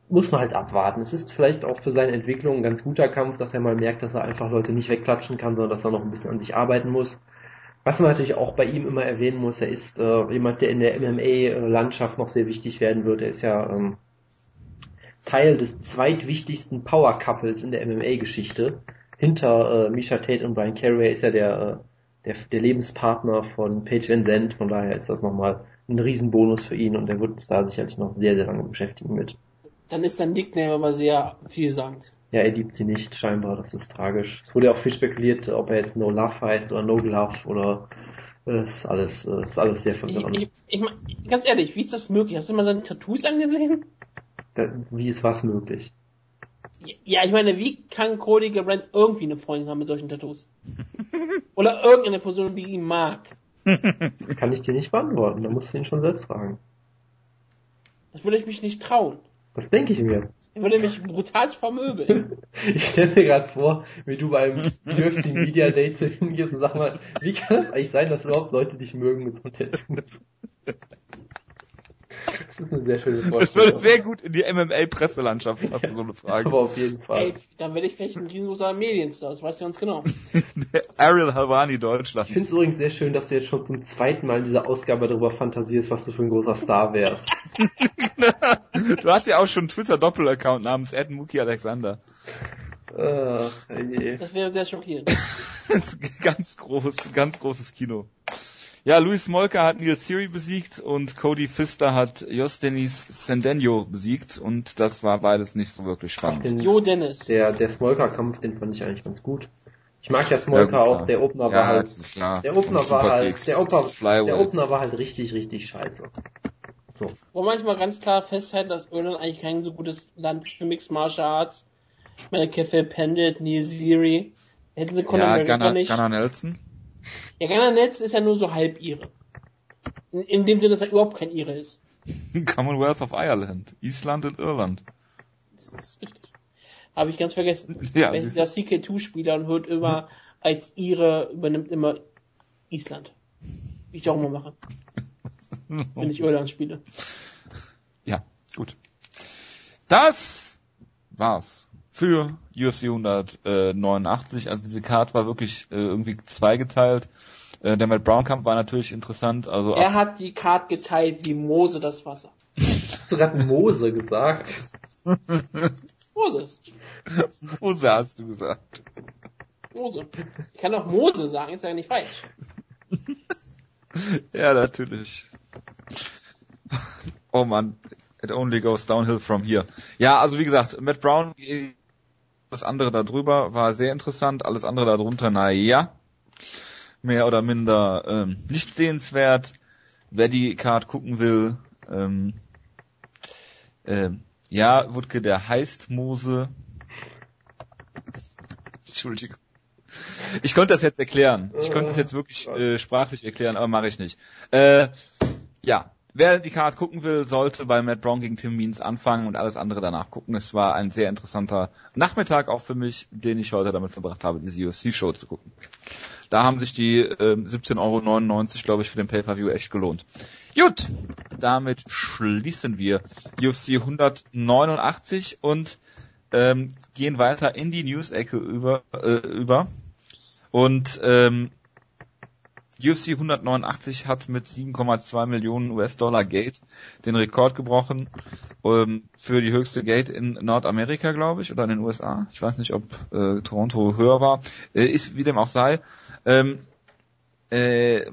Muss man halt abwarten. Es ist vielleicht auch für seine Entwicklung ein ganz guter Kampf, dass er mal merkt, dass er einfach Leute nicht wegklatschen kann, sondern dass er noch ein bisschen an sich arbeiten muss. Was man natürlich auch bei ihm immer erwähnen muss, er ist äh, jemand, der in der MMA-Landschaft noch sehr wichtig werden wird. Er ist ja ähm, Teil des zweitwichtigsten Power-Couples in der MMA-Geschichte. Hinter äh, Misha Tate und Brian Carey ist ja der, äh, der, der Lebenspartner von Paige Van Zandt. Von daher ist das nochmal ein Riesenbonus für ihn und er wird uns da sicherlich noch sehr, sehr lange beschäftigen mit. Dann ist sein Nickname aber sehr vielsagend. Ja, er liebt sie nicht, scheinbar, das ist tragisch. Es wurde ja auch viel spekuliert, ob er jetzt No Love heißt oder No Glove oder äh, ist alles, äh, ist alles sehr Ich, verwirrend. ich, ich, mein, ganz ehrlich, wie ist das möglich? Hast du mal seine Tattoos angesehen? Da- Wie ist was möglich? Ja, ich meine, wie kann Cody Garbrandt irgendwie eine Freundin haben mit solchen Tattoos? Oder irgendeine Person, die ihn mag? Das kann ich dir nicht beantworten, da musst du ihn schon selbst fragen. Das würde ich mich nicht trauen. Was denke ich mir? Er würde mich brutal vermöbeln. Ich stelle mir gerade vor, wie du beim UFC Media Day zu ihm gehst und sag mal, wie kann es eigentlich sein, dass überhaupt Leute dich mögen mit so einem Tattoo? Das ist eine sehr schöne Das Vorstellung. würde sehr gut in die MMA-Presselandschaft passen, so eine Frage. Aber auf jeden Fall. Ey, dann werde ich vielleicht ein riesengroßer Medienstar, das weißt du ganz genau. Ariel Halvani Deutschland. Ich finde es übrigens sehr schön, dass du jetzt schon zum zweiten Mal in dieser Ausgabe darüber fantasierst, was du für ein großer Star wärst. Du hast ja auch schon einen Twitter-Doppel-Account namens Ed Muki Alexander. Ach, je. Das wäre sehr schockierend. ganz groß, ganz großes Kino. Ja, Luis Molka hat Neil Siri besiegt und Cody Pfister hat Jostenis Sendenyo besiegt und das war beides nicht so wirklich spannend. Den, Jo Dennis. der der Smolka-Kampf, den fand ich eigentlich ganz gut. Ich mag ja Smolka Ja, auch, der Opener Ja, war halt, klar. der Opener war halt, der, Opa, der Opener war halt richtig, richtig scheiße. So. Wo manchmal ganz klar festhalten, dass Irland eigentlich kein so gutes Land für Mixed Martial Arts. Ich meine, Kefe Pendit, Neil Siri. Hätten sie Conor Ja, Gunnar, nicht. Gunnar Nelson. Ja, Gunnar Netz ist ja nur so halb Ire. In, in dem Sinne, dass er überhaupt kein Ire ist. Commonwealth of Ireland. Island und Irland. Das ist richtig. Habe ich ganz vergessen. Ja, ist ja CK2-Spieler und wird immer als Ire übernimmt immer Island. Wie ich auch immer mache, wenn ich Irland spiele. Ja, gut. Das war's für UFC 189. Also diese Card war wirklich äh, irgendwie zweigeteilt. Äh, der Matt Brown Kampf war natürlich interessant. Also Er hat die Card geteilt wie Mose das Wasser. Hast du gerade Mose gesagt? Moses. Mose hast du gesagt. Mose. Ich kann auch Mose sagen, ist ja nicht falsch. Ja, natürlich. Oh man, it only goes downhill from here. Ja, also wie gesagt, Matt Brown, äh, das andere da drüber war sehr interessant, alles andere da drunter, na ja, mehr oder minder ähm, nicht sehenswert. Wer die Card gucken will, ähm, ähm, ja, Wutke, der heißt Mose. Entschuldigung. Ich konnte das jetzt erklären. Ich konnte es jetzt wirklich äh, sprachlich erklären, aber mache ich nicht. Äh, ja, wer die Card gucken will, sollte bei Matt Brown gegen Tim Means anfangen und alles andere danach gucken. Es war ein sehr interessanter Nachmittag auch für mich, den ich heute damit verbracht habe, diese UFC-Show zu gucken. Da haben sich die ähm, 17,99 Euro, glaube ich, für den Pay-Per-View echt gelohnt. Gut, damit schließen wir UFC 189 und ähm, gehen weiter in die News-Ecke über, äh, über. Und ähm, UFC 189 hat mit 7,2 Millionen US-Dollar Gate den Rekord gebrochen ähm, für die höchste Gate in Nordamerika, glaube ich, oder in den USA. Ich weiß nicht, ob äh, Toronto höher war. Äh, ist wie dem auch sei. Ähm, äh,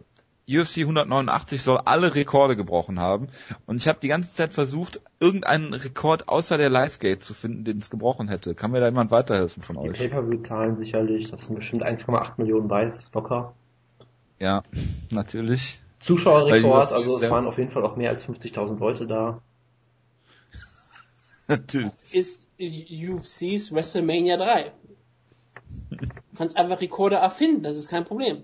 UFC 189 soll alle Rekorde gebrochen haben. Und ich habe die ganze Zeit versucht, irgendeinen Rekord außer der Live-Gate zu finden, den es gebrochen hätte. Kann mir da jemand weiterhelfen von Die euch? Pay-Per-View-Zahlen sicherlich, das sind bestimmt 1,8 Millionen Buys, locker. Ja, natürlich. Zuschauerrekord, also es waren auf jeden Fall auch mehr als 50.000 Leute da. Natürlich. Ist UFC's WrestleMania 3. Du kannst einfach Rekorde erfinden, das ist kein Problem.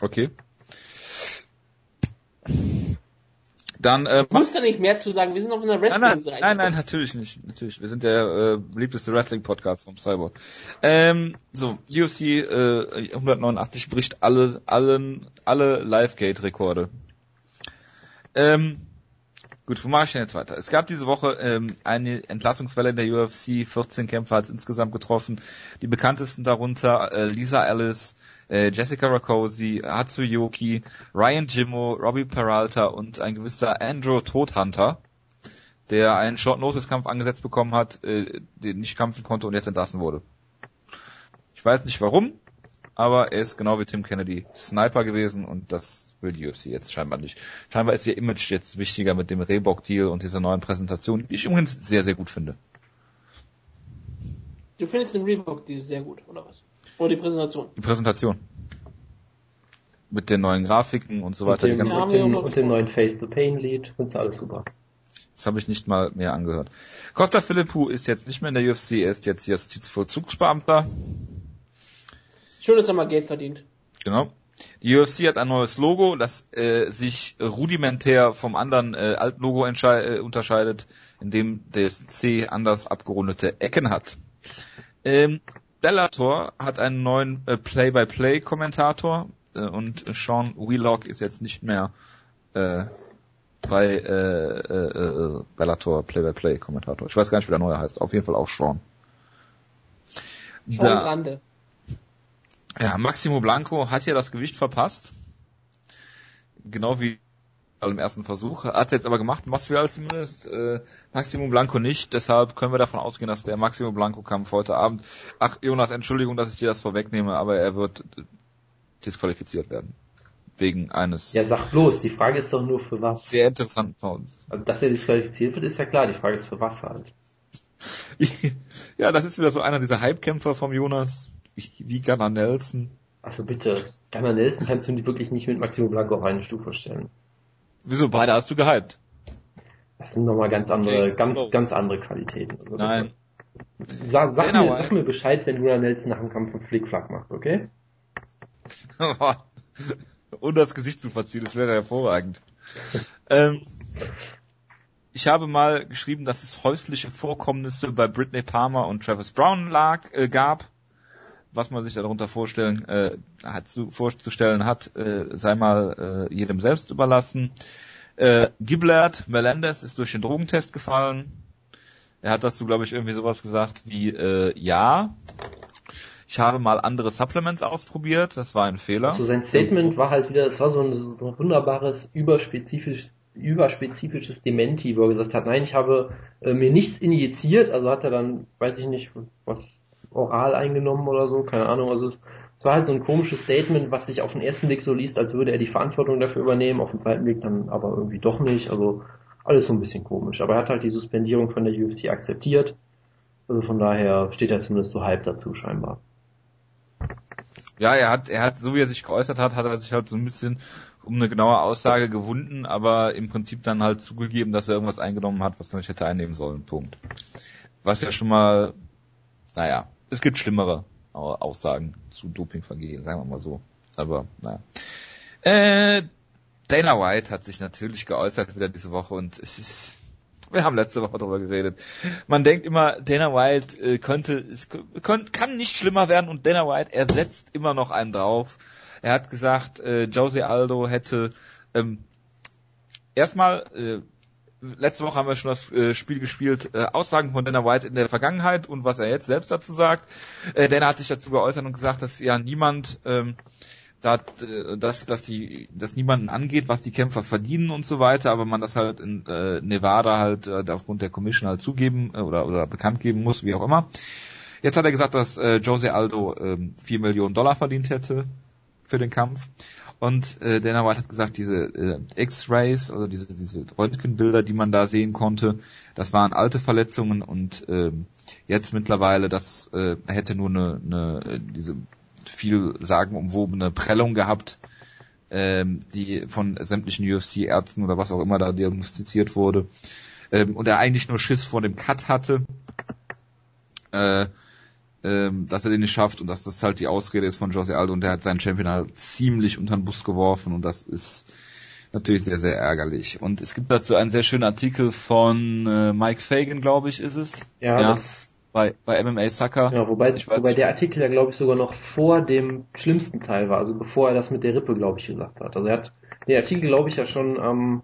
Okay. Dann äh, Du musst da nicht mehr zu sagen, wir sind auf einer Nein, nein, Wrestling-Seite. nein, nein, natürlich nicht. Natürlich. Wir sind der äh, beliebteste Wrestling-Podcast vom Cyborg. Ähm, so, UFC äh, 189 bricht alle, allen, alle Live-Gate-Rekorde. Ähm, gut, wo mache ich denn jetzt weiter? Es gab diese Woche ähm, eine Entlassungswelle in der UFC. 14 Kämpfer hat es insgesamt getroffen. Die bekanntesten darunter äh, Lisa Ellis, äh, Jessica Rakosi, Hatsuyoki, Ryan Jimmo, Robbie Peralta und ein gewisser Andrew Todhunter, der einen Short-Notice-Kampf angesetzt bekommen hat, äh, den nicht kämpfen konnte und jetzt entlassen wurde. Ich weiß nicht warum, aber er ist genau wie Tim Kennedy Sniper gewesen und das will die UFC jetzt scheinbar nicht. Scheinbar ist ihr Image jetzt wichtiger mit dem Reebok-Deal und dieser neuen Präsentation, die ich übrigens sehr, sehr gut finde. Du findest den Reebok-Deal sehr gut, oder was? Oder die Präsentation? Die Präsentation. Mit den neuen Grafiken und so weiter. Und dem, die ganze, Ja, und dem, und neuen Face the Pain Lied. Findest du alles super. das habe ich nicht mal mehr angehört. Costa Philippou ist jetzt nicht mehr in der UFC, er ist jetzt Justizvollzugsbeamter. Schön, dass er mal Geld verdient. Genau. Die UFC hat ein neues Logo, das äh, sich rudimentär vom anderen äh, alten Logo äh, unterscheidet, indem das C anders abgerundete Ecken hat. Ähm, Bellator hat einen neuen äh, Play-by-Play-Kommentator äh, und Sean Wheelock ist jetzt nicht mehr äh, bei äh, äh, äh, Bellator Play-by-Play-Kommentator. Ich weiß gar nicht, wie der neue heißt. Auf jeden Fall auch Sean. Sean Da- Grande. Ja, Maximo Blanco hat ja das Gewicht verpasst. Genau wie im ersten Versuch. Hat er jetzt aber gemacht, Masvidal zumindest. Äh, Maximo Blanco nicht. Deshalb können wir davon ausgehen, dass der Maximo Blanco Kampf heute Abend. Ach, Jonas, Entschuldigung, dass ich dir das vorwegnehme, aber er wird disqualifiziert werden. Wegen eines Ja, sag bloß, die Frage ist doch nur für was. sehr interessanten Fouls. Also, dass er disqualifiziert wird, ist ja klar, die Frage ist für was halt. ja, das ist wieder so einer dieser Hype-Kämpfer vom Jonas. Wie, Gunnar Nelson. Also bitte, Gunnar Nelson kannst du wirklich nicht mit Maximo Blanco auf eine Stufe stellen. Wieso? Beide hast du gehypt. Das sind nochmal ganz andere, Okay, ganz, close. ganz andere Qualitäten. Also Nein. Sag, sag, mir, sag mir Bescheid, wenn Gunnar Nelson nach dem Kampf einen Flickflack macht, okay? Und das Gesicht zu verziehen, das wäre hervorragend. ähm, ich habe mal geschrieben, dass es häusliche Vorkommnisse bei Britney Palmer und Travis Brown lag, äh, gab. Was man sich darunter vorstellen, äh, hat zu, vorzustellen hat, äh, sei mal äh, jedem selbst überlassen. Äh, Giblert Melendez ist durch den Drogentest gefallen. Er hat dazu, glaube ich, irgendwie sowas gesagt wie, äh, ja, ich habe mal andere Supplements ausprobiert, das war ein Fehler. Also sein Statement war halt wieder, es war so ein, so ein wunderbares, überspezifisch, überspezifisches Dementi, wo er gesagt hat, nein, ich habe äh, mir nichts injiziert, also hat er dann, weiß ich nicht, was oral eingenommen oder so, keine Ahnung, also es, war halt so ein komisches Statement, was sich auf den ersten Blick so liest, als würde er die Verantwortung dafür übernehmen, auf den zweiten Blick dann aber irgendwie doch nicht, also alles so ein bisschen komisch, aber er hat halt die Suspendierung von der UFC akzeptiert, also von daher steht er zumindest so halb dazu scheinbar. Ja, er hat, er hat, so wie er sich geäußert hat, hat er sich halt so ein bisschen um eine genaue Aussage gewunden, aber im Prinzip dann halt zugegeben, dass er irgendwas eingenommen hat, was er nicht hätte einnehmen sollen. Punkt. Was ja schon mal, naja, es gibt schlimmere Au- Aussagen zu Dopingvergehen, sagen wir mal so. Aber, naja. Äh, Dana White hat sich natürlich geäußert wieder diese Woche und es ist, wir haben letzte Woche darüber geredet. Man denkt immer, Dana White äh, könnte, es könnt, kann nicht schlimmer werden und Dana White, er setzt immer noch einen drauf. Er hat gesagt, äh, Jose Aldo hätte ähm, erstmal, äh, letzte Woche haben wir schon das äh, Spiel gespielt, äh, Aussagen von Dana White in der Vergangenheit und was er jetzt selbst dazu sagt. Äh, Dana hat sich dazu geäußert und gesagt, dass ja niemand ähm, da, äh, dass, dass die, dass niemanden angeht, was die Kämpfer verdienen und so weiter, aber man das halt in äh, Nevada halt äh, aufgrund der Commission halt zugeben äh, oder oder bekannt geben muss, wie auch immer. Jetzt hat er gesagt, dass äh, Jose Aldo ähm, 4 Millionen Dollar verdient hätte für den Kampf. Und äh, Dana White hat gesagt, diese äh, X-Rays, also diese, diese Röntgenbilder, die man da sehen konnte, das waren alte Verletzungen und ähm, jetzt mittlerweile, das äh, hätte nur eine, eine äh, diese viel sagen umwobene Prellung gehabt, ähm, die von sämtlichen UFC-Ärzten oder was auch immer da diagnostiziert wurde. Ähm, und er eigentlich nur Schiss vor dem Cut hatte, äh, ähm, dass er den nicht schafft und dass das halt die Ausrede ist von Jose Aldo und der hat seinen Champion halt ziemlich unter den Bus geworfen und das ist natürlich sehr, sehr ärgerlich. Und es gibt dazu einen sehr schönen Artikel von äh, Mike Fagan, glaube ich, ist es. Ja, Ja. Bei, bei MMA Sucker. ja wobei, Ich weiß wobei der Artikel ja, glaube ich, sogar noch vor dem schlimmsten Teil war, also bevor er das mit der Rippe, glaube ich, gesagt hat. Also er hat den Artikel, glaube ich, ja schon am,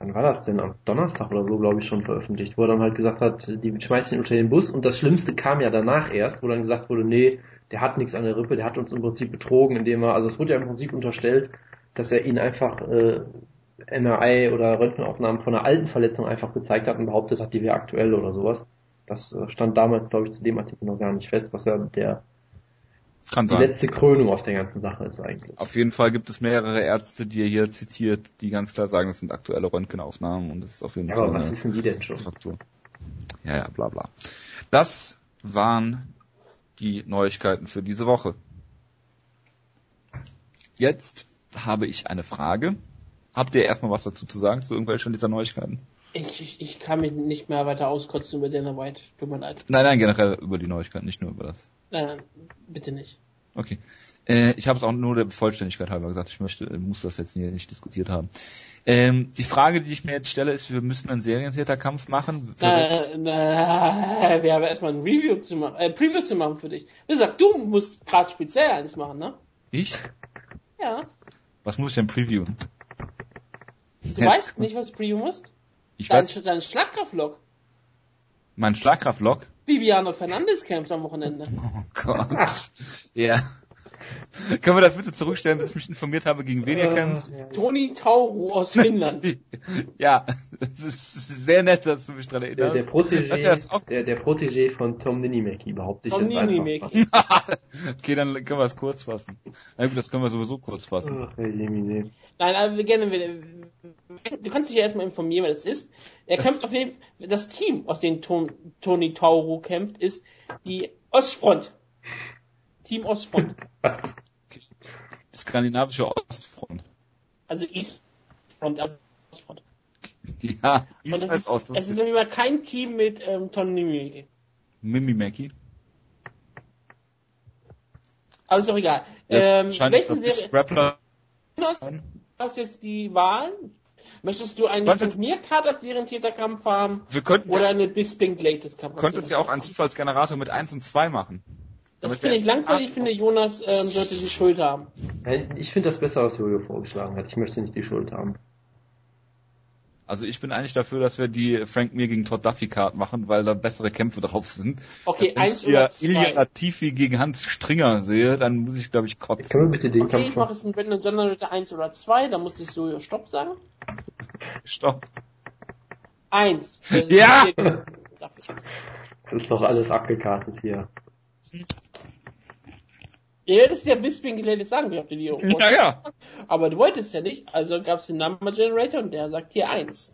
wann war das denn? Am Donnerstag oder so, glaube ich, schon veröffentlicht, wo er dann halt gesagt hat, die schmeißen ihn unter den Bus und das Schlimmste kam ja danach erst, wo dann gesagt wurde, nee, der hat nichts an der Rippe, der hat uns im Prinzip betrogen, indem er, also es wurde ja im Prinzip unterstellt, dass er ihn einfach äh, MRI oder Röntgenaufnahmen von einer alten Verletzung einfach gezeigt hat und behauptet hat, die wäre aktuell oder sowas. Das äh, stand damals, glaube ich, zu dem Artikel noch gar nicht fest, was ja der Kann die sein. letzte Krönung aus der ganzen Sache ist eigentlich. Auf jeden Fall gibt es mehrere Ärzte, die er hier zitiert, die ganz klar sagen, das sind aktuelle Röntgenaufnahmen und das ist auf jeden Ja, Fall aber was eine wissen die denn schon? Faktor. Ja, ja, bla bla. Das waren die Neuigkeiten für diese Woche. Jetzt habe ich eine Frage. Habt ihr erstmal was dazu zu sagen, zu irgendwelchen dieser Neuigkeiten? Ich, ich, ich kann mich nicht mehr weiter auskotzen über Dana White. Tut mir leid. Nein, nein, generell über die Neuigkeiten, nicht nur über das. Nein, nein, bitte nicht. Okay. Äh, ich habe es auch nur der Vollständigkeit halber gesagt. Ich möchte, muss das jetzt hier nicht diskutiert haben. Ähm, die Frage, die ich mir jetzt stelle, ist, wir müssen einen Serientäterkampf machen. Na, na, wir haben erstmal ein Review zu machen, äh, Preview zu machen für dich. Wie gesagt, du musst gerade speziell eins machen, ne? ich? Ja. Was muss ich denn previewen? Du Jetzt- weißt nicht, was du Preview musst? Ich Dein, weiß, dein Schlagkraftlog. mein Schlagkraftlog. Viviano Fernandes kämpft am Wochenende. Oh Gott. ja. Können wir das bitte zurückstellen, bis ich mich informiert habe, gegen wen ihr kämpft? Toni Tauro aus Finnland. ja, es ist sehr nett, dass du mich daran Der, erinnerst. der, Protégé, Das das Auf- der, der Protégé von Tom Ninimeki, behaupte ich Tom. Ninimeki. okay, dann können wir es kurz fassen. Na gut, das können wir sowieso kurz fassen. Ach. Nein, aber wir gerne, du kannst dich ja erstmal informieren, wer das ist. Er Das- kämpft auf jeden Fall, das Team, aus dem Ton, Toni Tauro kämpft, ist die Ostfront. Team Ostfront. Skandinavische Ostfront. Also Eastfront, also Ostfront. Ja, Und East es heißt ist, Ost. es ist jeden Fall kein Team mit ähm, Toni Nimiki. Mimimeki. Aber ist doch egal. Der Ähm, scheint welche wirklich Serie, du hast, jetzt die Wahl? Möchtest du einen Turniercard als Serientäterkampf haben? Wir könnten, Oder eine Bisping Latest Kampf? könntest ja auch einen Zufallsgenerator mit 1 und 2 machen. Das finde ich langweilig. Ich finde, Jonas ähm, sollte die Schuld haben. Nein, Ich finde das besser, was Jojo vorgeschlagen hat. Ich möchte nicht die Schuld haben. Also ich bin eigentlich dafür, dass wir die Frank Mir gegen Todd Duffy Card machen, weil da bessere Kämpfe drauf sind. Okay, Wenn ich eins oder hier Ilya. Latifi gegen Hans Stringer sehe, dann muss ich, glaube ich, kotzen. Können wir bitte den Okay, ich Kampf mache machen? es in Random Generator 1 oder 2, dann muss ich so Stopp sagen. Stopp. 1. Ja! Das ist doch alles abgekartet hier. Ihr hättest ja Bisping gelernt sagen, wie habt ihr die Ja, ja. Aber du wolltest ja nicht, also gab es den Number Generator und der sagt hier 1.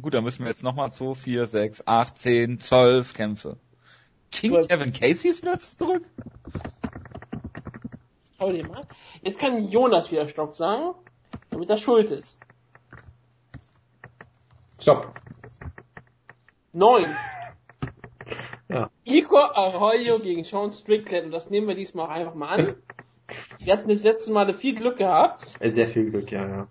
Gut, dann müssen wir jetzt nochmal 2, 4, 6, 8, 10, 12 Kämpfe. King Zwölf. Kevin Casey ist wieder zurück? Schau dir mal. Jetzt kann Jonas wieder Stopp sagen, damit er schuld ist. Stopp. 9. Ja. Igor Arroyo gegen Sean Strickland und das nehmen wir diesmal einfach mal an. Wir hatten das letzte Mal viel Glück gehabt. Äh, Sehr viel Glück, ja, ja.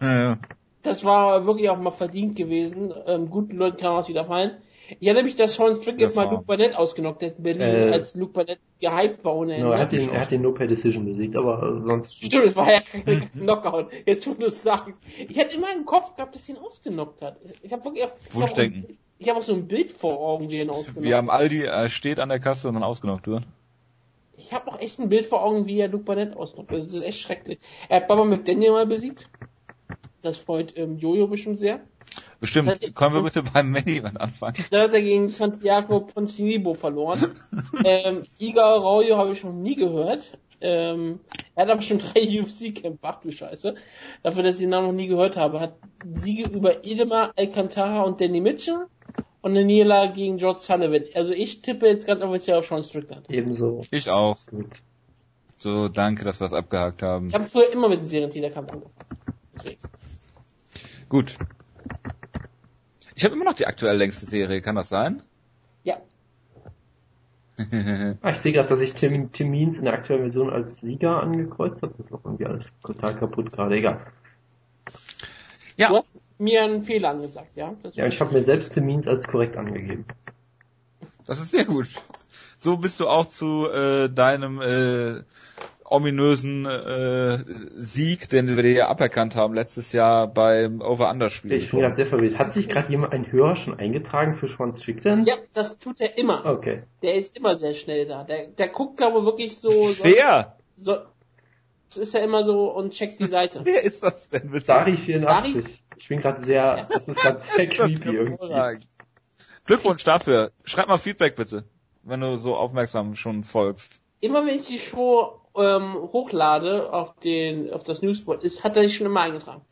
Ja, ja. Das war wirklich auch mal verdient gewesen. Ähm, guten Leuten kann was wieder fallen. Ich erinnere mich, dass Sean Strickland Das mal Luke Barnett ausgenockt hat in Berlin, Äh, als Luke Barnett gehypt war ohne No, er, hat den, er hat den No Pay Decision besiegt, aber äh, sonst. Stimmt, es war ja kein Knockout. Jetzt, wo du es sagst. Ich hatte immer im Kopf gehabt, dass er ihn ausgenockt hat. Ich, ich habe wirklich ich auch, Wunschdenken. Ich hab auch so ein Bild vor Augen, wie er ihn ausgenockt Wie am Aldi äh, steht an der Kasse und dann ausgenockt wird. Ich habe auch echt ein Bild vor Augen, wie er Luke Barnett ausnockt. Das ist echt schrecklich. Er hat Baba McDaniel mal besiegt. Das freut ähm, Jojo bestimmt sehr. Bestimmt. Das heißt, Können wir bitte beim Main Event anfangen? Dann hat er gegen Santiago Ponzinibbio verloren. ähm, Iga Arroyo habe ich noch nie gehört. Ähm, er hat aber schon drei UFC-Camp, ach du Scheiße. Dafür, dass ich den Namen noch nie gehört habe, hat Siege über Idemar Alcantara und Danny Mitchell und eine Niederlage gegen George Sullivan. Also ich tippe jetzt ganz offiziell auf Sean Strickland. Ebenso. Ich auch. Gut. So, danke, dass wir es abgehakt haben. Ich habe früher immer mit dem Serientäterkampf angefangen. Deswegen. Gut. Ich habe immer noch die aktuell längste Serie, kann das sein? Ja. Ah, ich sehe gerade, dass ich Tim, Tim Means in der aktuellen Version als Sieger angekreuzt habe. Das ist doch irgendwie alles total kaputt gerade. Egal. Ja. Du hast mir einen Fehler angesagt, ja? Das Ja, ich habe mir selbst Means als korrekt angegeben. Das ist sehr gut. So bist du auch zu äh, deinem äh, ominösen äh, Sieg, den wir dir ja aberkannt haben letztes Jahr beim Over-Under-Spiel. Ich bin gerade sehr verwirrt. Hat sich gerade jemand, ein Hörer schon eingetragen für Sean Strickland? ja, das tut er immer. Okay. Der ist immer sehr schnell da. Der, der guckt, glaube ich, wirklich so, so, Wer? so. Das ist ja immer so und checkt die Seite. Wer ist das denn bitte? Dari 84. Dari? Ich bin gerade sehr, das ist gerade sehr creepy irgendwie. Glückwunsch dafür. Schreib mal Feedback bitte, wenn du so aufmerksam schon folgst. immer wenn ich die Show ähm, hochlade auf den auf das Newsboard, ist, hat er sich schon immer eingetragen.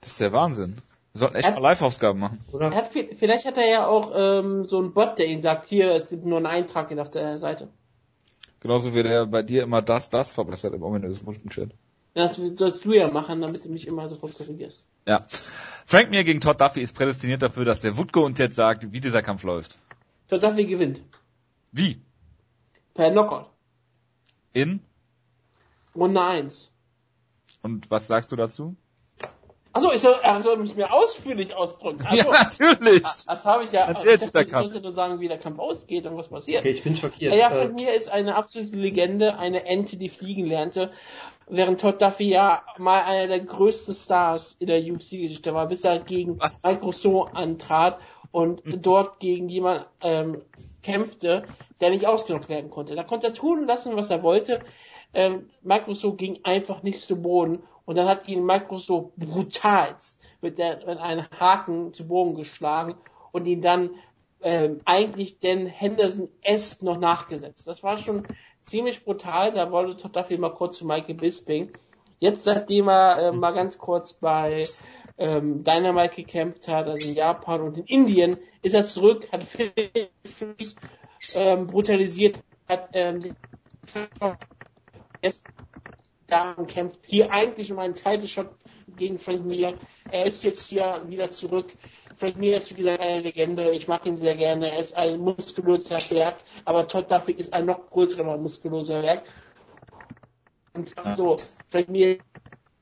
Das ist der Wahnsinn. Wir sollten echt Hat- mal Live-Ausgaben machen. Oder? Er hat, vi- vielleicht hat er ja auch ähm, so einen Bot, der ihn sagt, hier, es gibt nur einen Eintrag hier auf der Seite. Genauso wie der bei dir immer das, das verbessert im ominösen Chat. Das sollst du ja machen, damit du mich immer sofort korrigierst. Ja. Frank Mir gegen Todd Duffy ist prädestiniert dafür, dass der Wutke uns jetzt sagt, wie dieser Kampf läuft. Todd Duffy gewinnt. Wie? Per Knockout. In? Runde 1. Und was sagst du dazu? Achso, ich soll, er soll mich mehr ausführlich ausdrücken. Ja, Achso, natürlich. das habe ich ja. Erzähl ich jetzt, dachte, ich Kampf. sollte nur sagen, wie der Kampf ausgeht und was passiert. Okay, ich bin schockiert. Ja, ja, Äh, von mir ist eine absolute Legende, eine Ente, die fliegen lernte, während Todd Duffy ja mal einer der größten Stars in der UFC-Geschichte war, bis er gegen Was? Mike Rousseau antrat und dort gegen jemanden ähm, kämpfte, der nicht ausgenockt werden konnte. Da konnte er tun lassen, was er wollte. Ähm, Mike Rousseau ging einfach nicht zu Boden und dann hat ihn Mike Rousseau brutal mit, der, mit einem Haken zu Boden geschlagen und ihn dann ähm, eigentlich den Henderson S noch nachgesetzt. Das war schon ziemlich brutal. Da wollte Duffy mal kurz zu Michael Bisping. Jetzt, seitdem er äh, mal ganz kurz bei ähm, Dynamite gekämpft hat, also in Japan und in Indien, ist er zurück, hat Fries, ähm, brutalisiert, hat ähm, jetzt daran kämpft, hier eigentlich um einen Title Shot gegen Frank Mir. Er ist jetzt hier wieder zurück. Frank Mir ist wie gesagt eine Legende. Ich mag ihn sehr gerne. Er ist ein muskulöser Berg, aber Todd Duffy ist ein noch größerer muskulöser Berg. Und so, Frank Mir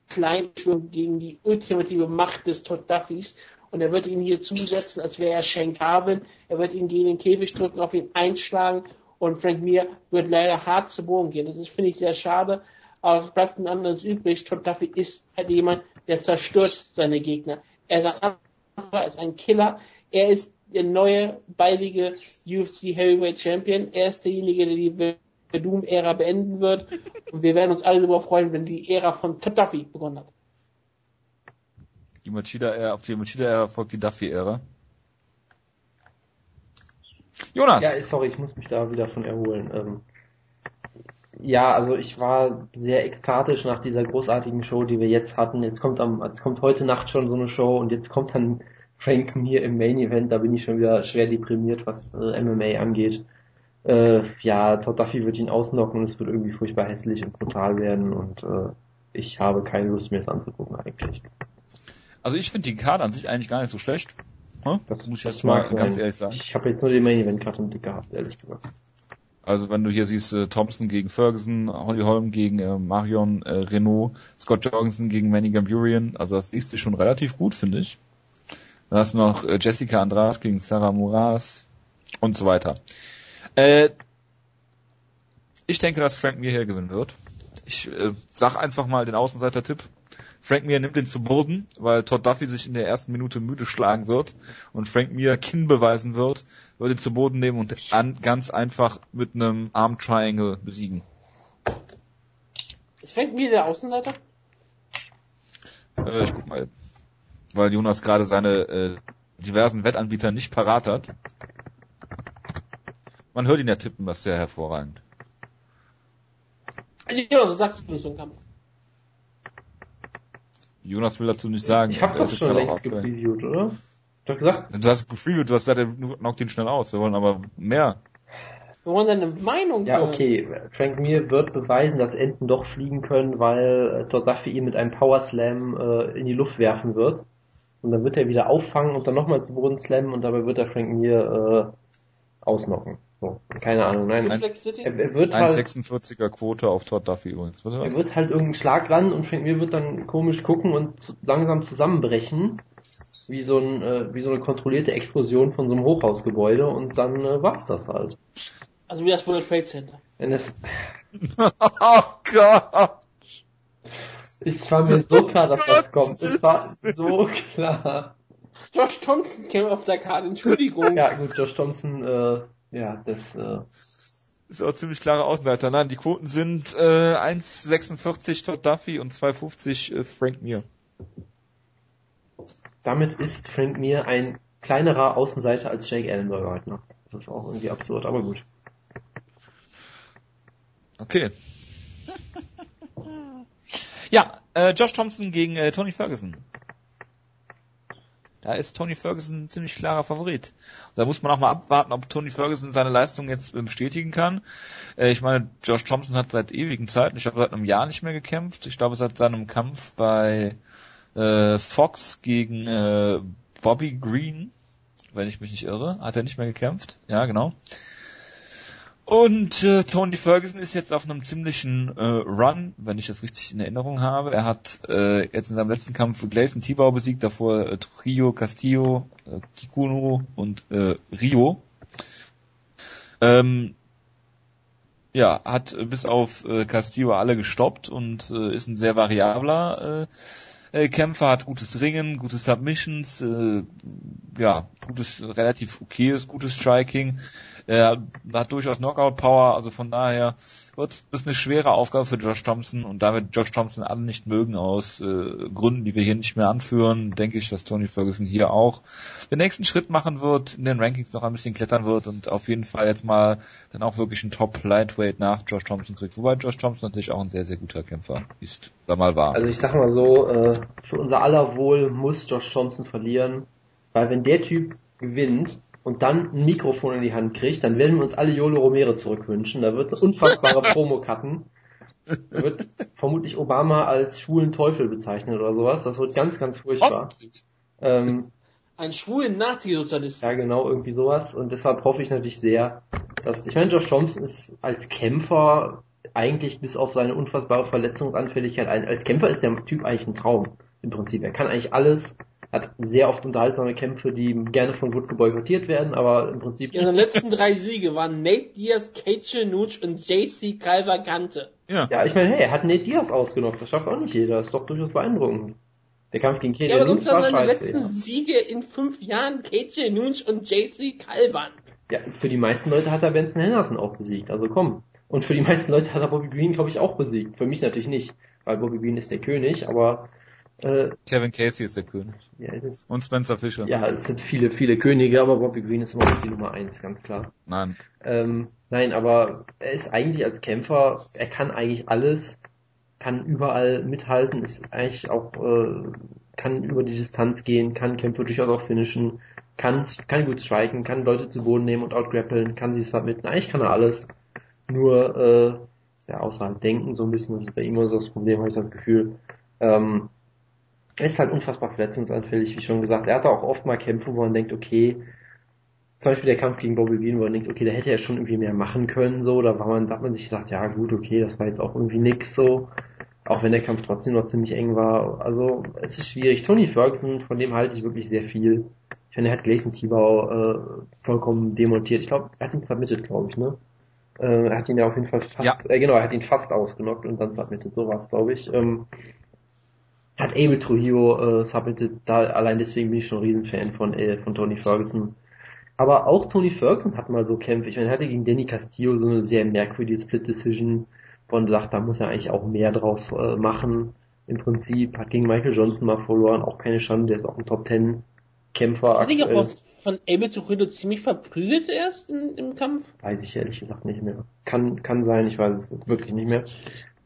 klein gegen die ultimative Macht des Todd Duffys. Und er wird ihn hier zusetzen, als wäre er Shank Garvin. Er wird ihn gegen den Käfig drücken, auf ihn einschlagen. Und Frank Mir wird leider hart zu Boden gehen. Das finde ich, sehr schade. Aber es bleibt ein anderes übrig. Todd Duffy ist halt jemand, der zerstört seine Gegner. Er ist ein, anderer, er ist ein Killer. Er ist der neue, baldige UFC Heavyweight Champion. Er ist derjenige, der die Doom-Ära beenden wird. Und wir werden uns alle darüber freuen, wenn die Ära von Duffy begonnen hat. Die Machida-Ära, auf die Machida-Ära folgt die Duffy-Ära. Jonas! Ja, sorry, ich muss mich da wieder von erholen. Ähm, ja, also ich war sehr ekstatisch nach dieser großartigen Show, die wir jetzt hatten. Jetzt kommt am, jetzt kommt heute Nacht schon so eine Show und jetzt kommt dann Frank Mir im Main Event. Da bin ich schon wieder schwer deprimiert, was äh, MMA angeht. Äh, ja, Todd Duffy wird ihn ausnocken und es wird irgendwie furchtbar hässlich und brutal werden und äh, ich habe keine Lust mehr, es anzugucken eigentlich. Also ich finde die Karte an sich eigentlich gar nicht so schlecht. Hm? Das muss ich jetzt mal ganz ehrlich sagen. Ich habe jetzt nur den Main Event gerade im Blick gehabt, ehrlich gesagt. Also wenn du hier siehst, äh, Thompson gegen Ferguson, Holly Holm gegen äh, Marion äh, Renault, Scott Jorgensen gegen Manny Gamburian, also das liest sich schon relativ gut, finde ich. Dann hast du noch äh, Jessica Andrade gegen Sarah Moraes und so weiter. Äh, ich denke, dass Frank Mir hier gewinnen wird. Ich äh, sag einfach mal den Außenseiter-Tipp. Frank Mir nimmt ihn zu Boden, weil Todd Duffy sich in der ersten Minute müde schlagen wird und Frank Mir Kinn beweisen wird, wird ihn zu Boden nehmen und an, ganz einfach mit einem Arm Triangle besiegen. Ist Frank Mir der Außenseiter? Äh, ich guck mal, weil Jonas gerade seine äh, diversen Wettanbieter nicht parat hat. Man hört ihn ja tippen, das ist sehr hervorragend. Ja, sagst du so einen Kampf. Jonas will dazu nicht sagen. Ich habe das schon längst gepreviewt, oder? Du hast gesagt, Du hast gefühlt, du hast gesagt, er knockt ihn schnell aus. Wir wollen aber mehr. Wir wollen deine Meinung Ja, hören. okay. Frank Mir wird beweisen, dass Enten doch fliegen können, weil äh, Todd Duffy ihn mit einem Power Slam äh, in die Luft werfen wird. Und dann wird er wieder auffangen und dann nochmal zu Boden slammen und dabei wird er Frank Mir äh, ausnocken. So, keine Ahnung, nein. City? Er, er wird halt, 1,46er Quote auf Todd Duffy übrigens. Was er war's? wird halt irgendeinen Schlag ran und Frank Mir wird dann komisch gucken und langsam zusammenbrechen. Wie so, ein, äh, wie so eine kontrollierte Explosion von so einem Hochhausgebäude und dann äh, war's das halt. Also wie das World Trade Center. Wenn es, oh Gott! es war mir so klar, dass das kommt. Es war so klar. Josh Thompson käme auf der Karte, Entschuldigung. Ja, gut, Josh Thompson, äh, ja, das, äh, Ist auch ziemlich klare Außenseiter. Nein, die Quoten sind äh, 1,46 Todd Duffy und 2,50 äh, Frank Mir. damit ist Frank Mir ein kleinerer Außenseiter als Jake Ellenberger heute noch. Das ist auch irgendwie absurd, aber gut. Okay. ja, äh, Josh Thompson gegen äh, Tony Ferguson. Da ist Tony Ferguson ein ziemlich klarer Favorit. Da muss man auch mal abwarten, ob Tony Ferguson seine Leistung jetzt bestätigen kann. Äh, ich meine, Josh Thompson hat seit ewigen Zeiten, ich glaube seit einem Jahr nicht mehr gekämpft. Ich glaube seit seinem Kampf bei äh, Fox gegen äh, Bobby Green, wenn ich mich nicht irre, hat er nicht mehr gekämpft. Ja, genau. Und äh, Tony Ferguson ist jetzt auf einem ziemlichen äh, Run, wenn ich das richtig in Erinnerung habe. Er hat äh, jetzt in seinem letzten Kampf Gleison Tibau besiegt, davor äh, Trujillo, Castillo, äh, Kikuno und äh, Rio. Ähm, ja, hat bis auf äh, Castillo alle gestoppt und äh, ist ein sehr variabler äh, äh, Kämpfer, hat gutes Ringen, gute Submissions, äh, ja, gutes, relativ okayes, gutes Striking. Er hat durchaus Knockout-Power, also von daher wird das eine schwere Aufgabe für Josh Thompson und damit Josh Thompson alle nicht mögen aus äh, Gründen, die wir hier nicht mehr anführen, denke ich, dass Tony Ferguson hier auch den nächsten Schritt machen wird, in den Rankings noch ein bisschen klettern wird und auf jeden Fall jetzt mal dann auch wirklich einen Top Lightweight nach Josh Thompson kriegt. Wobei Josh Thompson natürlich auch ein sehr, sehr guter Kämpfer ist, war mal wahr. Also ich sag mal so, äh, für unser aller Wohl muss Josh Thompson verlieren, weil wenn der Typ gewinnt, und dann ein Mikrofon in die Hand kriegt, dann werden wir uns alle Yolo Romero zurückwünschen. Da wird eine unfassbare Promo cutten. Da wird vermutlich Obama als schwulen Teufel bezeichnet oder sowas. Das wird ganz, ganz furchtbar. Ähm, ein schwulen Nazi-Sozialist. Ja, genau, irgendwie sowas. Und deshalb hoffe ich natürlich sehr, dass, ich meine, Josh Thompson ist als Kämpfer eigentlich bis auf seine unfassbare Verletzungsanfälligkeit, als Kämpfer ist der Typ eigentlich ein Traum. Im Prinzip. Er kann eigentlich alles hat sehr oft unterhaltsame Kämpfe, die gerne von Wood geboykottiert werden, aber im Prinzip. Ja, seine letzten drei Siege waren Nate Diaz, Keiichi Nuch und JC Calvagante. Ja. ja, ich meine, hey, er hat Nate Diaz ausgenockt, das schafft auch nicht jeder, das ist doch durchaus beeindruckend. Der Kampf gegen Keiichi ja, aber sonst waren seine letzten ja. Siege in fünf Jahren Keiichi Nuch und JC Calvan. Ja, für die meisten Leute hat er Benson Henderson auch besiegt, also komm. Und für die meisten Leute hat er Bobby Green, glaube ich, auch besiegt. Für mich natürlich nicht, weil Bobby Green ist der König, aber äh, Kevin Casey ist der König. Ja, ist, Und Spencer Fischer. Ja, es sind viele, viele Könige, aber Bobby Green ist immer noch die Nummer eins, ganz klar. Nein. Ähm, nein, aber er ist eigentlich als Kämpfer, er kann eigentlich alles, kann überall mithalten, ist eigentlich auch, äh, kann über die Distanz gehen, kann Kämpfe durchaus auch finishen, kann, kann gut striken, kann Leute zu Boden nehmen und outgrappeln, kann sie submitten, eigentlich kann er alles. Nur, äh, ja, außerhalb denken so ein bisschen, das ist bei ihm immer so das Problem, habe ich das Gefühl. Ähm, ist halt unfassbar verletzungsanfällig, wie schon gesagt. Er hatte auch oft mal Kämpfe, wo man denkt, okay, zum Beispiel der Kampf gegen Bobby Bean, wo man denkt, okay, da hätte er schon irgendwie mehr machen können, so, da war man, da hat man sich gedacht, ja gut, okay, das war jetzt auch irgendwie nix, so. Auch wenn der Kampf trotzdem noch ziemlich eng war. Also, es ist schwierig. Tony Ferguson, von dem halte ich wirklich sehr viel. Ich finde, er hat Gleison Tibau äh, vollkommen demontiert. Ich glaube, er hat ihn submitted, glaube ich, ne? Äh, er hat ihn ja auf jeden Fall fast, ja. äh, genau, er hat ihn fast ausgenockt und dann submitted, so war es, glaube ich. Ähm, hat Abel Trujillo äh, submitted, da allein deswegen bin ich schon ein Riesenfan von, äh, von Tony Ferguson. Aber auch Tony Ferguson hat mal so Kämpfe. Ich meine, er hatte gegen Danny Castillo so eine sehr merkwürdige Split Decision, wo man sagt, da muss er eigentlich auch mehr draus äh, machen. Im Prinzip hat gegen Michael Johnson mal verloren, auch keine Schande, der ist auch ein Top Ten Kämpfer. Hat ich auch von Abel Trujillo ziemlich verprügelt erst in, im Kampf? Weiß ich ehrlich gesagt nicht mehr. Kann, kann sein, ich weiß es wirklich nicht mehr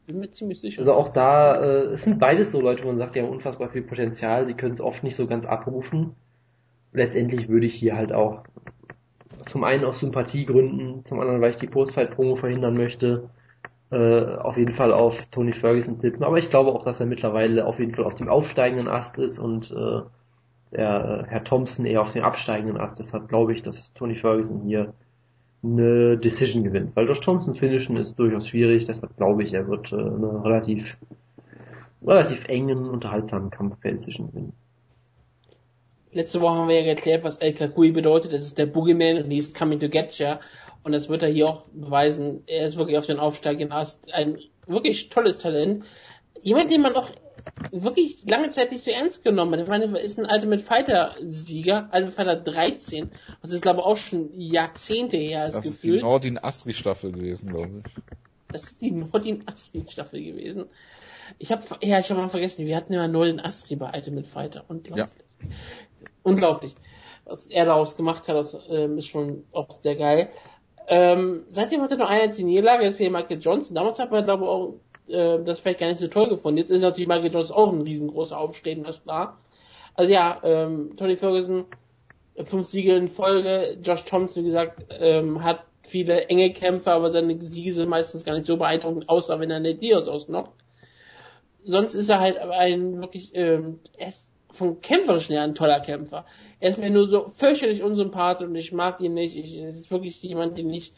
bin mir ziemlich sicher. Also auch da, äh, es sind beides so Leute, wo man sagt, die haben unfassbar viel Potenzial, sie können es oft nicht so ganz abrufen. Letztendlich würde ich hier halt auch zum einen aus Sympathiegründen, zum anderen, weil ich die Postfight-Promo verhindern möchte, äh, auf jeden Fall auf Tony Ferguson tippen. Aber ich glaube auch, dass er mittlerweile auf jeden Fall auf dem aufsteigenden Ast ist und äh, der äh, Herr Thompson eher auf dem absteigenden Ast. Deshalb glaube ich, dass Tony Ferguson hier eine Decision gewinnt. Weil Josh Thompson finishen ist durchaus schwierig, deshalb glaube ich, er wird äh, eine relativ, relativ engen, unterhaltsamen Kampf per Decision gewinnen. Letzte Woche haben wir ja geklärt, was El Kakui bedeutet. Das ist der Boogeyman und he's coming to get ya. Und das wird er hier auch beweisen. Er ist wirklich auf den aufsteigenden Ast. Ein wirklich tolles Talent. Jemand, den man auch wirklich lange Zeit nicht so ernst genommen. Ich meine, ist ein Ultimate Fighter Sieger, Ultimate Fighter 13, was ist glaube ich auch schon Jahrzehnte her Das gefühlt. ist die Nordin Astri Staffel gewesen, glaube ich. Das ist die Nordin Astri Staffel gewesen. Ich habe ja, ich habe mal vergessen, wir hatten ja Nordin Astri bei Ultimate Fighter. Unglaublich. Ja. Unglaublich. Was er daraus gemacht hat, das ähm, ist schon auch sehr geil. Ähm, seitdem hat er noch eine einzige Niederlage, das ist hier Michael Johnson. Damals hat man, glaube ich, auch äh, das vielleicht gar nicht so toll gefunden. Jetzt ist natürlich Michael Johnson auch ein riesengroßer aufstrebender Star. Also ja, ähm, Tony Ferguson, fünf Siege in Folge. Josh Thompson, wie gesagt, ähm, hat viele enge Kämpfe, aber seine Siege sind meistens gar nicht so beeindruckend, außer wenn er eine Dios ausnockt. Sonst ist er halt ein wirklich, ähm, er ist vom Kämpferischen her ein toller Kämpfer. Er ist mir nur so fürchterlich unsympathisch und ich mag ihn nicht. Ich, es ist wirklich jemand, den ich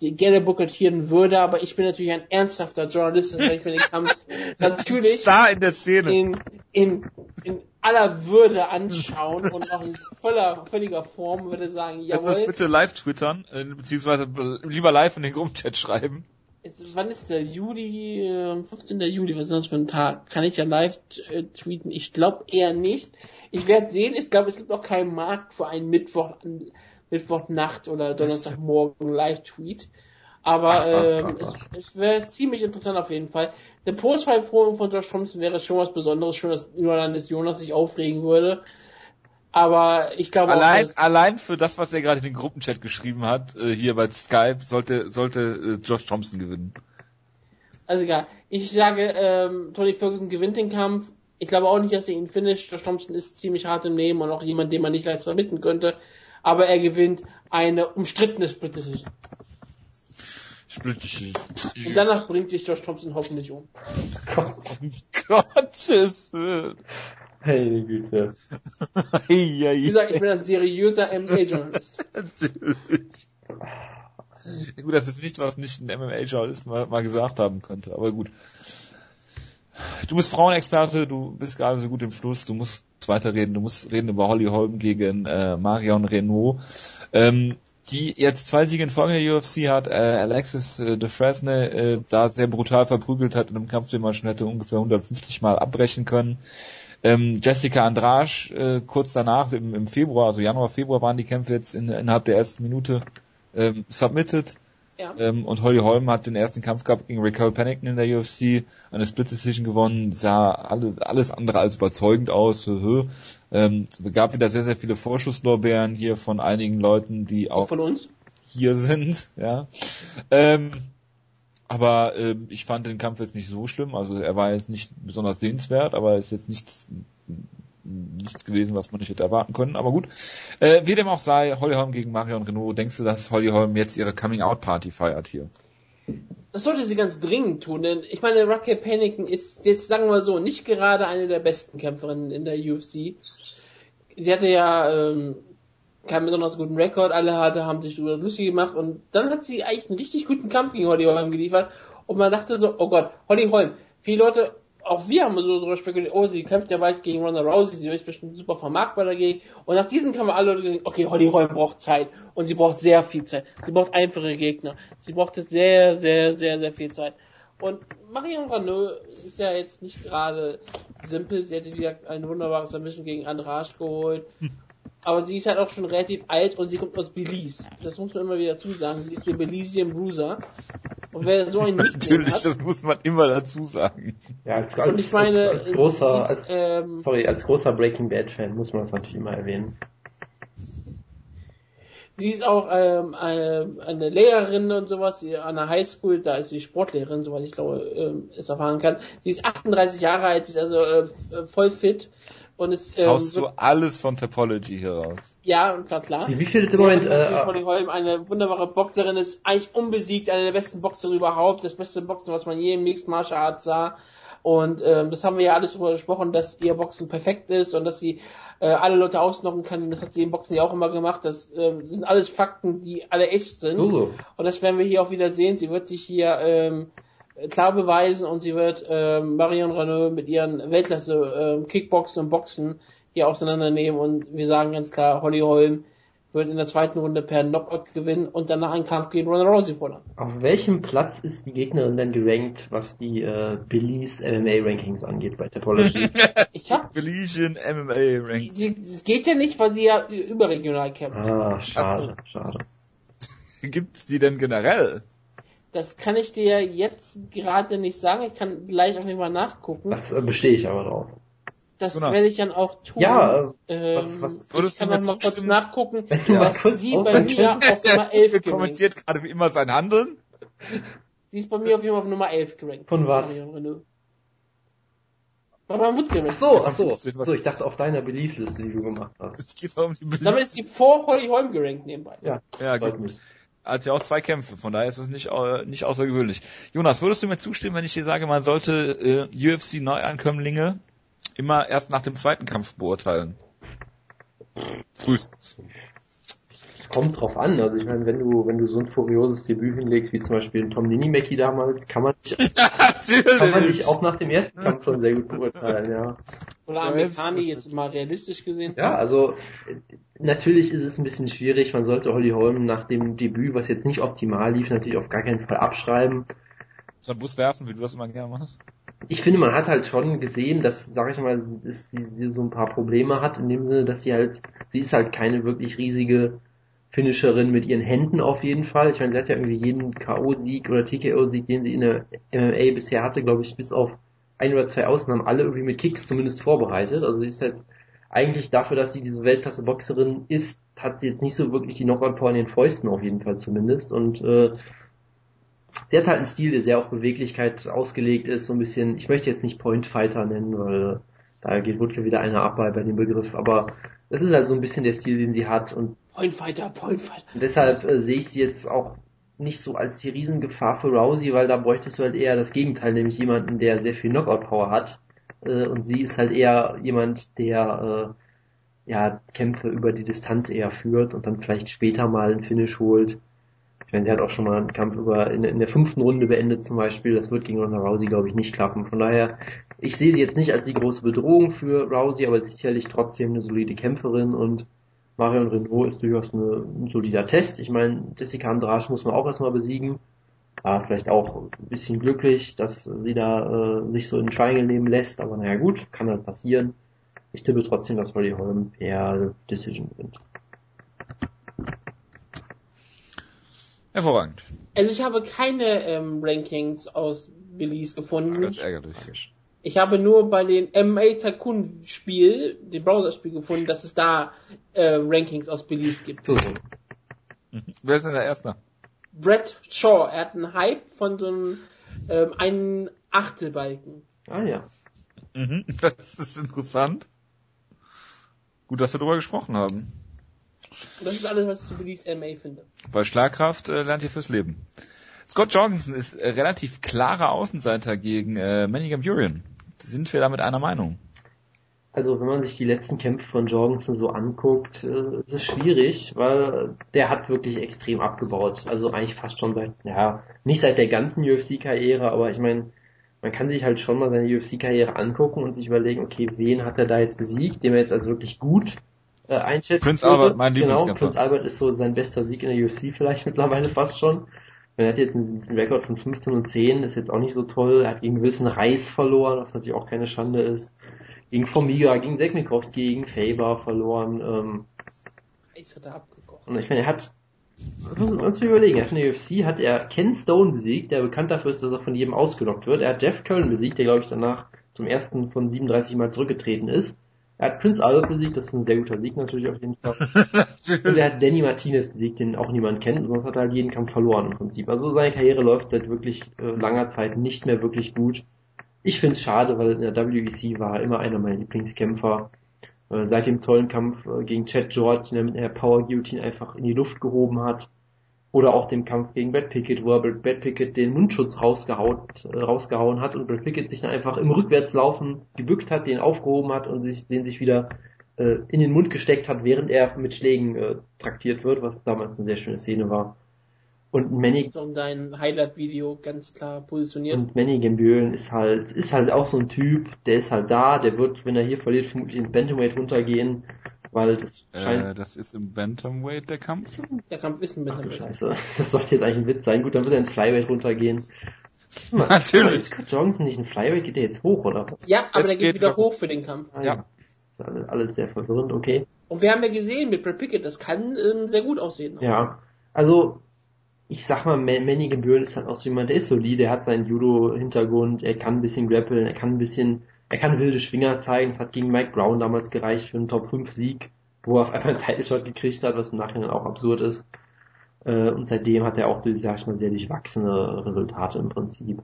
gerne boykottieren würde, aber ich bin natürlich ein ernsthafter Journalist, weil ich mir den Kampf natürlich Star in der Szene. in, in, in aller Würde anschauen und auch in voller, völliger Form würde sagen, Kannst du das bitte live twittern, äh, beziehungsweise lieber live in den Gruppenchat schreiben? jetzt, wann ist der Juli, äh, 15. Juli, was ist das für ein Tag? Kann ich ja live äh, tweeten? Ich glaube eher nicht. Ich werde sehen, ich glaube, es gibt auch keinen Markt für einen Mittwoch, Mittwochnacht oder Donnerstagmorgen Live-Tweet. Aber ähm, es, es wäre ziemlich interessant auf jeden Fall. Der Postfallforum von Josh Thompson wäre schon was Besonderes, schon, dass des Jonas sich aufregen würde. Aber ich glaube Allein, auch, allein für das, was er gerade in den Gruppenchat geschrieben hat, äh, hier bei Skype, sollte, sollte äh, Josh Thompson gewinnen. also egal. Ich sage, ähm, Tony Ferguson gewinnt den Kampf. Ich glaube auch nicht, dass er ihn finisht. Josh Thompson ist ziemlich hart im Leben und auch jemand, den man nicht leicht vermitteln könnte. Aber er gewinnt eine umstrittene Split Decision. Splittig. Und danach bringt sich Josh Thompson hoffentlich um. Um Gottes Willen. Hey, Güte. Wie gesagt, ich bin ein seriöser MMA-Journalist. Natürlich. Ja, gut, das ist nichts, was nicht ein MMA-Journalist mal, mal gesagt haben könnte, aber gut. Du bist Frauenexperte, du bist gerade so gut im Fluss, du musst weiterreden, du musst reden über Holly Holm gegen äh, Marion Renault, ähm, die jetzt zwei Siege in Folge der UFC hat, äh, Alexis äh, de Fresne äh, da sehr brutal verprügelt hat in einem Kampf, den man schon hätte ungefähr 150 Mal abbrechen können. Ähm, Jessica Andrasch äh, kurz danach im, im Februar, also Januar, Februar waren die Kämpfe jetzt in, innerhalb der ersten Minute ähm, submitted. Ja. Ähm, und Holly Holm hat den ersten Kampf gehabt gegen Raquel Pennington in der UFC, eine Split Decision gewonnen, sah alle, alles andere als überzeugend aus. Ähm, gab wieder sehr, sehr viele Vorschusslorbeeren hier von einigen Leuten, die Auch auch von uns. hier sind, ja. Ähm, aber ähm, ich fand den Kampf jetzt nicht so schlimm, also er war jetzt nicht besonders sehenswert, aber ist jetzt nichts nichts gewesen, was man nicht hätte erwarten können, aber gut. Äh, wie dem auch sei, Holly Holm gegen Marion Renault, denkst du, dass Holly Holm jetzt ihre Coming-out-Party feiert hier? Das sollte sie ganz dringend tun, denn ich meine, Raquel Pennington ist jetzt, sagen wir mal so, nicht gerade eine der besten Kämpferinnen in der UFC. Sie hatte ja ähm, keinen besonders guten Rekord, alle hatte, haben sich darüber lustig gemacht und dann hat sie eigentlich einen richtig guten Kampf gegen Holly Holm geliefert und man dachte so, oh Gott, Holly Holm, viele Leute, auch wir haben so darüber spekuliert, oh, sie kämpft ja bald gegen Ronda Rousey, sie ist bestimmt super vermarktbar dagegen. Und nach diesem haben wir alle gesagt, okay, Holly Holm braucht Zeit. Und sie braucht sehr viel Zeit. Sie braucht einfache Gegner. Sie braucht jetzt sehr, sehr, sehr, sehr viel Zeit. Und Marion Renault ist ja jetzt nicht gerade simpel. Sie hätte wieder ein wunderbares Submission gegen Andrade geholt. Aber sie ist halt auch schon relativ alt und sie kommt aus Belize. Das muss man immer wieder zusagen. Sie ist der Belizean Bruiser. Und wer so ein Natürlich, hat, das muss man immer dazu sagen. Ja, als, und als, ich meine, als, als großer, ist, als, ähm, sorry, als großer Breaking Bad Fan muss man das natürlich immer erwähnen. Sie ist auch ähm, eine, eine Lehrerin und sowas sie, an der Highschool, da ist sie Sportlehrerin, soweit ich glaube, ähm, es erfahren kann. Sie ist 38 Jahre alt, sie ist also äh, voll fit und ist Jetzt ähm, haust du alles von Topology hier raus. ja klar klar. Wie, viel ist im Moment, äh, Holly Holm eine wunderbare Boxerin ist, eigentlich unbesiegt, eine der besten Boxerinnen überhaupt, das beste Boxen, was man je im Mixed Martial Arts sah. Und ähm, das haben wir ja alles darüber gesprochen, dass ihr Boxen perfekt ist und dass sie äh, alle Leute ausnocken kann. Das hat sie im Boxen ja auch immer gemacht. Das ähm, sind alles Fakten, die alle echt sind. so, Und das werden wir hier auch wieder sehen. Sie wird sich hier ähm, klar beweisen und sie wird ähm, Marion Renault mit ihren Weltklasse ähm, Kickboxen und Boxen hier auseinandernehmen. Und wir sagen ganz klar, Holly Holm wird in der zweiten Runde per Knockout gewinnen und danach einen Kampf gegen Ronda Rousey fordern. auf welchem Platz ist die Gegnerin denn gerankt, was die äh, Belize MMA Rankings angeht bei Topology? Ich hab Belizean MMA Rank. Sie, es geht ja nicht, weil sie ja überregional kämpft. ah, schade, schade. Gibt's die denn generell? Das kann ich dir jetzt gerade nicht sagen. Ich kann gleich auf jeden Fall nachgucken. Das äh, bestehe ich aber drauf. das Jonas. werde ich dann auch tun. Ja, ähm, was- was- Würdest ich kann noch mal kurz nachgucken, mal was kurz sie bei mir auf Nummer 11 Er gerankt. kommentiert gerade wie immer sein Handeln. Sie ist bei mir auf jeden Fall auf Nummer 11 gerankt. Von was? Bei meinem Wut Ach gerankt. so, ach so. 15, was- So, ich dachte auf deiner Beliefsliste, die du gemacht hast. Es geht auch um die Damit ist die vor Holly Holm gerankt nebenbei. Ja, Ja, gut. mich. Hat ja auch zwei Kämpfe, von daher ist es nicht, äh, nicht außergewöhnlich. Jonas, würdest du mir zustimmen, wenn ich dir sage, man sollte äh, UFC-Neuankömmlinge immer erst nach dem zweiten Kampf beurteilen? Frühestens. Kommt drauf an. Also ich meine, wenn du, wenn du so ein furioses Debüt hinlegst, wie zum Beispiel Tom Ninimeki damals, kann man dich, kann man dich auch nach dem ersten Kampf schon sehr gut beurteilen, ja. Oder Ja, Amerikani jetzt- mal realistisch gesehen. Ja, also natürlich ist es ein bisschen schwierig. Man sollte Holly Holm nach dem Debüt, was jetzt nicht optimal lief, natürlich auf gar keinen Fall abschreiben. So einen Bus werfen, wie du das immer gerne machst? Ich finde, man hat halt schon gesehen, dass, sag ich mal, dass sie, sie so ein paar Probleme hat, in dem Sinne, dass sie halt, sie ist halt keine wirklich riesige Finisherin mit ihren Händen auf jeden Fall. Ich meine, sie hat ja irgendwie jeden K.O.-Sieg oder TKO-Sieg, den sie in der MMA bisher hatte, glaube ich, bis auf ein oder zwei Ausnahmen, alle irgendwie mit Kicks zumindest vorbereitet. Also sie ist halt eigentlich dafür, dass sie diese Weltklasse-Boxerin ist, hat sie jetzt nicht so wirklich die Knockout-Power in den Fäusten auf jeden Fall zumindest. Und äh, sie hat halt einen Stil, der sehr auf Beweglichkeit ausgelegt ist, so ein bisschen, ich möchte jetzt nicht Point Fighter nennen, weil da geht Wutke wieder einer ab bei, bei dem Begriff, aber das ist halt so ein bisschen der Stil, den sie hat und Point Fighter, Point Fighter. deshalb äh, sehe ich sie jetzt auch nicht so als die Riesengefahr für Rousey, weil da bräuchtest du halt eher das Gegenteil, nämlich jemanden, der sehr viel Knockout-Power hat äh, und sie ist halt eher jemand, der äh, ja Kämpfe über die Distanz eher führt und dann vielleicht später mal einen Finish holt. Ich meine, sie hat auch schon mal einen Kampf über in, in der fünften Runde beendet zum Beispiel. Das wird gegen Ronda Rousey, glaube ich, nicht klappen. Von daher, ich sehe sie jetzt nicht als die große Bedrohung für Rousey, aber sicherlich trotzdem eine solide Kämpferin und Marion Renault ist durchaus eine, ein solider Test. Ich meine, Jessica Andrasch muss man auch erstmal besiegen. War vielleicht auch ein bisschen glücklich, dass sie da äh, sich so in den Triangle nehmen lässt, aber naja gut, kann halt passieren. Ich tippe trotzdem, dass Holly Holm per Decision gewinnt. Hervorragend. Also ich habe keine ähm, Rankings aus Belize gefunden. Das ist ärgerlich. Ich habe nur bei den MMA Tycoon Spiel, dem Browser-Spiel gefunden, dass es da äh, Rankings aus Belize gibt. Mhm. Wer ist denn der Erste? Brett Shaw, er hat einen Hype von so einem ähm, einen Achtelbalken. Ah ja. Mhm. Das ist interessant. Gut, dass wir darüber gesprochen haben. Das ist alles, was ich zu Belize MMA finde. Bei Schlagkraft äh, lernt ihr fürs Leben. Scott Jorgensen ist äh, relativ klarer Außenseiter gegen äh, Manny Gamburian. Sind wir da mit einer Meinung? Also wenn man sich die letzten Kämpfe von Jorgensen so anguckt, äh, ist es schwierig, weil der hat wirklich extrem abgebaut. Also eigentlich fast schon seit, ja, nicht seit der ganzen UFC-Karriere, aber ich meine, man kann sich halt schon mal seine UFC-Karriere angucken und sich überlegen, okay, wen hat er da jetzt besiegt, den er jetzt als wirklich gut äh, einschätzt. Prince Albert, mein Genau, Lieblingskämpfer. Prince Albert ist so sein bester Sieg in der UFC vielleicht mittlerweile fast schon. Er hat jetzt einen Rekord von 15 und 10, ist jetzt auch nicht so toll. Er hat gegen gewissen Reis verloren, was natürlich auch keine Schande ist. Gegen Formiga, gegen Sekmikowski, gegen Faber verloren. Ähm, Eis hat er abgekocht. und ich meine, er hat, das muss man sich überlegen, er hat in der UFC hat er Ken Stone besiegt, der bekannt dafür ist, dass er von jedem ausgelockt wird. Er hat Jeff Curran besiegt, der glaube ich danach zum ersten von 37 Mal zurückgetreten ist. Er hat Prince Albert besiegt, das ist ein sehr guter Sieg natürlich auf jeden Fall. Und er hat Danny Martinez besiegt, den auch niemand kennt, sonst hat er halt jeden Kampf verloren im Prinzip. Also seine Karriere läuft seit wirklich äh, langer Zeit nicht mehr wirklich gut. Ich find's schade, weil in der WEC war er immer einer meiner Lieblingskämpfer. Äh, seit dem tollen Kampf äh, gegen Chad George, den er mit einer Power Guillotine einfach in die Luft gehoben hat. Oder auch dem Kampf gegen Brad Pickett, wo er Brad Pickett den Mundschutz rausgehaut, äh, rausgehauen hat und Brad Pickett sich dann einfach im Rückwärtslaufen gebückt hat, den aufgehoben hat und sich, den sich wieder äh, in den Mund gesteckt hat, während er mit Schlägen äh, traktiert wird, was damals eine sehr schöne Szene war. Und Manny So in dein Highlight-Video ganz klar positioniert. und Manny Gambüren ist halt, ist halt auch so ein Typ, der ist halt da, der wird, wenn er hier verliert, vermutlich ins Bantamweight runtergehen, weil das scheint, Äh, das ist im Bantamweight der Kampf. Der Kampf ist ein ach du bisschen Scheiße, das sollte jetzt eigentlich ein Witz sein, gut, dann wird er ins Flyweight runtergehen. Mal, Natürlich. Ist Johnson nicht ein Flyweight, geht der jetzt hoch, oder was? Ja, aber Es der geht geht wieder los. hoch für den Kampf. Ah, Ja. Ist alles, alles sehr verwirrend, okay. Und wir haben ja gesehen mit Brad Pickett, das kann ähm, sehr gut aussehen. Ja, also ich sag mal, Ma- Manny Gebühren ist halt auch so jemand, der ist solide, er hat seinen Judo-Hintergrund, er kann ein bisschen grappeln, er kann ein bisschen er kann wilde Schwinger zeigen, hat gegen Mike Brown damals gereicht für einen Top 5 Sieg, wo er auf einmal einen Title Shot gekriegt hat, was im Nachhinein auch absurd ist. Äh, und seitdem hat er auch, sag ich mal, sehr durchwachsene Resultate im Prinzip.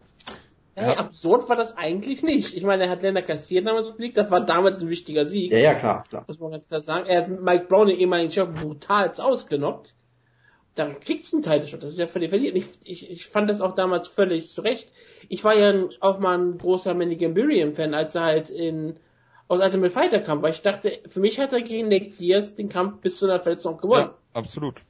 Hey, absurd war das eigentlich nicht. Ich meine, er hat Länder kassiert damals besiegt, das war damals ein wichtiger Sieg. Ja, ja, klar, klar. Muss man ganz klar sagen. Er hat Mike Brown, den ehemaligen Chef, brutal ausgenockt. Dann kriegt's einen Title Shot. Das ist ja völlig verliert. Ich, ich, ich fand das auch damals völlig zurecht. Ich war ja auch mal ein großer Manny Gambirian Fan, als er halt in aus Ultimate Fighter kam, weil ich dachte, für mich hat er gegen Nick Diaz den Kampf bis zu einer Verletzung gewonnen. Ja, absolut.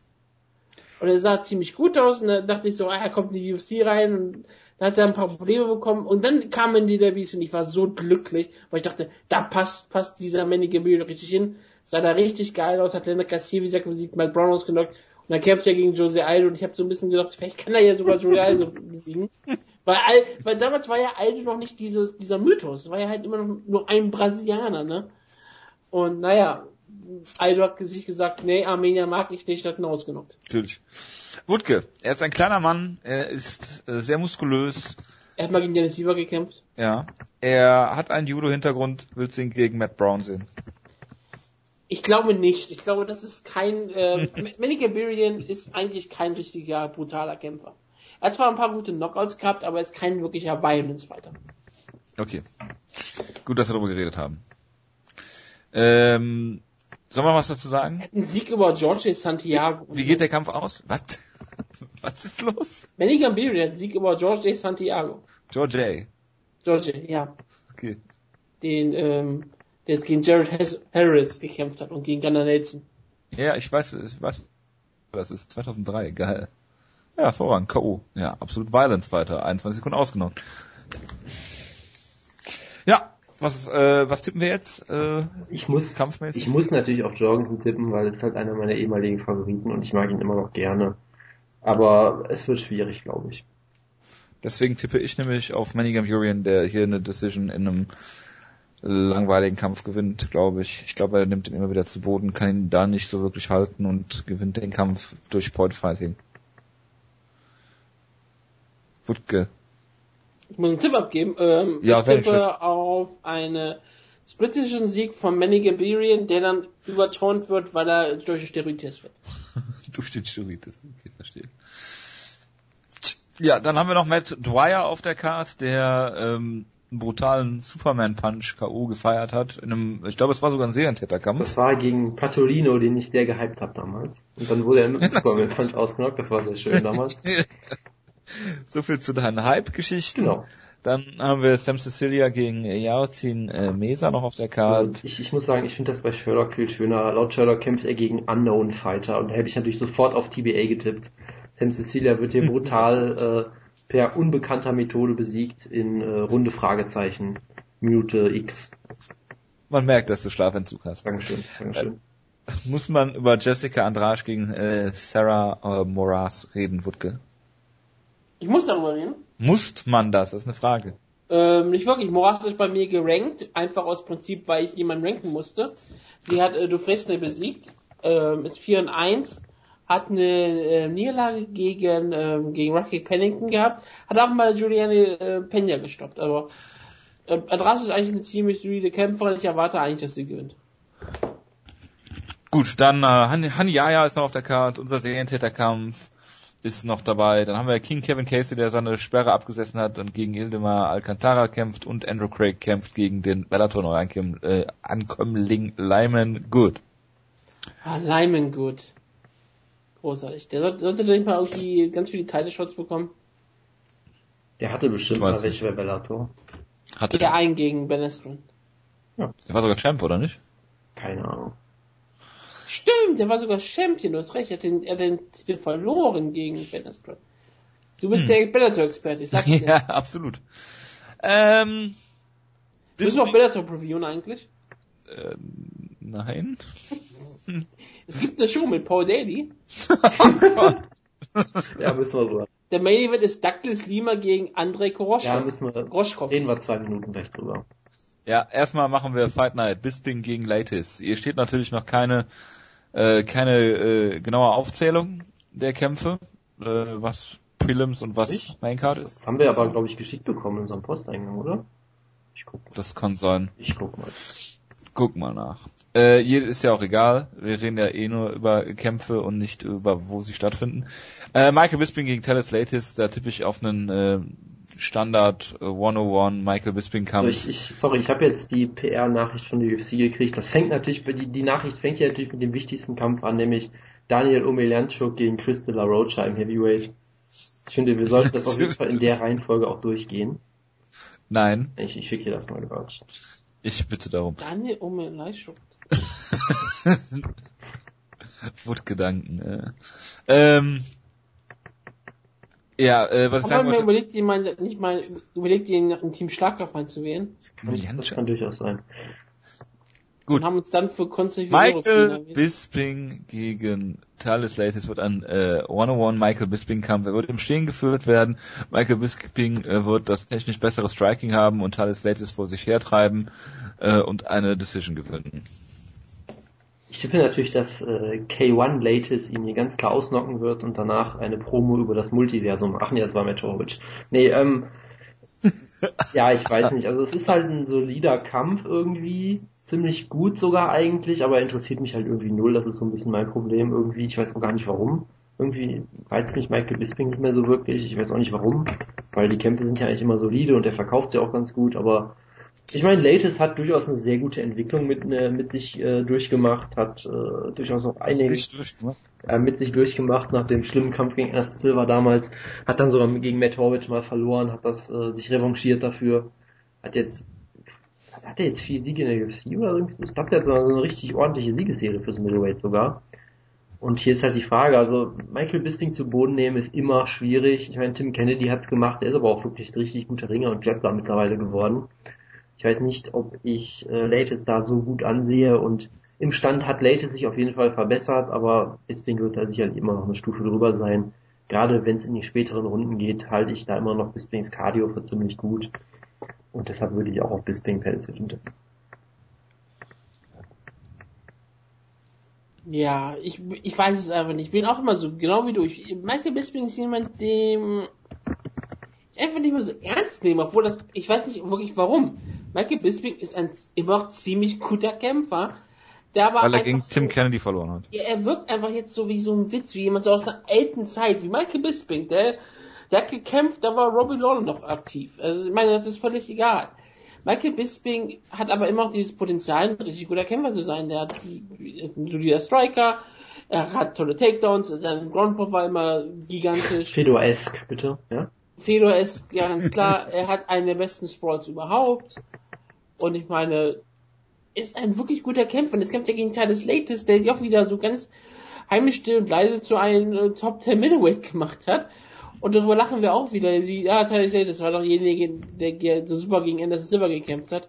Und er sah ziemlich gut aus und dann dachte ich so, ah, er kommt in die UFC rein und dann hat er ein paar Probleme bekommen und dann kam in die Derbys und ich war so glücklich, weil ich dachte, da passt, passt dieser Manny Gabriel richtig hin, sah da richtig geil aus, hat Lena Cassier, wie gesagt, besiegt, Mike Brown ausgenockt und dann kämpft er gegen Jose Aldo und ich habe so ein bisschen gedacht, vielleicht kann er ja sogar Jose Aldo besiegen. Weil, weil damals war ja Aldo noch nicht dieses, dieser Mythos, es war ja halt immer noch nur ein Brasilianer, ne? Und naja, Aldo hat sich gesagt, nee, Armenier mag ich nicht, hat ihn ausgenockt. Natürlich. Wutke, er ist ein kleiner Mann, er ist äh, sehr muskulös. Er hat mal gegen Dennis Siever gekämpft. Ja. Er hat einen Judo-Hintergrund, willst du ihn gegen Matt Brown sehen? Ich glaube nicht. Ich glaube, das ist kein, äh, Manny Gabirian ist eigentlich kein richtiger, brutaler Kämpfer. Er hat zwar ein paar gute Knockouts gehabt, aber er ist kein wirklicher Violence-Fighter. Okay. Gut, dass wir darüber geredet haben. Ähm, Sollen wir was dazu sagen? Ein Sieg über George Santiago. Wie geht der Kampf aus? Was? Was ist los? Manny Gambiri hat einen Sieg über George Santiago. George George, ja. Okay. Den, ähm, der jetzt gegen Jared Harris gekämpft hat und gegen Gunnar Nelson. Ja, ich weiß, ich weiß, das ist 2003, geil. Ja, voran, K.O. Ja, absolut Violence weiter, 21 Sekunden ausgenommen. Ja, was, äh, was tippen wir jetzt? Äh, ich muss, kampfmäßig? Ich muss natürlich auf Jorgensen tippen, weil es halt einer meiner ehemaligen Favoriten und ich mag ihn immer noch gerne. Aber es wird schwierig, glaube ich. Deswegen tippe ich nämlich auf Manny Gamurian, der hier eine Decision in einem langweiligen Kampf gewinnt, glaube ich. Ich glaube, er nimmt ihn immer wieder zu Boden, kann ihn da nicht so wirklich halten und gewinnt den Kampf durch Point Fighting. Wutke. Ich muss einen Tipp abgeben. Ähm, ja, ich tippe auf eine Split Decision Sieg von Manny Gambirian, der dann übertont wird, weil er durch den Steroidtest wird. durch den Steroidtest, okay, verstehe. Ja, dann haben wir noch Matt Dwyer auf der Karte, der ähm, einen brutalen Superman-Punch K.O. gefeiert hat. In einem, ich glaube, es war sogar ein Serientäterkampf. Das war gegen Patolino, den ich sehr gehypt habe damals. Und dann wurde er mit Superman-Punch ausgenockt, das war sehr schön damals. so viel zu deinen Hype-Geschichten. Genau. Dann haben wir Sam Cecilia gegen Yaotin äh, Mesa noch auf der Karte. Ich, ich muss sagen, ich finde das bei Sherlock viel schöner. Laut Sherlock kämpft er gegen Unknown Fighter und da hätte ich natürlich sofort auf TBA getippt. Sam Cecilia wird hier brutal äh, per unbekannter Methode besiegt in äh, Runde Fragezeichen Minute X. Man merkt, dass du Schlafentzug hast. Dankeschön, Dankeschön. Äh, muss man über Jessica Andrasch gegen äh, Sarah äh, Moras reden, Wutke? Ich muss darüber reden. Muss man das? Das ist eine Frage. Ähm, nicht wirklich. Moras ist bei mir gerankt, einfach aus Prinzip, weil ich jemanden ranken musste. Die hat äh, Dufresne besiegt, ähm, ist 4 und 1, hat eine äh, Niederlage gegen, ähm, gegen Rocky Pennington gehabt, hat auch mal Juliane äh, Pena gestoppt, aber äh, Adras ist eigentlich eine ziemlich solide Kämpferin, ich erwarte eigentlich, dass sie gewinnt. Gut, dann äh, Hani Yaya ist noch auf der Karte, unser Serientäterkampf ist noch dabei. Dann haben wir King Kevin Casey, der seine Sperre abgesessen hat und gegen Ildemar Alcantara kämpft und Andrew Craig kämpft gegen den Bellator Neuankömmling äh, Lyman Good. Ah, Lyman Good. Großartig. Der sollte, sollte der nicht mal irgendwie ganz viele Title Shots bekommen? Der hatte bestimmt mal welche bei Bellator. Hatte der einen gegen Ben Askren. Ja. Der war sogar Champ, oder nicht? Keine Ahnung. Stimmt, der war sogar Champion, du hast recht, er hat den, er hat den Titel verloren gegen Ben Askren. Du bist hm. der Bellator-Experte, ich sag's dir. ja, absolut. Ähm, bist du auch Bellator previewen eigentlich? Ähm, nein. es gibt eine Show mit Paul Daly. oh Gott. ja, müssen wir rüber. Der Main Event ist Douglas Lima gegen Andrei Koroschkov. Ja, müssen wir, Groschkov. reden wir zwei Minuten gleich drüber. Ja, erstmal machen wir Fight Night, Bisping gegen Latis. Hier steht natürlich noch keine äh, keine äh, genaue Aufzählung der Kämpfe, äh, was Prelims und was ich? Maincard ist. Haben wir aber, glaube ich, geschickt bekommen in unserem Posteingang, oder? Ich guck mal. Das kann sein. Ich guck mal. Guck mal nach. Äh, hier ist ja auch egal. Wir reden ja eh nur über Kämpfe und nicht über, wo sie stattfinden. Äh, Michael Bisping gegen Talis Latis, da tippe ich auf einen äh, Standard äh, 101 Michael Bisping Kampf. ich, ich, sorry, ich habe jetzt die PR-Nachricht von der UFC gekriegt. Das fängt natürlich, die, die Nachricht fängt ja natürlich mit dem wichtigsten Kampf an, nämlich Daniel Omelianchuk gegen Chris de la Rocha im Heavyweight. Ich finde, wir sollten das auf jeden Fall in der Reihenfolge auch durchgehen. Nein, Ich, ich schicke dir das mal gerade. ich bitte darum. Daniel Omelaischuk. Wutgedanken. Äh. Ähm, ja, äh, was ich sagen wollte. überlegt, ihn mal, nicht mal überlegt, ihn im Team Schlagkraft einzuwählen? Das kann durchaus sein. Gut. Und haben uns dann für konstruktives Michael Bisping gegen Thales Latis wird ein äh, 101 Michael Bisping Kampf. Er wird im Stehen geführt werden. Michael Bisping äh, wird das technisch bessere Striking haben und Thales Latis vor sich hertreiben äh, und eine Decision gewinnen. Ich tippe natürlich, dass äh, K1 Latest ihn hier ganz klar ausnocken wird und danach eine Promo über das Multiversum. Ach nee, das war Meteorovic. Nee, ähm, ja, ich weiß nicht. Also es ist halt ein solider Kampf irgendwie. Ziemlich gut sogar eigentlich, aber interessiert mich halt irgendwie null. Das ist so ein bisschen mein Problem irgendwie. Ich weiß auch gar nicht warum. Irgendwie reizt mich Michael Bisping nicht mehr so wirklich. Ich weiß auch nicht warum. Weil die Kämpfe sind ja eigentlich immer solide und er verkauft sie auch ganz gut, aber ich meine, Latest hat durchaus eine sehr gute Entwicklung mit, äh, mit sich äh, durchgemacht, hat äh, durchaus auch einige Sich durchgemacht. äh, mit sich durchgemacht nach dem schlimmen Kampf gegen Ernst Silva damals, hat dann sogar gegen Matt Horwich mal verloren, hat das äh, sich revanchiert dafür, hat jetzt hat er jetzt vier Siege in der UFC oder irgendwie? Ich glaube, der hat so eine richtig ordentliche Siegesserie fürs Middleweight sogar. Und hier ist halt die Frage, also Michael Bisping zu Boden nehmen ist immer schwierig. Ich meine, Tim Kennedy hat's gemacht, der ist aber auch wirklich ein richtig guter Ringer und Grappler mittlerweile geworden. Ich weiß nicht, ob ich äh, Latest da so gut ansehe und im Stand hat Latest sich auf jeden Fall verbessert, aber Bisping wird da sicherlich immer noch eine Stufe drüber sein. Gerade wenn es in die späteren Runden geht, halte ich da immer noch Bispings Cardio für ziemlich gut. Und deshalb würde ich auch auf Bisping Decision tippen. Ja, ich, ich weiß es einfach nicht. Ich bin auch immer so, genau wie du. Ich, Michael Bisping ist jemand, dem ich einfach nicht mehr so ernst nehme, obwohl das, ich weiß nicht wirklich warum. Michael Bisping ist ein immer noch ziemlich guter Kämpfer, der aber Weil er gegen so, Tim Kennedy verloren hat. Ja, er wirkt einfach jetzt so wie so ein Witz, wie jemand so aus einer alten Zeit, wie Michael Bisping, der, der hat gekämpft, da war Robbie Lawler noch aktiv. Also ich meine, das ist völlig egal. Michael Bisping hat aber immer auch dieses Potenzial, ein richtig guter Kämpfer zu sein. Der hat ein solider Striker, er hat tolle Takedowns, sein Groundpop war immer gigantisch. Fedor-esque, bitte, ja? Fedor ist ganz klar, er hat einen der besten Sprawls überhaupt. Und ich meine, ist ein wirklich guter Kämpfer. Und jetzt kämpft er gegen Titus Latest, der sich auch wieder so ganz heimisch still und leise zu einem äh, Top 10 Middleweight gemacht hat. Und darüber lachen wir auch wieder. Wie, ja, Titus Latest war doch derjenige, der so super gegen Anderson Silva gekämpft hat.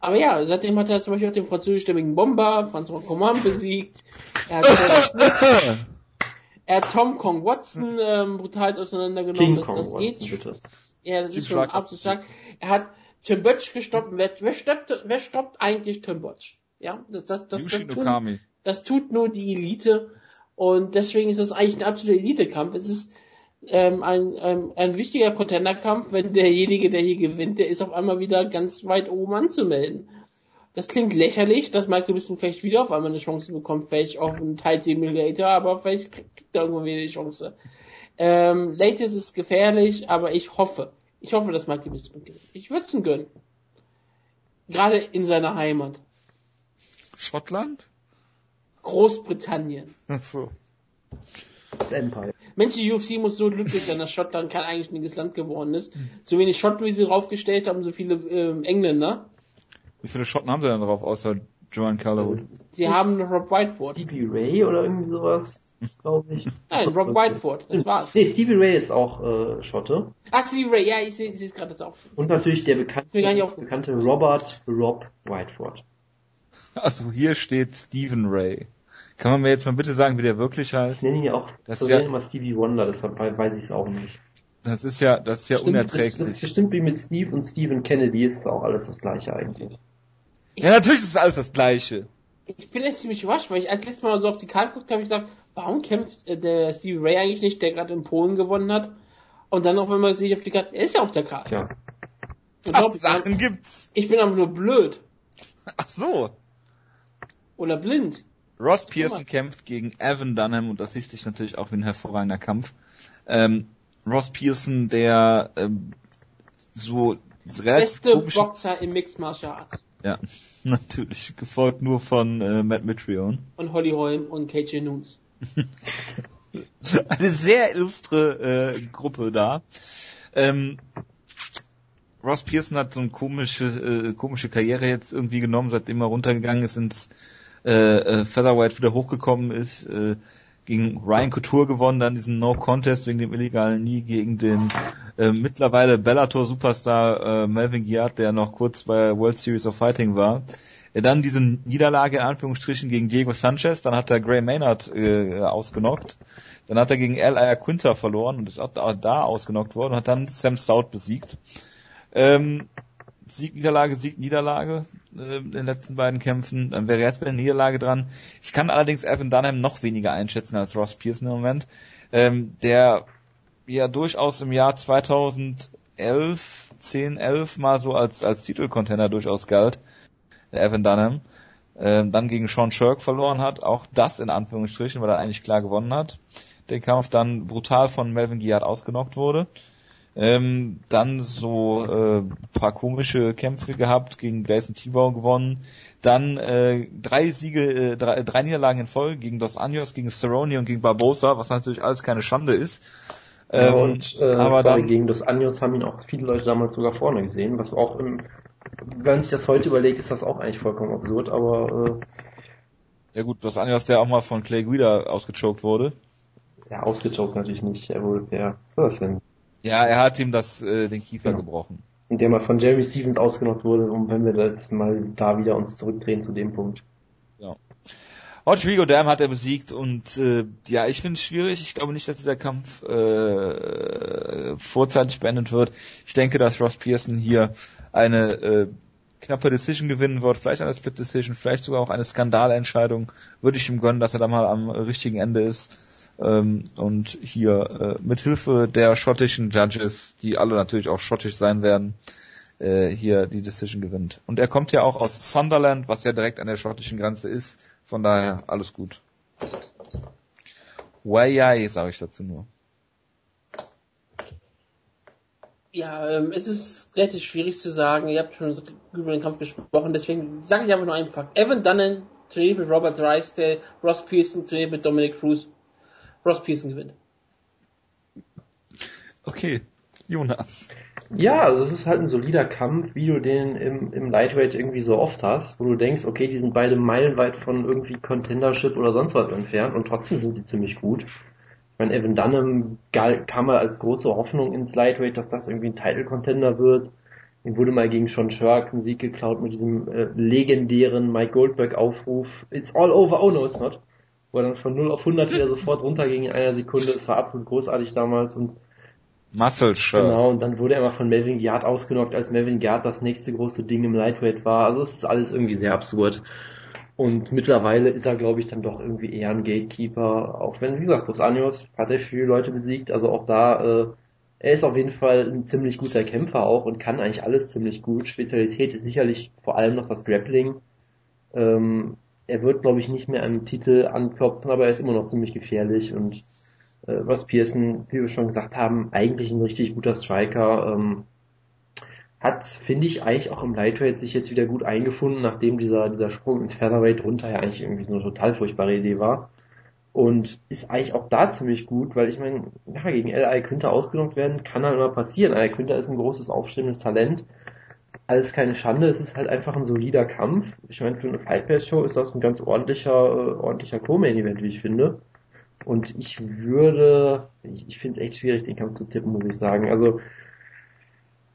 Aber ja, seitdem hat er zum Beispiel auch den französischstämmigen Bomber, François Coman besiegt. Er hat, er hat Tom Kong Watson ähm, brutal auseinandergenommen. King das, Kong, das geht Watson, bitte. ja, das Team ist schon absolut stark. Er hat Tim Butch gestoppt. Wer, wer, stoppt, wer stoppt eigentlich Tim Butch? Ja, das, das, das, das, tun, das tut nur die Elite. Und deswegen ist das eigentlich ein absoluter Elite-Kampf. Es ist ähm, ein, ähm, ein wichtiger Contender-Kampf, wenn derjenige, der hier gewinnt, der ist auf einmal wieder ganz weit oben anzumelden. Das klingt lächerlich, dass Michael Bisping vielleicht wieder auf einmal eine Chance bekommt, vielleicht auf einen Title Simulator, aber vielleicht kriegt er irgendwann wieder die Chance. Ähm, Latest ist gefährlich, aber ich hoffe, ich hoffe, dass Michael Bisping gewinnt. Ich würde es ihm gönnen. Gerade in seiner Heimat. Schottland? Großbritannien. Ach so. Das Empire. Mensch, die UFC muss so glücklich sein, dass Schottland kein eigenständiges Land geworden ist. So wenig Schott, wie sie draufgestellt haben, so viele ähm, Engländer. Wie viele Schotten haben sie denn drauf, außer Joanne Calderwood? Sie haben Rob Whiteford. Stevie Ray oder irgendwie sowas, glaube ich. Nein, Rob Whiteford, das war's. Nee, Stevie Ray ist auch äh, Schotte. Ach, Stevie Ray, ja, ich sehe ich sehe es gerade das auch. Und natürlich der bekannte, bekannte Robert Rob Whiteford. Also hier steht Stephen Ray. Kann man mir jetzt mal bitte sagen, wie der wirklich Ich heißt? nenne ihn ja auch Das so ja- immer Stevie Wonder, deshalb weiß ich es auch nicht. Das ist ja, das ist ja Stimmt, Das, das ist unerträglich. bestimmt wie mit Steve und Stephen Kennedy ist auch alles das gleiche eigentlich. Ja, natürlich ist alles das Gleiche. Ich bin echt ziemlich überrascht, weil ich als letztes Mal so auf die Karte geguckt habe, ich gedacht, warum kämpft äh, der Stevie Ray eigentlich nicht, der gerade in Polen gewonnen hat? Und dann auf einmal sehe ich auf die Karte, er ist ja auf der Karte. Tja, glaub, Sachen gibt's. Ich bin aber nur blöd. Ach so. Oder blind. Ross Pearson kämpft gegen Evan Dunham und das liest sich natürlich auch wie ein hervorragender Kampf. Ähm, Ross Pearson, der ähm, so Beste Boxer im Mixed Martial Arts. Ja, natürlich. Gefolgt nur von äh, Matt Mitrione. Und Holly Holm und KJ Noons. Eine sehr illustre äh, Gruppe da. Ähm, Ross Pearson hat so eine komische, äh, komische Karriere jetzt irgendwie genommen, seitdem er runtergegangen ist ins äh, äh, Featherweight wieder hochgekommen ist, äh, gegen Ryan Couture gewonnen, dann diesen No Contest wegen dem illegalen Nie gegen den äh, mittlerweile Bellator Superstar äh, Melvin Giard, der noch kurz bei World Series of Fighting war. Dann diese Niederlage in Anführungsstrichen gegen Diego Sanchez, dann hat er Gray Maynard äh, ausgenockt. Dann hat er gegen Al Ayaquinta verloren und ist auch da, da ausgenockt worden und hat dann Sam Stout besiegt. Ähm, Sieg, Niederlage, Sieg, Niederlage äh, in den letzten beiden Kämpfen. Dann wäre jetzt bei der Niederlage dran. Ich kann allerdings Evan Dunham noch weniger einschätzen als Ross Pearson im Moment, ähm, der ja durchaus im Jahr 2011, 10, 11 mal so als, als Titelcontender durchaus galt, der Evan Dunham. Ähm, dann gegen Sean Shirk verloren hat, auch das in Anführungsstrichen, weil er eigentlich klar gewonnen hat. Der Kampf dann brutal von Melvin Giard ausgenockt wurde. Ähm, dann so äh, paar komische Kämpfe gehabt, gegen Gleison Tibau gewonnen. Dann äh, drei Siege, äh, drei, drei Niederlagen in Folge gegen Dos Anjos, gegen Cerrone und gegen Barbosa, was natürlich alles keine Schande ist. Ja, Ähm, und äh, aber sorry, dann, gegen das Anjos haben ihn auch viele Leute damals sogar vorne gesehen, was auch im, wenn man sich das heute überlegt, ist das auch eigentlich vollkommen absurd, aber ja gut, Dos Anjos, der auch mal von Clay Guida ausgechoked wurde. äh, ja, ausgechoked natürlich nicht, er wohl, ja, was war das denn? Ja, er hat ihm das, äh, den Kiefer Ja. gebrochen. Und der mal von Jeremy Stevens ausgenockt wurde, und wenn wir jetzt mal da wieder uns zurückdrehen zu dem Punkt. Rodrigo Dam hat er besiegt und äh, ja, ich finde es schwierig. Ich glaube nicht, dass dieser Kampf äh, vorzeitig beendet wird. Ich denke, dass Ross Pearson hier eine äh, knappe Decision gewinnen wird, vielleicht eine Split Decision, vielleicht sogar auch eine Skandalentscheidung. Würde ich ihm gönnen, dass er da mal am richtigen Ende ist. Ähm, und hier äh, mit Hilfe der schottischen Judges, die alle natürlich auch schottisch sein werden, äh, hier die Decision gewinnt. Und er kommt ja auch aus Sunderland, was ja direkt an der schottischen Grenze ist. Von daher alles gut. Wayai, sage ich dazu nur. Ja, ähm, es ist relativ schwierig zu sagen. Ihr habt schon über den Kampf gesprochen, deswegen sage ich einfach nur einen Fakt. Evan Dunham trainiert mit Robert Drysdale, Ross Pearson trainiert mit Dominic Cruz. Ross Pearson gewinnt. Okay, Jonas. Ja, also es ist halt ein solider Kampf, wie du den im, im Lightweight irgendwie so oft hast, wo du denkst, okay, die sind beide meilenweit von irgendwie Contendership oder sonst was entfernt und trotzdem sind die ziemlich gut. Ich meine, Evan Dunham kam mal als große Hoffnung ins Lightweight, dass das irgendwie ein Title-Contender wird. Ihm wurde mal gegen Sean Shark ein Sieg geklaut mit diesem äh, legendären Mike Goldberg-Aufruf, It's all over, oh no, it's not. Wo er dann von 0 auf 100 wieder sofort runterging in einer Sekunde. Es war absolut großartig damals und Muscle Shirt. Genau, und dann wurde er mal von Melvin Giard ausgenockt, als Melvin Giard das nächste große Ding im Lightweight war. Also es ist alles irgendwie sehr absurd. Und mittlerweile ist er, glaube ich, dann doch irgendwie eher ein Gatekeeper. Auch wenn, wie gesagt, Dos Anjos hat er viele Leute besiegt. Also auch da, äh, er ist auf jeden Fall ein ziemlich guter Kämpfer auch und kann eigentlich alles ziemlich gut. Spezialität ist sicherlich vor allem noch das Grappling. Ähm, er wird, glaube ich, nicht mehr einen Titel anklopfen, aber er ist immer noch ziemlich gefährlich und äh, Ross Pearson, wie wir schon gesagt haben, eigentlich ein richtig guter Striker. Ähm, hat, finde ich, eigentlich auch im Lightweight sich jetzt wieder gut eingefunden, nachdem dieser, dieser Sprung ins Featherweight runter ja eigentlich irgendwie so eine total furchtbare Idee war. Und ist eigentlich auch da ziemlich gut, weil ich meine, ja, gegen L.I. könnte ausgenockt werden, kann dann immer passieren. L.I. könnte ist ein großes, aufstrebendes Talent. Alles keine Schande, es ist halt einfach ein solider Kampf. Ich meine, für eine Fight Pass Show ist das ein ganz ordentlicher, äh, ordentlicher Co-Main-Event, wie ich finde. Und ich würde, ich, ich finde es echt schwierig, den Kampf zu tippen, muss ich sagen. Also,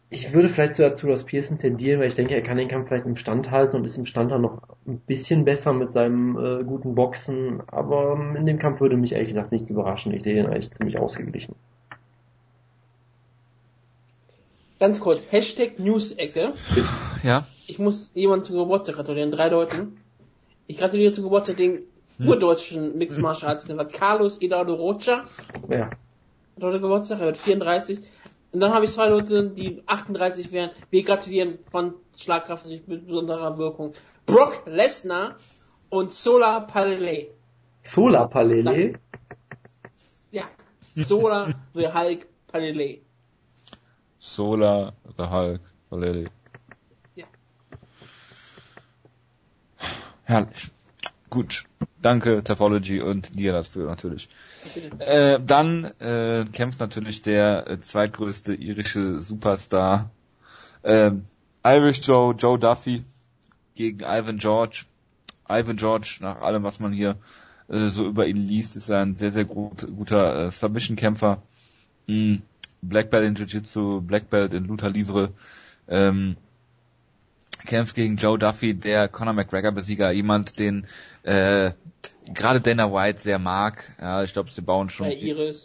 ich würde vielleicht sogar zu Ross Pearson tendieren, weil ich denke, er kann den Kampf vielleicht im Stand halten und ist im Stand dann noch ein bisschen besser mit seinem äh, guten Boxen. Aber ähm, in dem Kampf würde mich ehrlich gesagt nichts überraschen. Ich sehe den eigentlich ziemlich ausgeglichen. Ganz kurz, Hashtag News-Ecke. Ja. Ich muss jemanden zum Geburtstag gratulieren, drei Leuten. Ich gratuliere zum Geburtstag den urdeutschen Mixed Martial Arts Kämpfer Carlos Eduardo Rocha. Ja. Hat heute Geburtstag, er wird 34. Und dann habe ich zwei Leute, die 38 wären. Wir gratulieren von Schlagkraft mit besonderer Wirkung. Brock Lesnar und Solar Palele. Solar Palele? Ja. Solar the Hulk Palele. Solar the Hulk Palele. Ja. Herrlich. Gut. Danke, Topology und dir dafür natürlich. Äh, dann äh, kämpft natürlich der äh, zweitgrößte irische Superstar äh, Irish Joe, Joe Duffy gegen Ivan George. Ivan George, nach allem, was man hier äh, so über ihn liest, ist er ein sehr, sehr gut, guter äh, Submission-Kämpfer. Mm, Black Belt in Jiu-Jitsu, Black Belt in Luther Livre. Ähm, kämpft gegen Joe Duffy, der Conor McGregor-Besieger, jemand, den äh, gerade Dana White sehr mag. Ja, ich glaube, sie bauen schon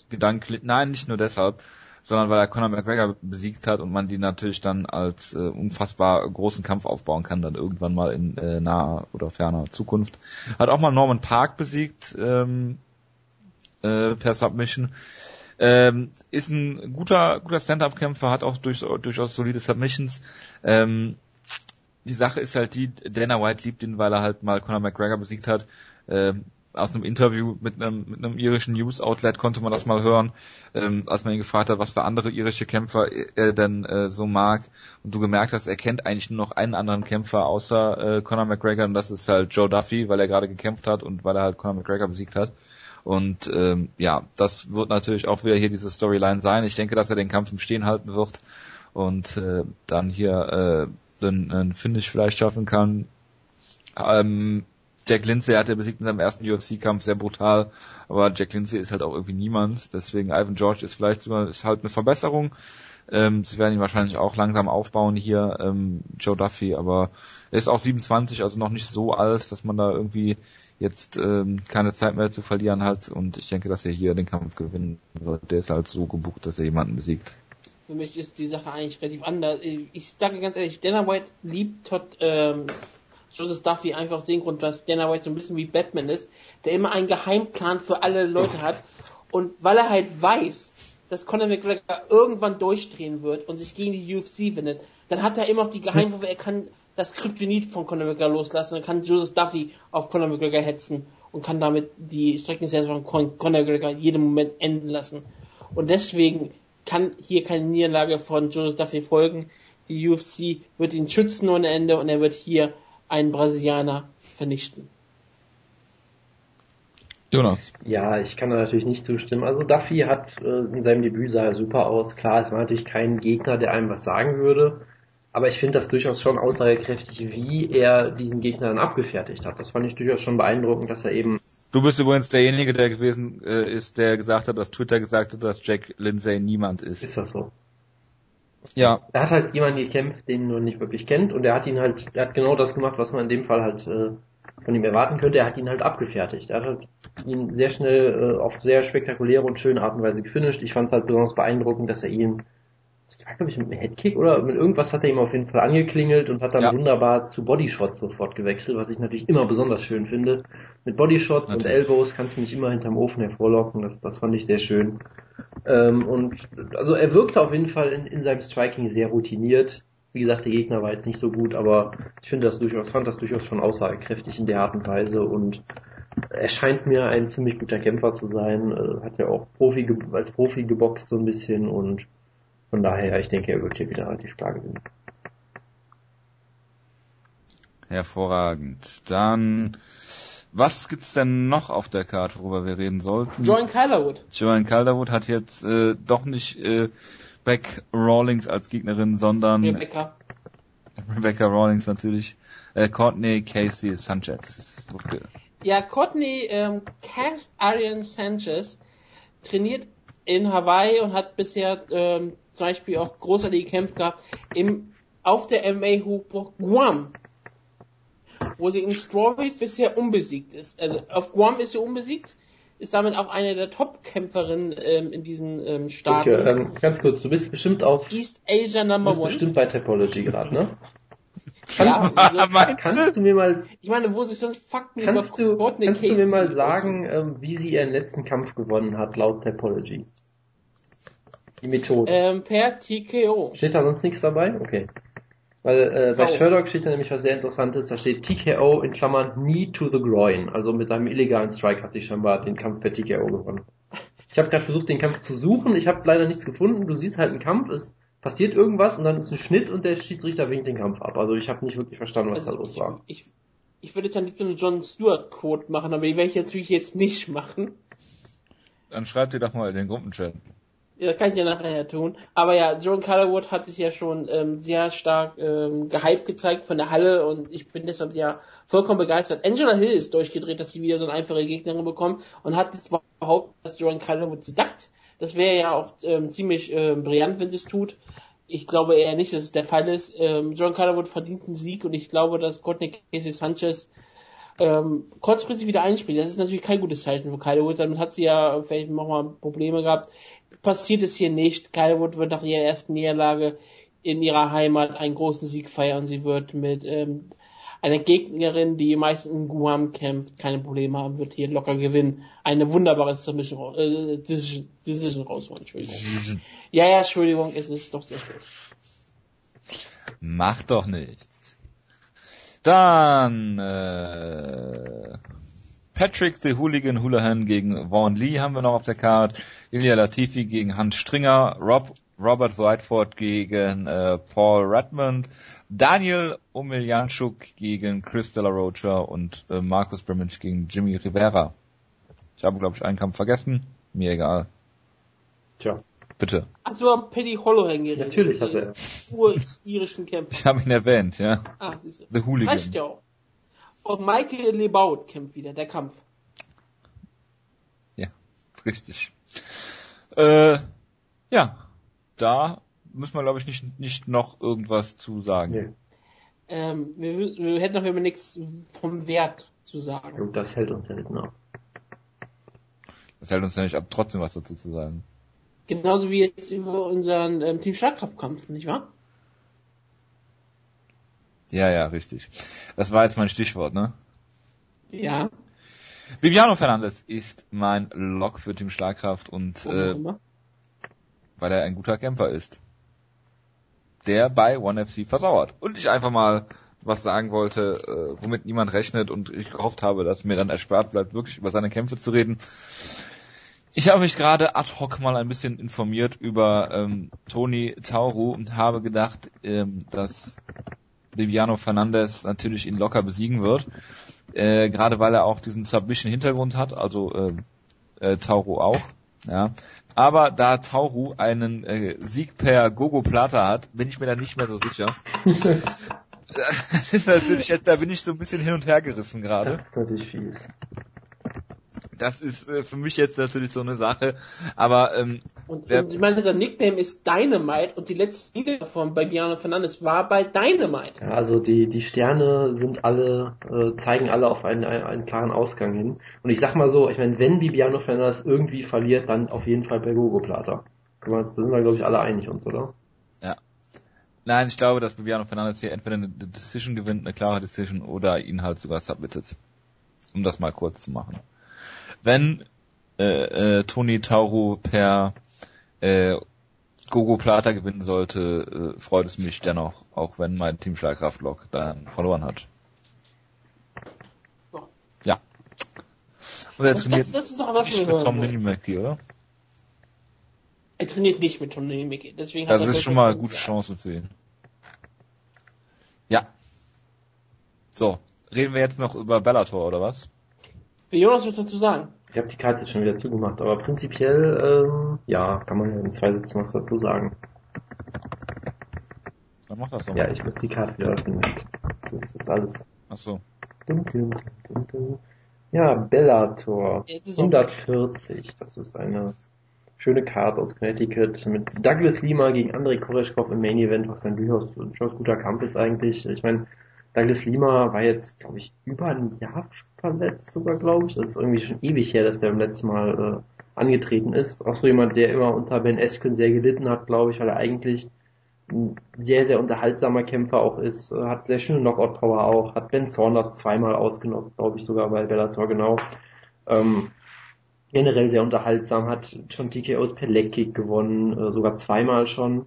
gedanklich, nein, nicht nur deshalb, sondern weil er Conor McGregor besiegt hat und man die natürlich dann als äh, unfassbar großen Kampf aufbauen kann, dann irgendwann mal in äh, naher oder ferner Zukunft. Hat auch mal Norman Park besiegt ähm, äh, per Submission. Ähm, ist ein guter guter Stand-up-Kämpfer, hat auch durch, durchaus solide Submissions. Ähm, die Sache ist halt die, Dana White liebt ihn, weil er halt mal Conor McGregor besiegt hat. Ähm, aus einem Interview mit einem, mit einem irischen News-Outlet konnte man das mal hören, ähm, als man ihn gefragt hat, was für andere irische Kämpfer er denn äh, so mag. Und du gemerkt hast, er kennt eigentlich nur noch einen anderen Kämpfer außer äh, Conor McGregor und das ist halt Joe Duffy, weil er gerade gekämpft hat und weil er halt Conor McGregor besiegt hat. Und ähm, ja, das wird natürlich auch wieder hier diese Storyline sein. Ich denke, dass er den Kampf im Stehen halten wird und äh, dann hier äh, einen, einen Finish vielleicht schaffen kann. Ähm, Jack Lindsay hat er besiegt in seinem ersten UFC-Kampf sehr brutal, aber Jack Lindsay ist halt auch irgendwie niemand. Deswegen Ivan George ist vielleicht sogar ist halt eine Verbesserung. Ähm, sie werden ihn wahrscheinlich auch langsam aufbauen hier, ähm, Joe Duffy, aber er ist auch 27, also noch nicht so alt, dass man da irgendwie jetzt ähm, keine Zeit mehr zu verlieren hat und ich denke, dass er hier den Kampf gewinnen wird. Der ist halt so gebucht, dass er jemanden besiegt. Für mich ist die Sache eigentlich relativ anders. Ich sage ganz ehrlich, Dana White liebt Todd, ähm, Joseph Duffy einfach aus dem Grund, dass Dana White so ein bisschen wie Batman ist, der immer einen Geheimplan für alle Leute hat. Und weil er halt weiß, dass Conor McGregor irgendwann durchdrehen wird und sich gegen die UFC wendet, dann hat er immer noch die Geheimwaffe, er kann das Kryptonit von Conor McGregor loslassen, dann kann Joseph Duffy auf Conor McGregor hetzen und kann damit die Streckenserie von Conor McGregor jeden Moment enden lassen. Und deswegen kann hier keine Niederlage von Joseph Duffy folgen. Die UFC wird ihn schützen ohne Ende und er wird hier einen Brasilianer vernichten. Jonas. Ja, ich kann da natürlich nicht zustimmen. Also Duffy hat äh, in seinem Debüt sah er super aus. Klar, es war natürlich kein Gegner, der einem was sagen würde. Aber ich finde das durchaus schon aussagekräftig, wie er diesen Gegner dann abgefertigt hat. Das fand ich durchaus schon beeindruckend, dass er eben. Du bist übrigens derjenige, der gewesen äh, ist, der gesagt hat, dass Twitter gesagt hat, dass Jack Lindsay niemand ist. Ist das so? Ja. Er hat halt jemanden gekämpft, den man nicht wirklich kennt, und er hat ihn halt, er hat genau das gemacht, was man in dem Fall halt äh, von ihm erwarten könnte. Er hat ihn halt abgefertigt. Er hat halt ihn sehr schnell äh, auf sehr spektakuläre und schöne Art und Weise gefinisht. Ich fand es halt besonders beeindruckend, dass er ihn das war glaube ich mit einem Headkick oder mit irgendwas hat er ihm auf jeden Fall angeklingelt und hat dann Ja. wunderbar zu Bodyshots sofort gewechselt, was ich natürlich immer besonders schön finde. Mit Bodyshots und. Elbows kannst du mich immer hinterm Ofen hervorlocken, das, das fand ich sehr schön. Ähm, und also er wirkte auf jeden Fall in, in seinem Striking sehr routiniert. Wie gesagt, der Gegner war jetzt nicht so gut, aber ich finde das durchaus, fand das durchaus schon aussagekräftig in der Art und Weise und er scheint mir ein ziemlich guter Kämpfer zu sein, äh, hat ja auch Profi als Profi geboxt so ein bisschen und von daher, ich denke, er wird hier wieder relativ klar gewinnen. Hervorragend. Dann, was gibt's denn noch auf der Karte, worüber wir reden sollten? Joan Calderwood. Joanne Calderwood hat jetzt äh, doch nicht äh, Beck Rawlings als Gegnerin, sondern Rebecca. Rebecca Rawlings natürlich. Äh, Courtney Casey Sanchez. Okay. Ja, Courtney ähm, Cass Arian Sanchez trainiert in Hawaii und hat bisher ähm, zum Beispiel auch großartige Kämpfe gehabt im, auf der MMA Hochburg Guam, wo sie in Strawweight bisher unbesiegt ist. Also auf Guam ist sie unbesiegt, ist damit auch eine der Top-Kämpferinnen ähm, in diesen ähm, Staaten. Okay, ähm, ganz kurz, du bist bestimmt auf, East Asia du Number bist One. bestimmt bei Topology gerade, ne? Ja, also, Meinst Kannst du mir mal, ich meine, wo sich sonst Fakten kannst über du, Courtney kannst du Casey mir mal sagen, ähm, wie sie ihren letzten Kampf gewonnen hat, laut Topology? Die Methode. Ähm, per TKO. Steht da sonst nichts dabei? Okay. Weil äh, bei. Sherlock steht da nämlich was sehr Interessantes, da steht TKO in Klammern Knee to the Groin. Also mit seinem illegalen Strike hat sie scheinbar den Kampf per TKO gewonnen. Ich habe gerade versucht, den Kampf zu suchen, ich habe leider nichts gefunden. Du siehst halt einen Kampf, es passiert irgendwas und dann ist ein Schnitt und der Schiedsrichter winkt den Kampf ab. Also ich habe nicht wirklich verstanden, was da Also los ich, war. ich, ich würde jetzt am liebsten einen John Stewart Quote machen, aber die werde ich natürlich jetzt nicht machen. Dann schreibt ihr doch mal in den Gruppenchat. Ja, kann ich ja nachher tun. Aber ja, John Calderwood hat sich ja schon ähm, sehr stark ähm, gehypt gezeigt von der Halle und ich bin deshalb ja vollkommen begeistert. Angela Hill ist durchgedreht, dass sie wieder so eine einfache Gegnerin bekommt und hat jetzt behauptet, dass John Calderwood sie dackt. Das wäre ja auch ähm, ziemlich ähm, brillant, wenn sie es tut. Ich glaube eher nicht, dass es der Fall ist. Ähm, John Calderwood verdient einen Sieg und ich glaube, dass Courtney Casey Sanchez ähm, kurzfristig wieder einspielt. Das ist natürlich kein gutes Zeichen für Calderwood. Damit hat sie ja vielleicht nochmal Probleme gehabt. Passiert es hier nicht. Calderwood wird nach ihrer ersten Niederlage in ihrer Heimat einen großen Sieg feiern. Sie wird mit ähm, einer Gegnerin, die meistens in Guam kämpft, keine Probleme haben, wird hier locker gewinnen. Eine wunderbare Submission, äh, Decision, Decision rausholen. Entschuldigung. Ja, ja, Entschuldigung, es ist doch sehr schön. Macht doch nichts. Dann äh, Patrick the Hooligan Houlihan gegen Vaughn Lee haben wir noch auf der Card. Ilya Latifi gegen Hans Stringer. Rob, Robert Whiteford gegen äh, Paul Redmond. Daniel Omelianchuk gegen Chris De La Rocha und äh, Marcus Brimage gegen Jimmy Rivera. Ich habe, glaube ich, einen Kampf vergessen. Mir egal. Tja, Bitte. Hast du über Paddy Holloway geredet? natürlich hat er. Den Ur-irischen Kämpfer. Ich habe ihn erwähnt, ja. Ah, siehst du. The Hooligan. Reicht ja auch. Und Michael Lebaut kämpft wieder, der Kampf. Ja, richtig. Äh, ja, da müssen wir, glaube ich, nicht, nicht noch irgendwas zu sagen. Nee. Ähm, wir, wir hätten auf jeden Fall nichts vom Wert zu sagen. Und das hält uns ja nicht nach. Das hält uns ja nicht ab, trotzdem was dazu zu sagen. Genauso wie jetzt über unseren ähm, Team Schlagkraftkampf, nicht wahr? Ja, ja, richtig. Das war jetzt mein Stichwort, ne? Ja. Viviano Fernandes ist mein Lock für Team Schlagkraft und äh, weil er ein guter Kämpfer ist. Der bei ONE FC versauert. Und ich einfach mal was sagen wollte, äh, womit niemand rechnet und ich gehofft habe, dass mir dann erspart bleibt, wirklich über seine Kämpfe zu reden. Ich habe mich gerade ad hoc mal ein bisschen informiert über ähm, Tony Tauru und habe gedacht, ähm, dass Viviano Fernandes natürlich ihn locker besiegen wird. Äh, gerade weil er auch diesen Submission-Hintergrund hat, also äh, äh, Tauru auch. Ja. Aber da Tauru einen äh, Sieg per Gogo Plata hat, bin ich mir da nicht mehr so sicher. das ist natürlich da bin ich so ein bisschen hin und her gerissen gerade. Das ist natürlich fies. Das ist äh, für mich jetzt natürlich so eine Sache. Aber ähm, Und, wer- und ich meine, sein Nickname ist Dynamite und die letzte von bei Biano Fernandes war bei Dynamite. Ja, also die, die Sterne sind alle, äh, zeigen alle auf einen, einen, einen klaren Ausgang hin. Und ich sag mal so, ich meine, wenn Bibiano Fernandes irgendwie verliert, dann auf jeden Fall bei Gogo Plata. Da sind wir, glaube ich, alle einig uns, oder? nein, ich glaube, dass Viviano Fernandes hier entweder eine Decision gewinnt, eine klare Decision, oder ihn halt sogar submittet. Um das mal kurz zu machen. Wenn äh, äh, Tony Tauru per äh, Gogo Plata gewinnen sollte, äh, freut es mich dennoch, auch wenn mein Team Schlagkraftlock dann verloren hat. So. Ja. Und er trainiert das, das ist doch was nicht mit Tom wollen. Minimacki, oder? Er trainiert nicht mit Tony Mickey. Deswegen hat Das ist schon mal vollkommen gute. Chance für ihn. Ja. So, reden wir jetzt noch über Bellator oder was? Will Jonas was dazu sagen? Ich habe die Karte jetzt schon wieder zugemacht, aber prinzipiell, ähm, ja, kann man ja in zwei Sätzen was dazu sagen. Dann mach das doch Ja, mal. ich muss die Karte wieder öffnen. Das ist jetzt alles Ach so. dunkel, dunkel, dunkel. Ja, Bellator Jetzt ist auch- 140. Das ist eine schöne Karte aus Connecticut mit Douglas Lima gegen Andrei Koreshkov im Main Event, was ein durchaus, durchaus guter Kampf ist eigentlich. Ich meine, Douglas Lima war jetzt, glaube ich, über ein Jahr verletzt sogar, glaube ich. Das ist irgendwie schon ewig her, dass der beim letzten Mal äh, angetreten ist. Auch so jemand, der immer unter Ben Askren sehr gelitten hat, glaube ich, weil er eigentlich ein sehr, sehr unterhaltsamer Kämpfer auch ist, äh, hat sehr schöne Knockout-Power auch, hat Ben Saunders zweimal ausgenockt, glaube ich sogar bei Bellator, genau. Ähm, generell sehr unterhaltsam, hat schon TKOs per Legkick gewonnen, äh, sogar zweimal schon,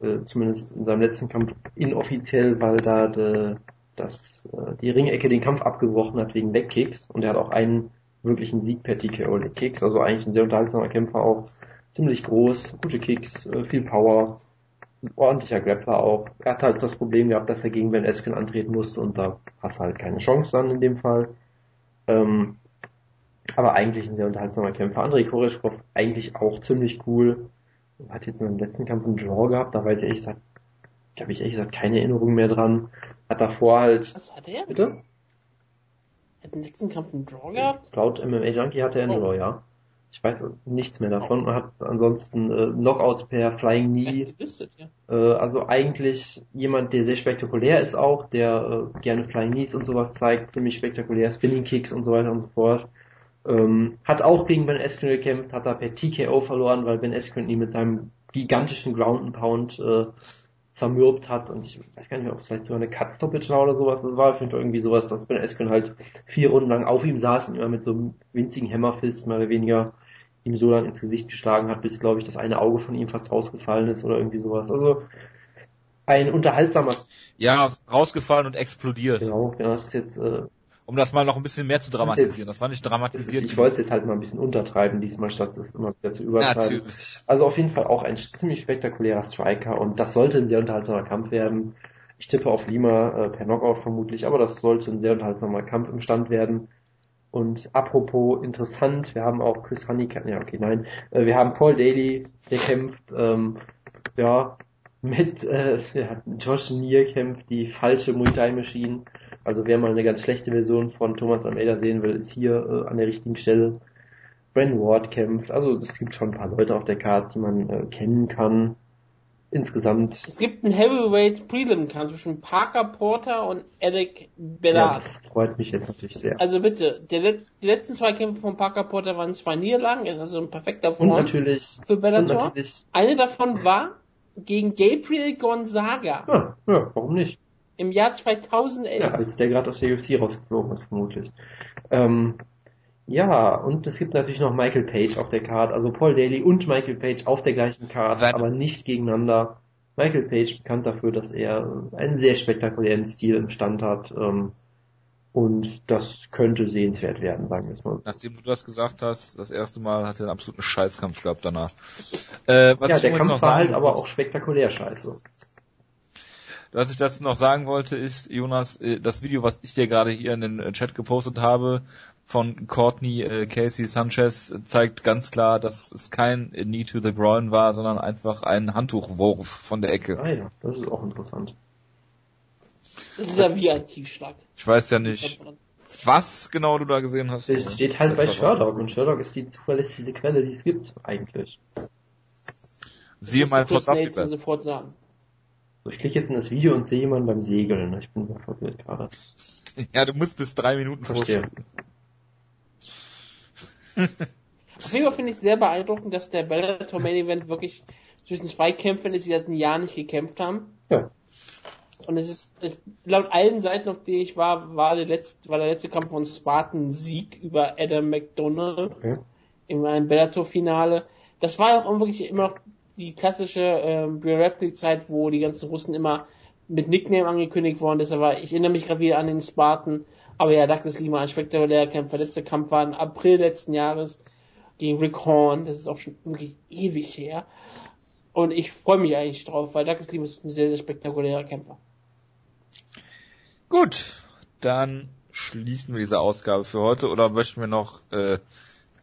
äh, zumindest in seinem letzten Kampf inoffiziell, weil da de, das, äh, die Ringecke den Kampf abgebrochen hat wegen Legkicks und er hat auch einen wirklichen Sieg per TKO Legkicks, also eigentlich ein sehr unterhaltsamer Kämpfer auch, ziemlich groß, gute Kicks, äh, viel Power, ordentlicher Grappler auch. Er hat halt das Problem gehabt, dass er gegen Ben Askren antreten musste und da hast du halt keine Chance dann in dem Fall. Ähm, aber eigentlich ein sehr unterhaltsamer Kämpfer. Andrei Koreshkov eigentlich auch ziemlich cool. Hat jetzt seinem letzten Kampf einen Draw gehabt, da weiß ich ehrlich gesagt, habe ich ehrlich gesagt keine Erinnerung mehr dran. Hat davor halt. Was hat er? Bitte? Hat den letzten Kampf einen Draw gehabt? Laut MMA Junkie hatte er einen Oh. Draw, ja. Ich weiß nichts mehr davon. Man hat ansonsten äh, Knockouts per Flying Knee, ja. Äh, also eigentlich jemand, der sehr spektakulär ist auch, der äh, gerne Flying Knees und sowas zeigt, ziemlich spektakulär, Spinning Kicks und so weiter und so fort. Ähm, hat auch gegen Ben Askren gekämpft, hat da per TKO verloren, weil Ben Askren ihn mit seinem gigantischen Ground and Pound äh, zermürbt hat und ich weiß gar nicht mehr, ob es vielleicht sogar eine Cut Stoppage war oder sowas. Das war auf jeden Fall irgendwie sowas, dass Ben Askren halt vier Runden lang auf ihm saß und immer mit so einem winzigen Hammerfist mehr oder weniger ihm so lang ins Gesicht geschlagen hat, bis, glaube ich, das eine Auge von ihm fast rausgefallen ist oder irgendwie sowas. Also ein unterhaltsamer, Ja, rausgefallen und explodiert. genau, ja, das ist jetzt, äh, Um das mal noch ein bisschen mehr zu dramatisieren. Das war nicht dramatisiert. ich wollte es jetzt halt mal ein bisschen untertreiben diesmal, statt es immer wieder zu übertreiben. Natürlich. Also auf jeden Fall auch ein ziemlich spektakulärer Striker und das sollte ein sehr unterhaltsamer Kampf werden. Ich tippe auf Lima äh, per Knockout vermutlich, aber das sollte ein sehr unterhaltsamer Kampf im Stand werden. Und apropos interessant, wir haben auch Chris Honeycutt, ja okay, nein, äh, wir haben Paul Daly, der kämpft, ähm, ja, mit äh, ja, Josh Neer kämpft die falsche Muay Thai Machine. Also wer mal eine ganz schlechte Version von Thomas Almeida sehen will, ist hier äh, an der richtigen Stelle. Bren Ward kämpft. Also es gibt schon ein paar Leute auf der Karte, die man äh, kennen kann. Insgesamt, Es gibt einen Heavyweight Prelim Kampf zwischen Parker Porter und Eric ja, Bellard. das freut mich jetzt natürlich sehr. also bitte, let- die letzten zwei Kämpfe von Parker Porter waren zwei Niederlagen, er also ein perfekter Und Form natürlich, für und Bellator. natürlich, Eine davon war gegen Gabriel Gonzaga ja, ja, warum nicht? Im Jahr 2011. Ja, als der gerade aus der UFC rausgeflogen ist, vermutlich. Ähm, ja, und es gibt natürlich noch Michael Page auf der Card, also Paul Daly und Michael Page auf der gleichen Card, Sein- aber nicht gegeneinander. Michael Page bekannt dafür, dass er einen sehr spektakulären Stil im Stand hat, ähm, und das könnte sehenswert werden, sagen wir es mal. Nachdem du das gesagt hast, das erste Mal hat er einen absoluten Scheißkampf gehabt danach. Äh, was Ja, ich der Kampf noch war sagen halt aber auch spektakulär scheiße. Was ich dazu noch sagen wollte ist, Jonas, äh, das Video, was ich dir gerade hier in den äh, Chat gepostet habe von Courtney äh, Casey Sanchez, zeigt ganz klar, dass es kein Knee to the Groin war, sondern einfach ein Handtuchwurf von der Ecke. Ah ja, das ist auch interessant. Das ist ja wie ein Tiefschlag. Ich weiß ja nicht, was genau du da gesehen hast. Es steht halt bei Sherlock und Sherlock ist die zuverlässigste Quelle, die es gibt, eigentlich. Siehe Nelson Podcast. sofort sagen. So, ich klicke jetzt in das Video und sehe jemanden beim Segeln. Ich bin sehr verwirrt gerade. Ja, du musst bis drei Minuten vorspulen. Auf jeden Fall finde ich sehr beeindruckend, dass der Bellator Main Event wirklich zwischen zwei Kämpfern ist, die seit einem Jahr nicht gekämpft haben. Ja. Und es ist, es, laut allen Seiten, auf denen ich war, war der letzte, war der letzte Kampf von Spartan Sieg über Adam McDonald Okay. in einem Bellator-Finale. Das war auch wirklich immer noch die klassische ähm, Rapid-Zeit, wo die ganzen Russen immer mit Nickname angekündigt worden ist. Aber ich erinnere mich gerade wieder an den Spartan. Aber ja, Douglas Lima, ein spektakulärer Kämpfer. Der letzte Kampf war im April letzten Jahres gegen Rick Horn. Das ist auch schon wirklich ewig her. Und ich freue mich eigentlich drauf, weil Douglas Lima ist ein sehr, sehr spektakulärer Kämpfer. Gut, dann schließen wir diese Ausgabe für heute oder möchten wir noch äh,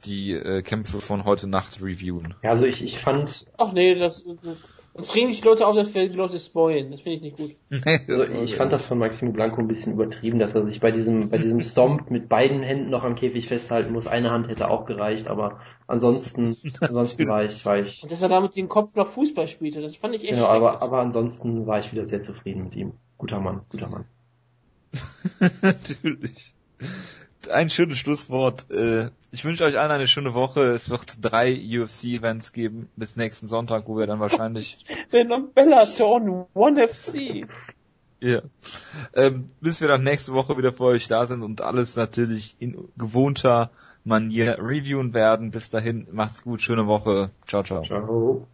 die äh, Kämpfe von heute Nacht reviewen? Ja, also ich, ich fand, Ach nee, das, das uns regen sich die Leute auf, dass wir die Leute spoilen. Das finde ich nicht gut. also ich fand das von Maximo Blanco ein bisschen übertrieben, dass er sich bei diesem, bei diesem Stomp mit beiden Händen noch am Käfig festhalten muss. Eine Hand hätte auch gereicht, aber ansonsten, ansonsten war ich, war ich, Und dass er damit den Kopf nach Fußball spielte, das fand ich echt genau, aber, aber ansonsten war ich wieder sehr zufrieden mit ihm. Guter Mann, guter Mann. Natürlich. Ein schönes Schlusswort. Äh, Ich wünsche euch allen eine schöne Woche. Es wird drei UFC-Events geben bis nächsten Sonntag, wo wir dann wahrscheinlich Wenn am Bellator One FC. Ja. Ähm, bis wir dann nächste Woche wieder für euch da sind und alles natürlich in gewohnter Manier reviewen werden. Bis dahin, macht's gut, schöne Woche. Ciao, ciao. Ciao.